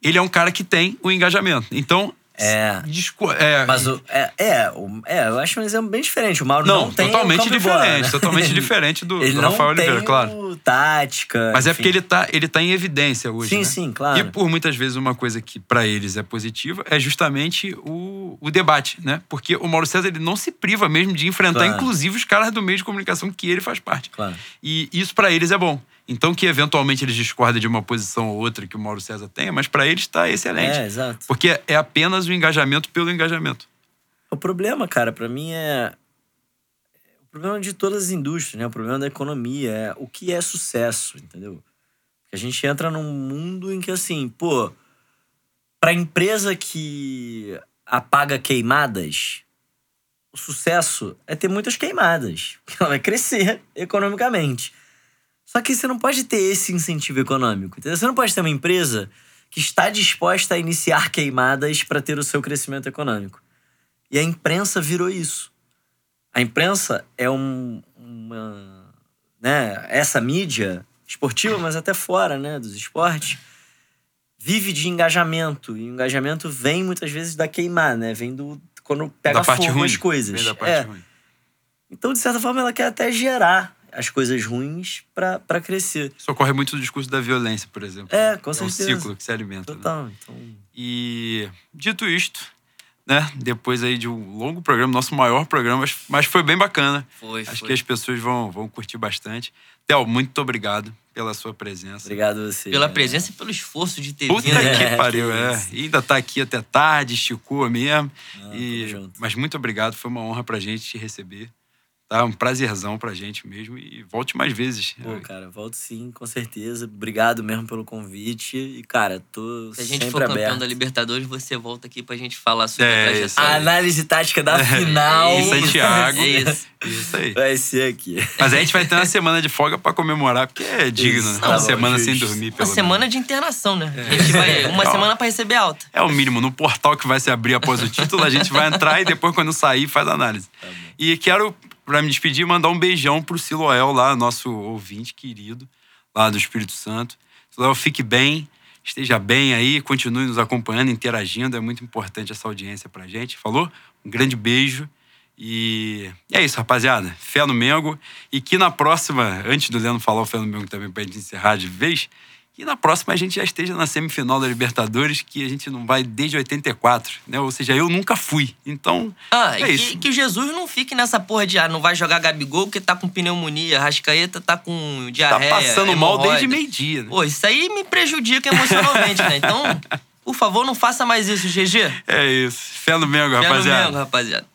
Ele é um cara que tem o engajamento. Então. É. disco- é, Mas o, é, é, o- é, eu acho um exemplo bem diferente. O Mauro não, não, tem. totalmente diferente. bola, né? Totalmente diferente do, Ele do não Rafael tem Oliveira, claro. tática. Mas é enfim. porque ele tá, ele tá em evidência hoje. Sim, né? sim, claro. E por muitas vezes uma coisa que para eles é positiva é justamente o, o debate, né? Porque o Mauro César ele não se priva mesmo de enfrentar, Claro. inclusive, os caras do meio de comunicação que ele faz parte. Claro. E isso para eles é bom. Então que eventualmente eles discordem de uma posição ou outra que o Mauro César tenha, mas para eles está excelente. É, exato. Porque é apenas o engajamento pelo engajamento. O problema, cara, pra mim é. O problema de todas as indústrias, né? O problema da economia é o que é sucesso, entendeu? Porque a gente entra num mundo em que, assim, pô, pra empresa que apaga queimadas, o sucesso é ter muitas queimadas. Porque ela vai crescer economicamente. Só que você não pode ter esse incentivo econômico, entendeu? Você não pode ter uma empresa que está disposta a iniciar queimadas para ter o seu crescimento econômico. E a imprensa virou isso. A imprensa é um, uma. Né, essa mídia esportiva, mas até fora né, dos esportes, vive de engajamento. E o engajamento vem muitas vezes da queimar, né? Vem do. Quando pega da fogo ruim. as coisas. Vem da parte é. ruim. Então, de certa forma, ela quer até gerar as coisas ruins pra pra crescer. Isso ocorre muito no discurso da violência, por exemplo. É, com É um certeza. ciclo que se alimenta. né? Total. Então, E dito isto, né? Depois aí de um longo programa, nosso maior programa, mas- foi bem bacana. Foi, Acho foi. que as pessoas vão, vão curtir bastante. Theo, muito obrigado pela sua presença. obrigado a você. Pela né? presença e pelo esforço de ter Puta vindo. É, que pariu, é. E ainda tá aqui até tarde, esticou mesmo. Não, e, tamo junto. mas muito obrigado, foi uma honra pra gente te receber. Tá? Um prazerzão pra gente mesmo. E volte mais vezes. Pô, cara, volto sim, com certeza. Obrigado mesmo pelo convite. E, cara, tô Se a gente for campeão aberto. da Libertadores, você volta aqui pra gente falar sobre É, a isso trajetória. A análise tática da final. Em Santiago. É isso. Isso aí. Vai ser aqui. Mas a gente vai ter uma semana de folga pra comemorar, porque é digno, Isso, né? tá Uma bom, semana justo. sem dormir, pelo Uma semana menos. de internação, né? A gente vai uma semana pra receber alta. É o mínimo. No portal que vai se abrir após o título, a gente vai entrar e depois, quando sair, faz a análise. Tá bom. E quero, pra me despedir, mandar um beijão pro Siloel lá, nosso ouvinte querido, lá do Espírito Santo. Siloel, fique bem, esteja bem aí, continue nos acompanhando, interagindo. É muito importante essa audiência pra gente. Falou? Um grande beijo. E é isso, rapaziada. Fé no Mengo. E que na próxima, antes do Leandro falar o Fé no Mengo também pra gente encerrar de vez, que na próxima a gente já esteja na semifinal da Libertadores, que a gente não vai desde 84, né? Ou seja, eu nunca fui. Então, Ah, é e isso. que, que o Jesus não fique nessa porra de ah, não vai jogar Gabigol porque tá com pneumonia, Rascaeta tá com Tá diarreia. passando mal desde meio-dia, né? Pô, isso aí me prejudica emocionalmente, né? Então, por favor, não faça mais isso, GG. É isso. Fé no Mengo, Fé no rapaziada. Mengo, rapaziada.